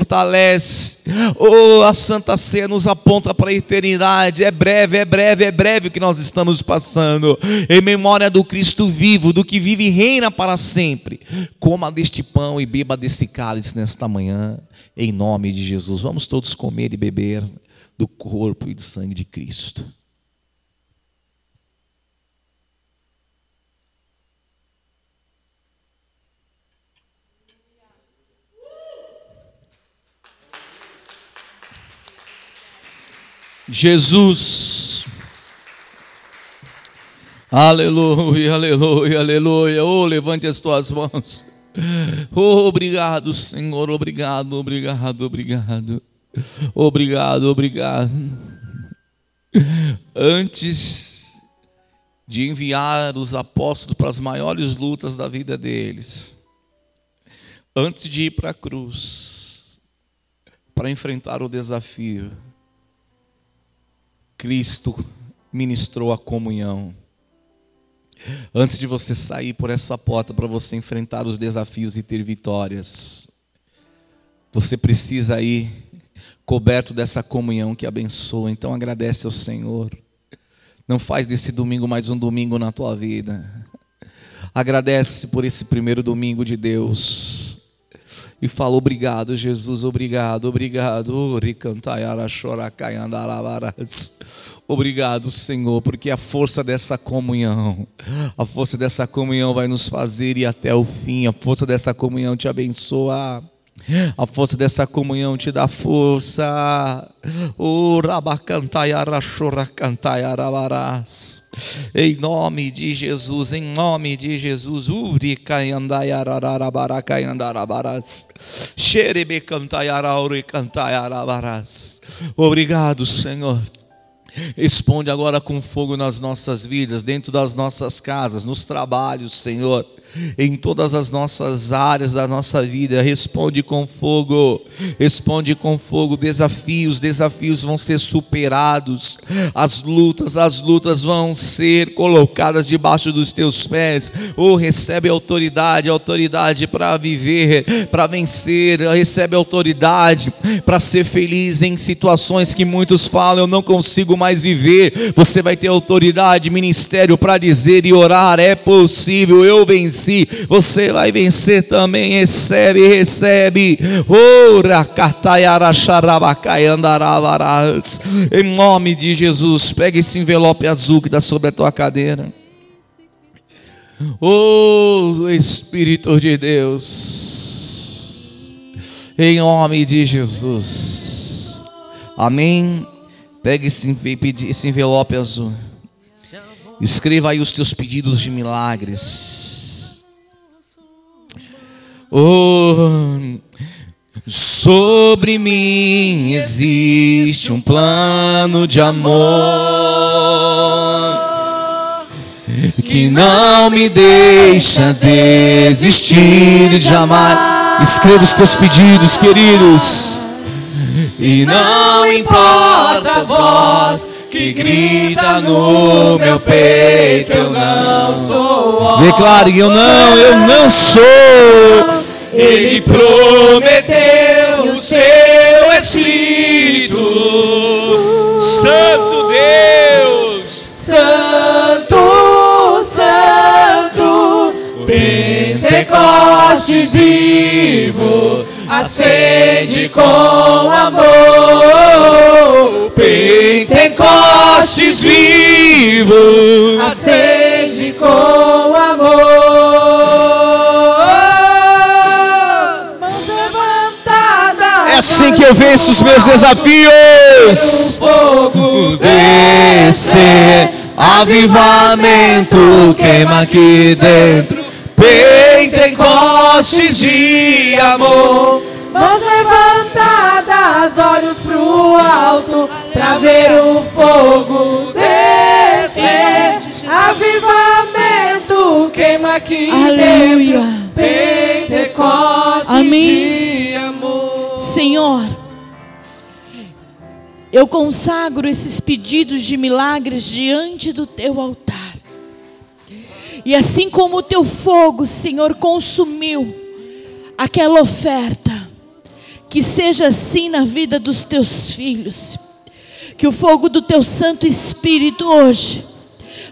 Oh, a Santa Ceia nos aponta para a eternidade. É breve, é breve, é breve o que nós estamos passando. Em memória do Cristo vivo, do que vive e reina para sempre. Coma deste pão e beba desse cálice nesta manhã, em nome de Jesus. Vamos todos comer e beber do corpo e do sangue de Cristo. Jesus. Aleluia, aleluia, aleluia. Oh, levante as tuas mãos. Oh, obrigado, Senhor. Obrigado, obrigado, obrigado. Obrigado, obrigado. Antes de enviar os apóstolos para as maiores lutas da vida deles, antes de ir para a cruz, para enfrentar o desafio, Cristo ministrou a comunhão. Antes de você sair por essa porta para você enfrentar os desafios e ter vitórias, você precisa ir coberto dessa comunhão que abençoa. Então agradece ao Senhor. Não faz desse domingo mais um domingo na tua vida. Agradece por esse primeiro domingo de Deus e fala: Obrigado, Jesus, obrigado, obrigado. Obrigado, Senhor, porque a força dessa comunhão, a força dessa comunhão vai nos fazer ir até o fim, a força dessa comunhão te abençoa. A força dessa comunhão te dá força. O rabacantaiarachoracantaiarabarás. Em nome de Jesus, em nome de Jesus. Uri caiandaiarararabaracaiandarabarás. Xerebecantaiarauri cantaiarabarás. Obrigado, Senhor. Responde agora com fogo nas nossas vidas, dentro das nossas casas, nos trabalhos, Senhor em todas as nossas áreas da nossa vida. Responde com fogo, responde com fogo. Desafios, desafios vão ser superados. As lutas, as lutas vão ser colocadas debaixo dos teus pés. Ou oh, recebe autoridade, autoridade para viver, para vencer. Recebe autoridade para ser feliz em situações que muitos falam eu não consigo mais viver. Você vai ter autoridade, ministério para dizer e orar é possível. Eu venci você vai vencer também. Recebe, recebe. Em nome de Jesus, pega esse envelope azul que está sobre a tua cadeira. Oh Espírito de Deus, em nome de Jesus, amém Pegue esse, enve- esse envelope azul. Escreva aí os teus pedidos de milagres. Oh, sobre mim existe um plano de amor que não me deixa desistir jamais. Escreva os teus pedidos, queridos. E não importa a voz que grita no meu peito, eu não sou. Declare, eu não, eu não sou. Ele prometeu o seu Espírito, Santo Deus. Santo, Santo, Pentecostes vivo, acende com amor. Pentecostes vivo. Acende com amor. Mãos levantadas. É assim que eu venço os meus desafios. Fogo Descer, avivamento queima aqui dentro. Pentecostes de amor. Mãos levantadas, olhos pro alto, pra ver o fogo descer. Avivamento queima aqui Aleluia. dentro. Pentecostes Amém. de amor. Senhor, eu consagro esses pedidos de milagres diante do teu altar. E assim como o teu fogo, Senhor, consumiu aquela oferta, que seja assim na vida dos teus filhos. Que o fogo do teu Santo Espírito hoje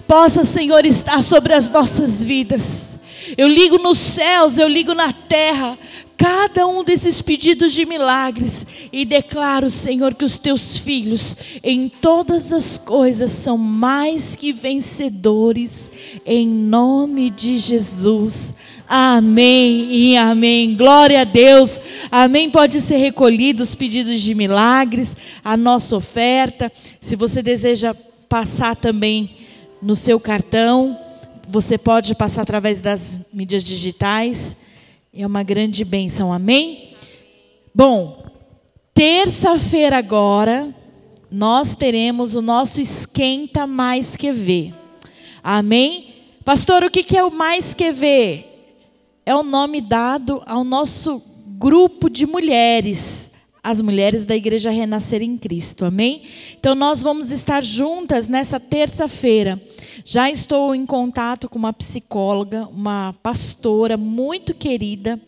possa, Senhor, estar sobre as nossas vidas. Eu ligo nos céus, eu ligo na terra, cada um desses pedidos de milagres e declaro, Senhor, que os teus filhos em todas as coisas são mais que vencedores, em nome de Jesus. Amém e amém. Glória a Deus. Amém. Pode ser recolhido os pedidos de milagres, a nossa oferta. Se você deseja passar também no seu cartão, você pode passar através das mídias digitais. É uma grande bênção. Amém? Bom, terça-feira agora, nós teremos o nosso Esquenta Mais Que Ver. Amém? Pastor, o que é o Mais Que Ver? é o nome dado ao nosso grupo de mulheres, as mulheres da Igreja Renascer em Cristo, amém? Então nós vamos estar juntas nessa terça-feira. Já estou em contato com uma psicóloga, uma pastora muito querida,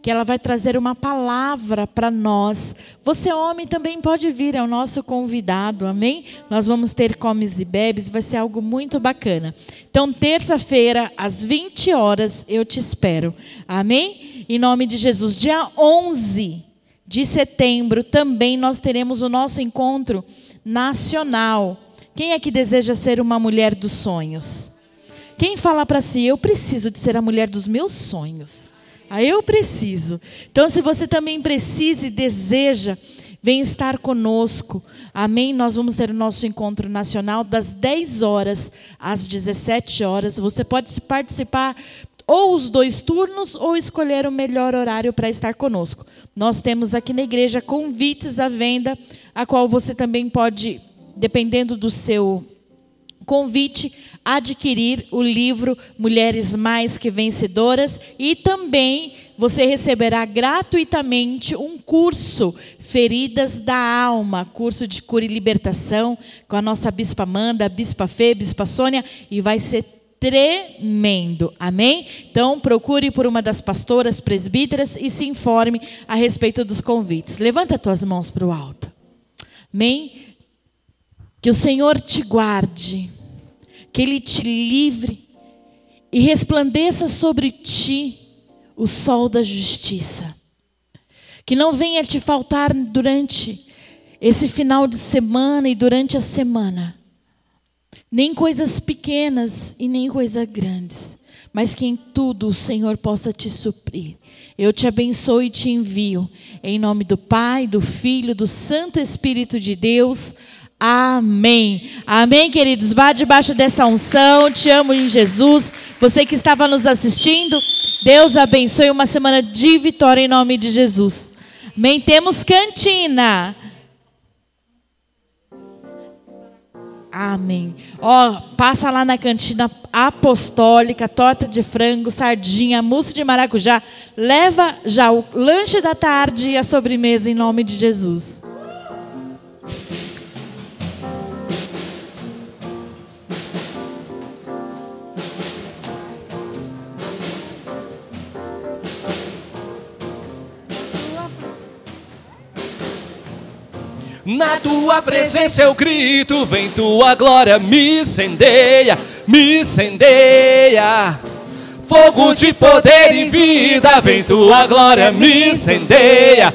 que ela vai trazer uma palavra para nós. Você, homem, também pode vir, é o nosso convidado, amém? Nós vamos ter comes e bebes, vai ser algo muito bacana. Então, terça-feira, às 20 horas, eu te espero, amém? Em nome de Jesus. Dia 11 de setembro, também nós teremos o nosso encontro nacional. Quem é que deseja ser uma mulher dos sonhos? Quem fala para si, eu preciso de ser a mulher dos meus sonhos? Ah, eu preciso. Então, se você também precisa e deseja, vem estar conosco. Amém? Nós vamos ter o nosso encontro nacional das 10 horas às 17 horas. Você pode participar ou os dois turnos ou escolher o melhor horário para estar conosco. Nós temos aqui na igreja convites à venda, a qual você também pode, dependendo do seu convite, adquirir o livro Mulheres Mais Que Vencedoras e também você receberá gratuitamente um curso Feridas da Alma, curso de cura e libertação com a nossa bispa Amanda, bispa Fê, bispa Sônia e vai ser tremendo. Amém? Então, procure por uma das pastoras presbíteras e se informe a respeito dos convites. Levanta tuas mãos para o alto. Amém? Que o Senhor te guarde, que Ele te livre e resplandeça sobre ti o sol da justiça. Que não venha te faltar durante esse final de semana e durante a semana nem coisas pequenas e nem coisas grandes, mas que em tudo o Senhor possa te suprir. Eu te abençoo e te envio, em nome do Pai, do Filho, do Santo Espírito de Deus. Amém. Amém, queridos. Vá debaixo dessa unção. Te amo em Jesus. Você que estava nos assistindo, Deus abençoe uma semana de vitória em nome de Jesus. Amém. Temos cantina. Amém. Ó, passa lá na cantina apostólica, torta de frango, sardinha, mousse de maracujá. Leva já o lanche da tarde e a sobremesa em nome de Jesus. Na tua presença eu grito, vem tua glória me incendeia, me incendeia. Fogo de poder e vida, vem tua glória me incendeia,